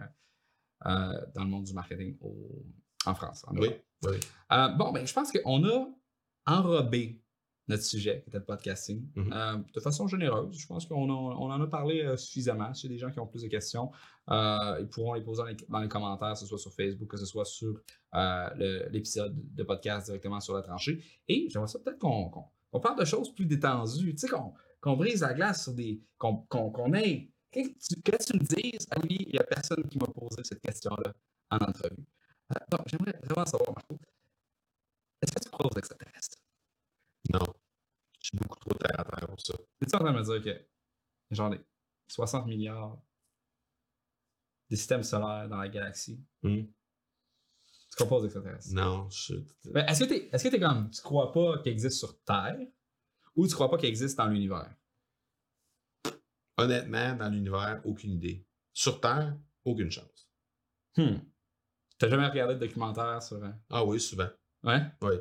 euh, euh, dans le monde du marketing au- en France. en Oui. Euh, bon, ben, je pense qu'on a enrobé notre sujet, qui était le podcasting, Mhm. euh, de façon généreuse. Je pense qu'on on en a parlé euh, suffisamment. A des gens qui ont plus de questions, euh, ils pourront les poser dans les, dans les commentaires, que ce soit sur Facebook, que ce soit sur l'épisode de podcast directement sur la tranchée. Et j'aimerais ça peut-être qu'on parle de choses plus détendues, tu sais, qu'on brise la glace sur des. qu'on ait. Que tu, que tu me dises, Olivier, il n'y a personne qui m'a posé cette question-là en entrevue. Donc, j'aimerais vraiment savoir, Marco, est-ce que tu crois aux extraterrestres? Non. Je suis beaucoup trop terre à terre pour ça. Es-tu en train de me dire que, genre, les 60 milliards des systèmes solaires dans la galaxie, Hmm. tu crois pas aux extraterrestres? Non, je. Mais est-ce que t'es, est-ce que t'es comme, tu crois pas qu'ils existent sur Terre ou tu crois pas qu'ils existent dans l'univers? Honnêtement, dans l'univers, aucune idée. Sur Terre, aucune chance. Hmm. T'as jamais regardé de documentaire sur. euh, Ah oui, souvent. Ouais? Oui.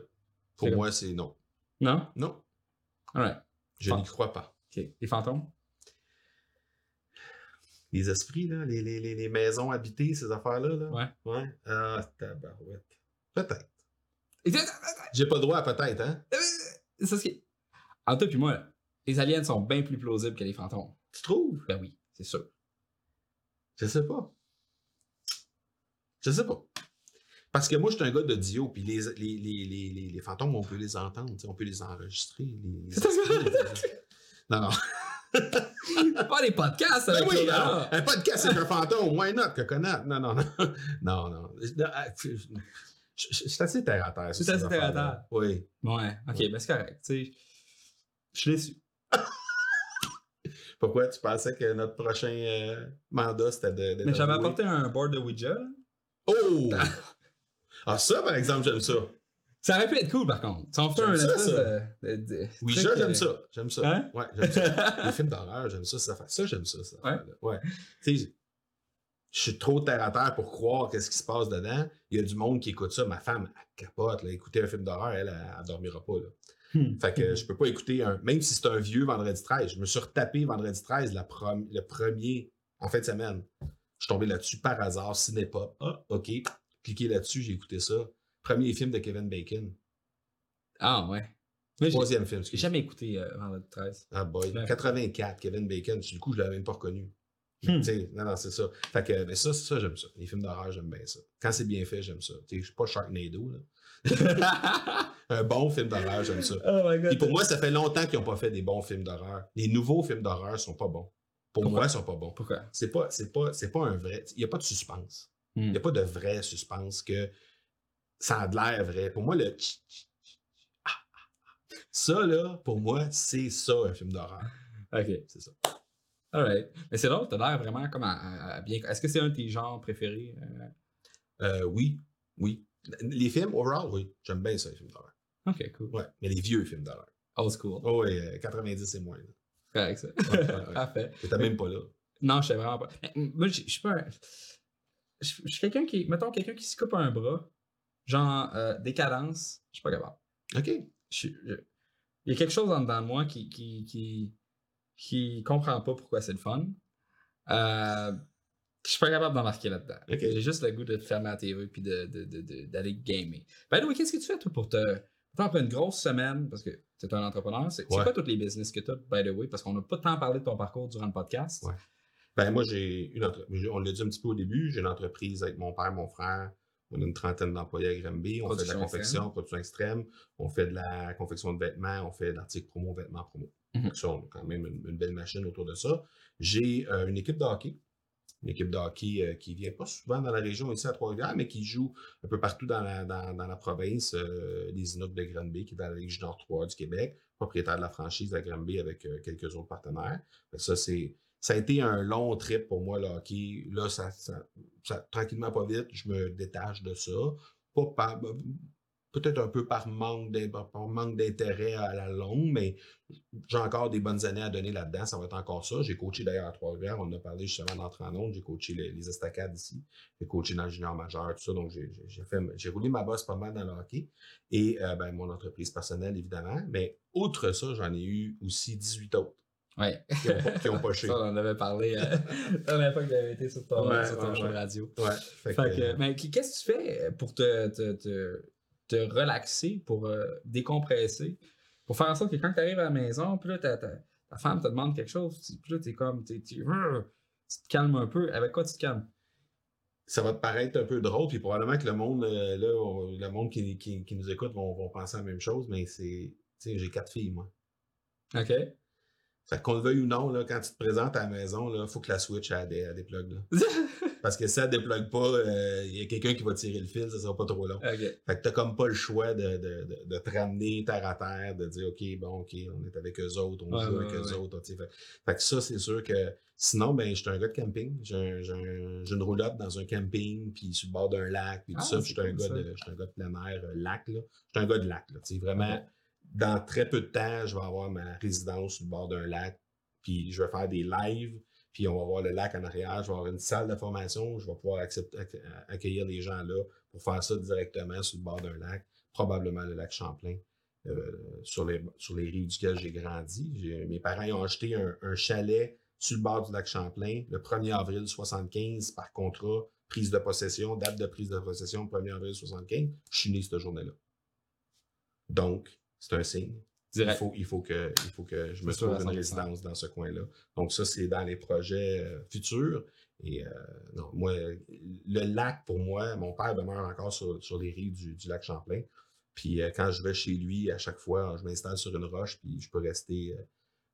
Pour moi, c'est non. Non? Non, Alright. je n'y crois pas. Ok. Les fantômes? Les esprits, là, les, les, les, les maisons habitées, ces affaires-là. Là? Ouais. Ouais. Ah, tabarouette. Peut-être. J'ai pas le droit à peut-être, hein? C'est ce qui Entre toi et moi, les aliens sont bien plus plausibles que les fantômes. Tu trouves? Ben oui, c'est sûr. Je sais pas. Je sais pas. Parce que moi, je suis un gars d'audio, puis les, les, les, les, fantômes, on peut les entendre, on peut les enregistrer. C'est non, non. pas les podcasts Ben avec oui, alors, un podcast avec un fantôme, why not, que connaître? Non, non, non. Non, non. Non, ah, Je suis assez terre à terre. C'est assez terre à terre. Oui. Ouais, ok, ben c'est correct. Tu sais, je suis déçu. Pourquoi tu pensais que notre prochain euh, mandat, c'était de. Mais j'avais apporté un board de Ouija. Oh! Ah, ça, par exemple, j'aime ça. Ça aurait pu être cool par contre. Si on fait un ça, ça. de, Oui, truc, ça, j'aime euh, ça. J'aime ça. Hein? Ouais, j'aime ça. Les films d'horreur, j'aime ça. Ça, fait- ça j'aime ça. ça Ouais. ouais. Tu sais, je suis trop terre à terre pour croire qu'est-ce qui se passe dedans. Il y a du monde qui écoute ça. Ma femme, elle capote. Là. Écouter un film d'horreur, elle, elle, elle dormira pas. Là. Hmm. Fait que je peux pas écouter un. Même si c'est un vieux vendredi 13, je me suis retapé vendredi 13, la prom- le premier en fin de semaine. Je suis tombé là-dessus par hasard, Cinépop. Ah, OK. Cliquez là-dessus, j'ai écouté ça. Premier film de Kevin Bacon. Ah ouais. Troisième film, j'ai jamais écouté euh, Vendredi 13. Ah boy. Ouais. 84, Kevin Bacon. Du coup, je l'avais même pas reconnu. Hmm. Non, non, c'est ça. Fait que, mais ça, ça, j'aime ça. Les films d'horreur, j'aime bien ça. Quand c'est bien fait, j'aime ça. Je suis pas Sharknado, là. Un bon film d'horreur, j'aime ça. oh my god. Puis pour moi, ça fait longtemps qu'ils n'ont pas fait des bons films d'horreur. Les nouveaux films d'horreur sont pas bons. Pour Pourquoi? moi, ils sont pas bons. Pourquoi? C'est pas, c'est pas, c'est pas un vrai. Il n'y a pas de suspense. Hmm. Il n'y a pas de vrai suspense que ça a de l'air vrai. Pour moi, le ah, ah, ah. ça, là, pour moi, c'est ça, un film d'horreur. Ok. C'est ça. Alright. Mais c'est drôle, t'as l'air vraiment comme à, à- à bien. Est-ce que c'est un de tes genres préférés? euh? Euh, oui, oui. Les films, overall, oui. J'aime bien ça, les films d'horreur. Ok, cool. Ouais, mais les vieux films d'horreur. Old school. Oh, oui, euh, 90 et moins. Correct, ça. Ouais, ouais. Parfait. T'étais même pas là. Non, je sais vraiment pas. Moi, je je suis pas un. Je je suis quelqu'un qui. Mettons, quelqu'un qui se coupe un bras, genre euh, décadence, je suis pas capable. OK. Je suis- je- Il y a quelque chose en dedans de moi qui. qui, qui, qui comprend pas pourquoi c'est le fun. Euh, je suis pas capable d'embarquer là-dedans. J'ai juste le goût de fermer la TV puis d'aller de, de, de, gamer. Ben oui, qu'est-ce que tu fais toi pour te. Après une grosse semaine, parce que tu es un entrepreneur, c'est c'est Ouais. quoi tous les business que tu as, by the way? Parce qu'on n'a pas tant parlé de ton parcours durant le podcast. Ouais. Ben, moi, j'ai une entreprise. On l'a dit un petit peu au début. J'ai une entreprise avec mon père, mon frère. On a une trentaine d'employés à Granby. On fait de la confection, production extrême. On fait de la confection de vêtements. On fait de l'article promo, vêtements promo. Mhm. Donc, ça, on a quand même une, une belle machine autour de ça. J'ai euh, une équipe de hockey. Une équipe de hockey euh, qui vient pas souvent dans la région ici à Trois-Rivières, mais qui joue un peu partout dans la, dans, dans la province. euh, les Inuits de Granby, qui est dans la Ligue Junior 3 du Québec, propriétaire de la franchise à Granby avec quelques autres partenaires. Que ça, c'est ça a été un long trip pour moi, le hockey. Là, ça, ça- tranquillement, pas vite, je me détache de ça. Par- peut-être un peu par manque d'intérêt à la longue, mais j'ai encore des bonnes années à donner là-dedans. Ça va être encore ça. J'ai coaché d'ailleurs à Trois-Rivières. On a parlé justement d'entrée en onde. J'ai coaché les, estacades ici. J'ai coaché dans le majeur, tout ça. Donc, j'ai- j'ai roulé ma bosse pas mal dans le hockey. Et euh, ben, mon entreprise personnelle, évidemment. Mais outre ça, j'en ai eu aussi 18 autres Ouais. qui ont, pas- qui ont poché. Ça, on en avait parlé euh, la dernière fois que j'avais été sur ton, Ouais, sur ton ouais, show ouais. de radio. Ouais. Fait Fait que, que, euh, mais qu- qu'est-ce que tu fais pour te, te, te, te relaxer, pour euh, décompresser, pour faire en sorte que quand tu arrives à la maison, puis là, ta, ta, ta femme te demande quelque chose, tu- puis là, t'es comme, t'es, t'es- euh, tu te calmes un peu. Avec quoi tu te calmes? ça va te paraître un peu drôle, puis probablement que le monde, euh, là, on- le monde qui, qui, qui nous écoute vont, vont penser la même chose, mais c'est. Tu sais, j'ai quatre filles, moi. OK? Fait qu'on le veuille ou non, là, quand tu te présentes à la maison, il faut que la Switch elle, dé- elle déplugue. Là. Parce que si elle déplugue pas, il y a quelqu'un qui va tirer le fil, ça sera pas trop long. Fait que t'as comme pas le choix de, de, de, de te ramener terre à terre, de dire OK, bon, OK, on est avec eux autres, on Ouais, joue ouais, avec eux autres. tu sais. Fait, fait que ça, c'est sûr que sinon, ben, j'étais un gars de camping. J'ai un- j'ai un- j'ai une roulotte dans un camping, puis sur le bord d'un lac, puis tout Ah, ça. J'étais un, cool, un gars de plein air, euh, lac, là. J'étais un gars de lac, là. Tu sais, vraiment. Dans très peu de temps, je vais avoir ma résidence sur le bord d'un lac, puis je vais faire des lives, puis on va voir le lac en arrière, je vais avoir une salle de formation, je vais pouvoir acc- accueillir les gens là pour faire ça directement sur le bord d'un lac, probablement le lac Champlain, euh, sur, les, sur les rives duquel j'ai grandi. Mes parents ont acheté un, un chalet sur le bord du lac Champlain le 1er avril 75 par contrat, prise de possession, date de prise de possession 1er avril 75. Je suis né cette journée-là. Donc, c'est un signe. Il Direct. faut, il, faut que, il faut que je me trouve une 100%. résidence dans ce coin-là. Donc, ça, c'est dans les projets euh, futurs. Et euh, non, moi, le lac, pour moi, mon père demeure encore sur, sur les rives du, du lac Champlain. Puis euh, quand je vais chez lui, à chaque fois, je m'installe sur une roche, puis je peux rester euh,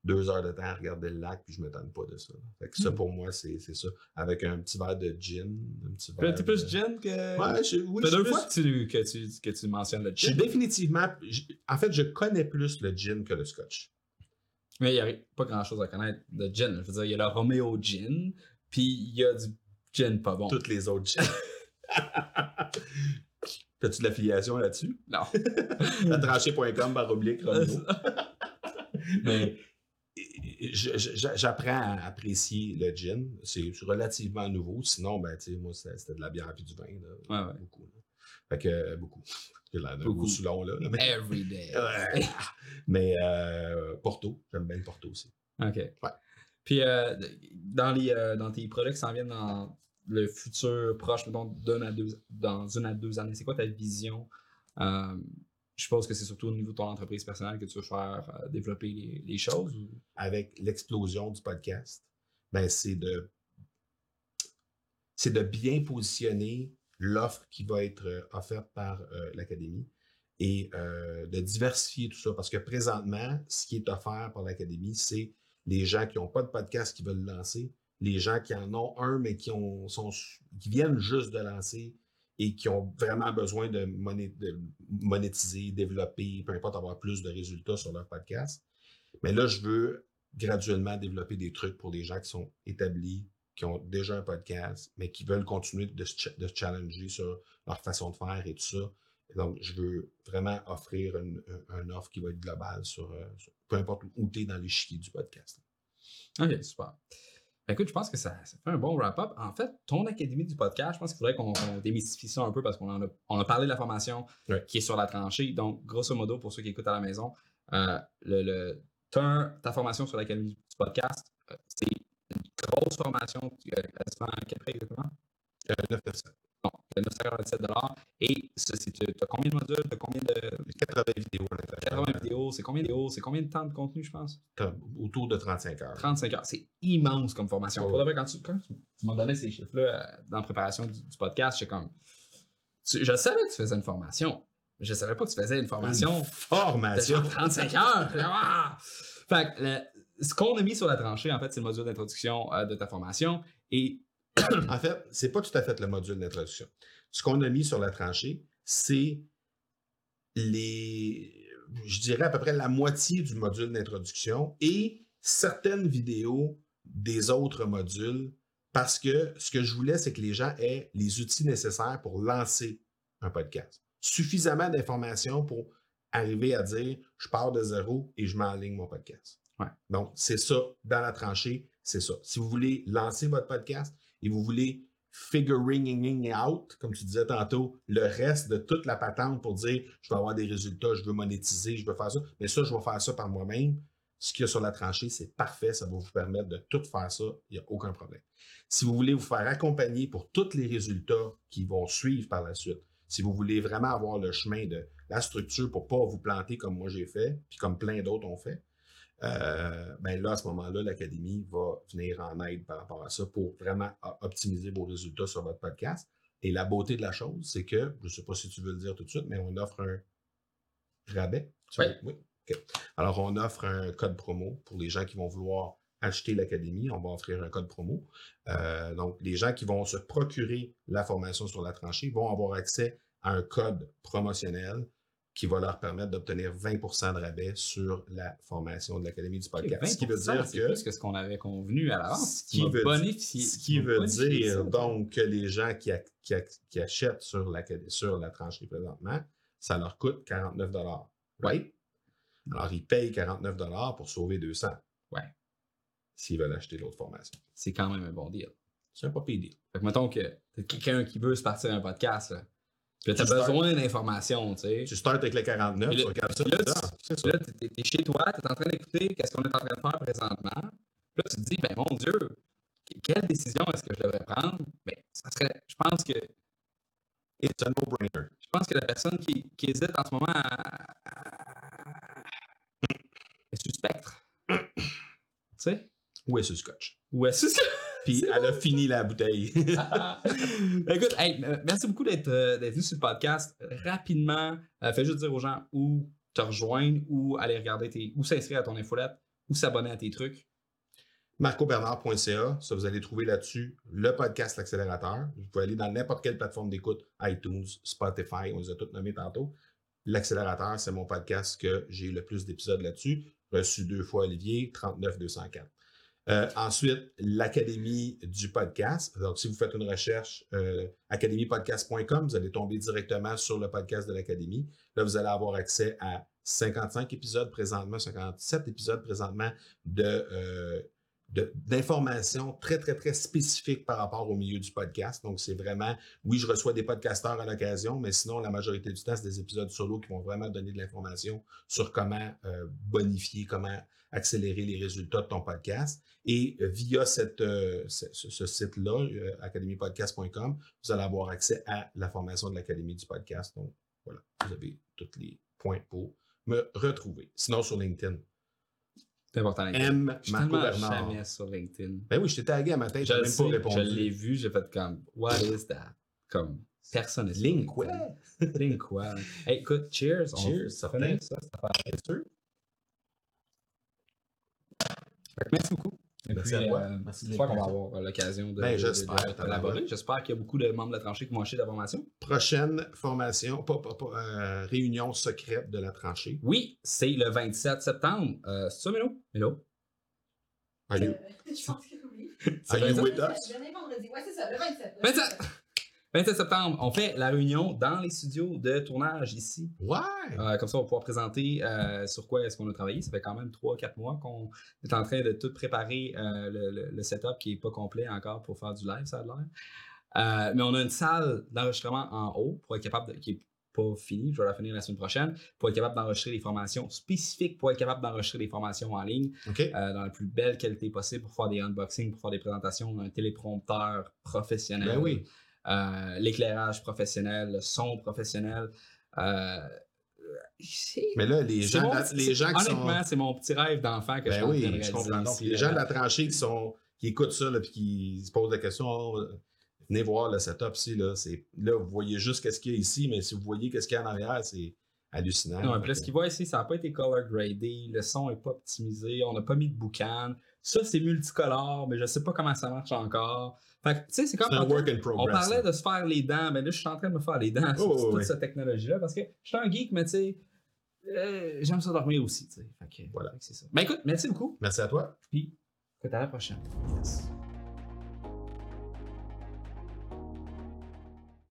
deux heures de temps à regarder le lac, puis je ne m'étonne pas de ça. Fait que ça, Hmm. pour moi, c'est ça. Avec un petit verre de gin. Un petit verre T'es plus de- gin que. Ouais, je, oui, deux suis fois plus- que tu, que, tu, que tu mentionnes le je suis gin. définitivement. je- en fait, je connais plus le gin que le scotch. Mais il n'y a pas grand chose à connaître de gin. Je veux dire, il y a le Romeo Gin, puis il y a du gin pas bon. Toutes les autres gins. T'as-tu de l'affiliation là-dessus? Non. Latranché.com par oblique Romeo. Mais j'apprends à apprécier le gin. C'est relativement nouveau. Sinon, ben, tu sais, moi, c'était de la bière et du vin. Là. Ouais, ouais. Beaucoup. là. Fait que euh, beaucoup. Beaucoup. Soulon, là. mais Every day. Ouais. mais euh, Porto, j'aime bien le Porto aussi. OK. Puis, euh, dans, les, euh, dans tes projets qui s'en viennent dans le futur proche, mettons, à deux, dans une à deux années, c'est quoi ta vision? Je suppose que c'est surtout au niveau de ton entreprise personnelle que tu veux faire euh, développer les, choses. avec l'explosion du podcast, ben c'est de c'est de bien positionner l'offre qui va être euh, offerte par euh, l'académie et de diversifier tout ça parce que présentement, ce qui est offert par l'académie, c'est les gens qui n'ont pas de podcast qui veulent le lancer, les gens qui en ont un mais qui ont qui viennent juste de lancer et qui ont vraiment besoin de, moné- de monétiser, développer, peu importe, avoir plus de résultats sur leur podcast. Mais là, je veux graduellement développer des trucs pour les gens qui sont établis, qui ont déjà un podcast, mais qui veulent continuer de se, challenger sur leur façon de faire et tout ça. Donc, je veux vraiment offrir une, un- une offre qui va être globale sur, euh, peu importe où tu es dans l'échiquier du podcast. OK, super. Ben, écoute, je pense que ça, ça fait un bon wrap-up. En fait, ton académie du podcast, je pense qu'il faudrait qu'on démystifie ça un peu parce qu'on en a, on a parlé de la formation Ouais. qui est sur la tranchée. Donc, grosso modo, pour ceux qui écoutent à la maison, euh, le, le- t'as- ta formation sur l'académie du podcast, euh, c'est une grosse formation. Euh, quel prix exactement? Euh, 997. Non, de 997 Et ça, c'est- t'as combien de modules? T'as combien de. 80 vidéos à l'intérieur. 80 vidéos. C'est combien de vidéos? C'est combien de temps de contenu, je pense? Autour de 35 heures. 35 heures. C'est immense comme formation. Pour de vrai, quand tu, quand tu, tu m'as donné ces chiffres-là euh, dans la préparation du, du podcast, j'étais comme. tu- je savais que tu faisais une formation. Je savais pas que tu faisais une formation Une de formation. genre 35 heures. Ah! Fait que le- ce qu'on a mis sur la tranchée, en fait, c'est le module d'introduction euh, de ta formation. Et En fait, c'est pas tout à fait le module d'introduction. Ce qu'on a mis sur la tranchée, c'est les, je dirais à peu près la moitié du module d'introduction et certaines vidéos des autres modules parce que ce que je voulais, c'est que les gens aient les outils nécessaires pour lancer un podcast. suffisamment d'informations pour arriver à dire je pars de zéro et je m'enligne mon podcast. Ouais. Donc, c'est ça, dans la tranchée, c'est ça. Si vous voulez lancer votre podcast et vous voulez figuring out, comme tu disais tantôt, le reste de toute la patente pour dire je veux avoir des résultats, je veux monétiser, je veux faire ça, mais ça, je vais faire ça par moi-même. Ce qu'il y a sur la tranchée, c'est parfait, ça va vous permettre de tout faire ça, il n'y a aucun problème. Si vous voulez vous faire accompagner pour tous les résultats qui vont suivre par la suite, si vous voulez vraiment avoir le chemin de la structure pour ne pas vous planter comme moi j'ai fait, puis comme plein d'autres ont fait, euh, ben là, à ce moment-là, l'Académie va venir en aide par rapport à ça pour vraiment optimiser vos résultats sur votre podcast. Et la beauté de la chose, c'est que, je ne sais pas si tu veux le dire tout de suite, mais on offre un rabais. Oui. oui. Alors, on offre un code promo pour les gens qui vont vouloir acheter l'Académie. On va offrir un code promo. Euh, donc, les gens qui vont se procurer la formation sur la tranchée vont avoir accès à un code promotionnel qui va leur permettre d'obtenir 20% de rabais sur la formation de l'Académie du podcast. ce qui veut dire que. plus que ce qu'on avait convenu à l'avance. Ce qui veut, ce qui veut dire donc que les gens qui, qui, achètent sur la, sur la tranchée présentement, ça leur coûte 49 Right? Alors, ils payent 49 pour sauver 200. Ouais. S'ils veulent acheter l'autre formation. C'est quand même un bon deal. C'est un pas pire deal. Fait que mettons que quelqu'un qui veut se partir un podcast, là, tu as besoin d'informations, tu sais. Tu starts avec les 49, tu regardes ça. Là, tu es, chez toi, tu es en train d'écouter qu'est-ce qu'on est en train de faire présentement. Là, tu te dis, ben mon Dieu, quelle décision est-ce que je devrais prendre? Ben, ça serait, je pense que. It's a no-brainer. Je pense que la personne qui, qui hésite en ce moment à, est sur spectre. tu sais? Ou est sur scotch? Ou est sur Puis elle a fini la bouteille. Écoute, merci beaucoup euh, d'être venu sur le podcast. Rapidement, euh, fais juste dire aux gens où te rejoindre, ou aller regarder tes. ou s'inscrire à ton infolette, ou s'abonner à tes trucs. marcobernard.ca, ça vous allez trouver là-dessus le podcast L'accélérateur. Vous pouvez aller dans n'importe quelle plateforme d'écoute, iTunes, Spotify, on les a toutes nommés tantôt. L'accélérateur, c'est mon podcast que j'ai le plus d'épisodes là-dessus. Reçu deux fois Olivier, 39 204. Euh, ensuite, l'Académie du podcast. Donc, si vous faites une recherche euh, academypodcast.com, vous allez tomber directement sur le podcast de l'Académie. Là, vous allez avoir accès à 55 épisodes présentement, 57 épisodes présentement de, euh, d'informations très, très, très spécifiques par rapport au milieu du podcast. Donc, c'est vraiment, oui, je reçois des podcasteurs à l'occasion, mais sinon, la majorité du temps, c'est des épisodes solo qui vont vraiment donner de l'information sur comment bonifier, comment accélérer les résultats de ton podcast. Et euh, via cette, euh, ce, site-là, academypodcast.com, vous allez avoir accès à la formation de l'Académie du podcast. Donc, voilà, vous avez tous les points pour me retrouver. Sinon, sur LinkedIn, c'est important. M. Marco Bernard. jamais sur LinkedIn. Ben oui, je t'ai tagué à matin, je n'ai même pas répondu. Je l'ai vu, j'ai fait comme, what is that? Comme, personne n'est Link quoi? Link quoi? Hey, écoute, cheers. Cheers, ça fait ça, ça fait sûr. Merci beaucoup. Merci à toi. Euh, J'espère qu'on va avoir l'occasion de, ben, collaborer. J'espère qu'il y a beaucoup de membres de la tranchée qui vont acheter la formation. Prochaine formation, pas, pas, pas euh, réunion secrète de la tranchée. Oui, c'est le 27 septembre. Euh, c'est ça, Mélo? Mélo? Are you? Je pense que oui. Are you with us? Le dernier vendredi. Ouais, c'est ça, le 27. 27! 27 septembre, on fait la réunion dans les studios de tournage ici. Ouais! Euh, comme ça, on va pouvoir présenter euh, sur quoi est-ce qu'on a travaillé. Ça fait quand même 3-4 mois qu'on est en train de tout préparer euh, le, setup qui n'est pas complet encore pour faire du live, ça a l'air. mais on a une salle d'enregistrement en haut pour être capable de, qui n'est pas finie, je vais la finir la semaine prochaine, pour être capable d'enregistrer des formations spécifiques, pour être capable d'enregistrer des formations en ligne dans la plus belle qualité possible pour faire des unboxings, pour faire des présentations, un téléprompteur professionnel. Ben oui. Euh, l'éclairage professionnel, le son professionnel. Euh, mais là, les gens, les gens qui honnêtement, c'est mon petit rêve d'enfant que ben je oui, je comprends. les gens de la tranchée qui, sont, qui écoutent ça et qui se posent la question oh, venez voir le setup ici. Là, là, vous voyez juste ce qu'il y a ici, mais si vous voyez ce qu'il y a en arrière, c'est hallucinant. Non, ce qu'ils voient ici, ça n'a pas été color gradé, le son n'est pas optimisé, on n'a pas mis de boucan. Ça, c'est multicolore, mais je ne sais pas comment ça marche encore. Fait tu sais, c'est comme. un work in progress, on parlait de se faire les dents, mais là, je suis en train de me faire les dents sur toute cette technologie-là parce que je suis un geek, mais tu sais, euh, j'aime ça dormir aussi, tu sais. Fait que, voilà. c'est ça. Ben écoute, merci beaucoup. Merci à toi. Puis, à la prochaine. Yes.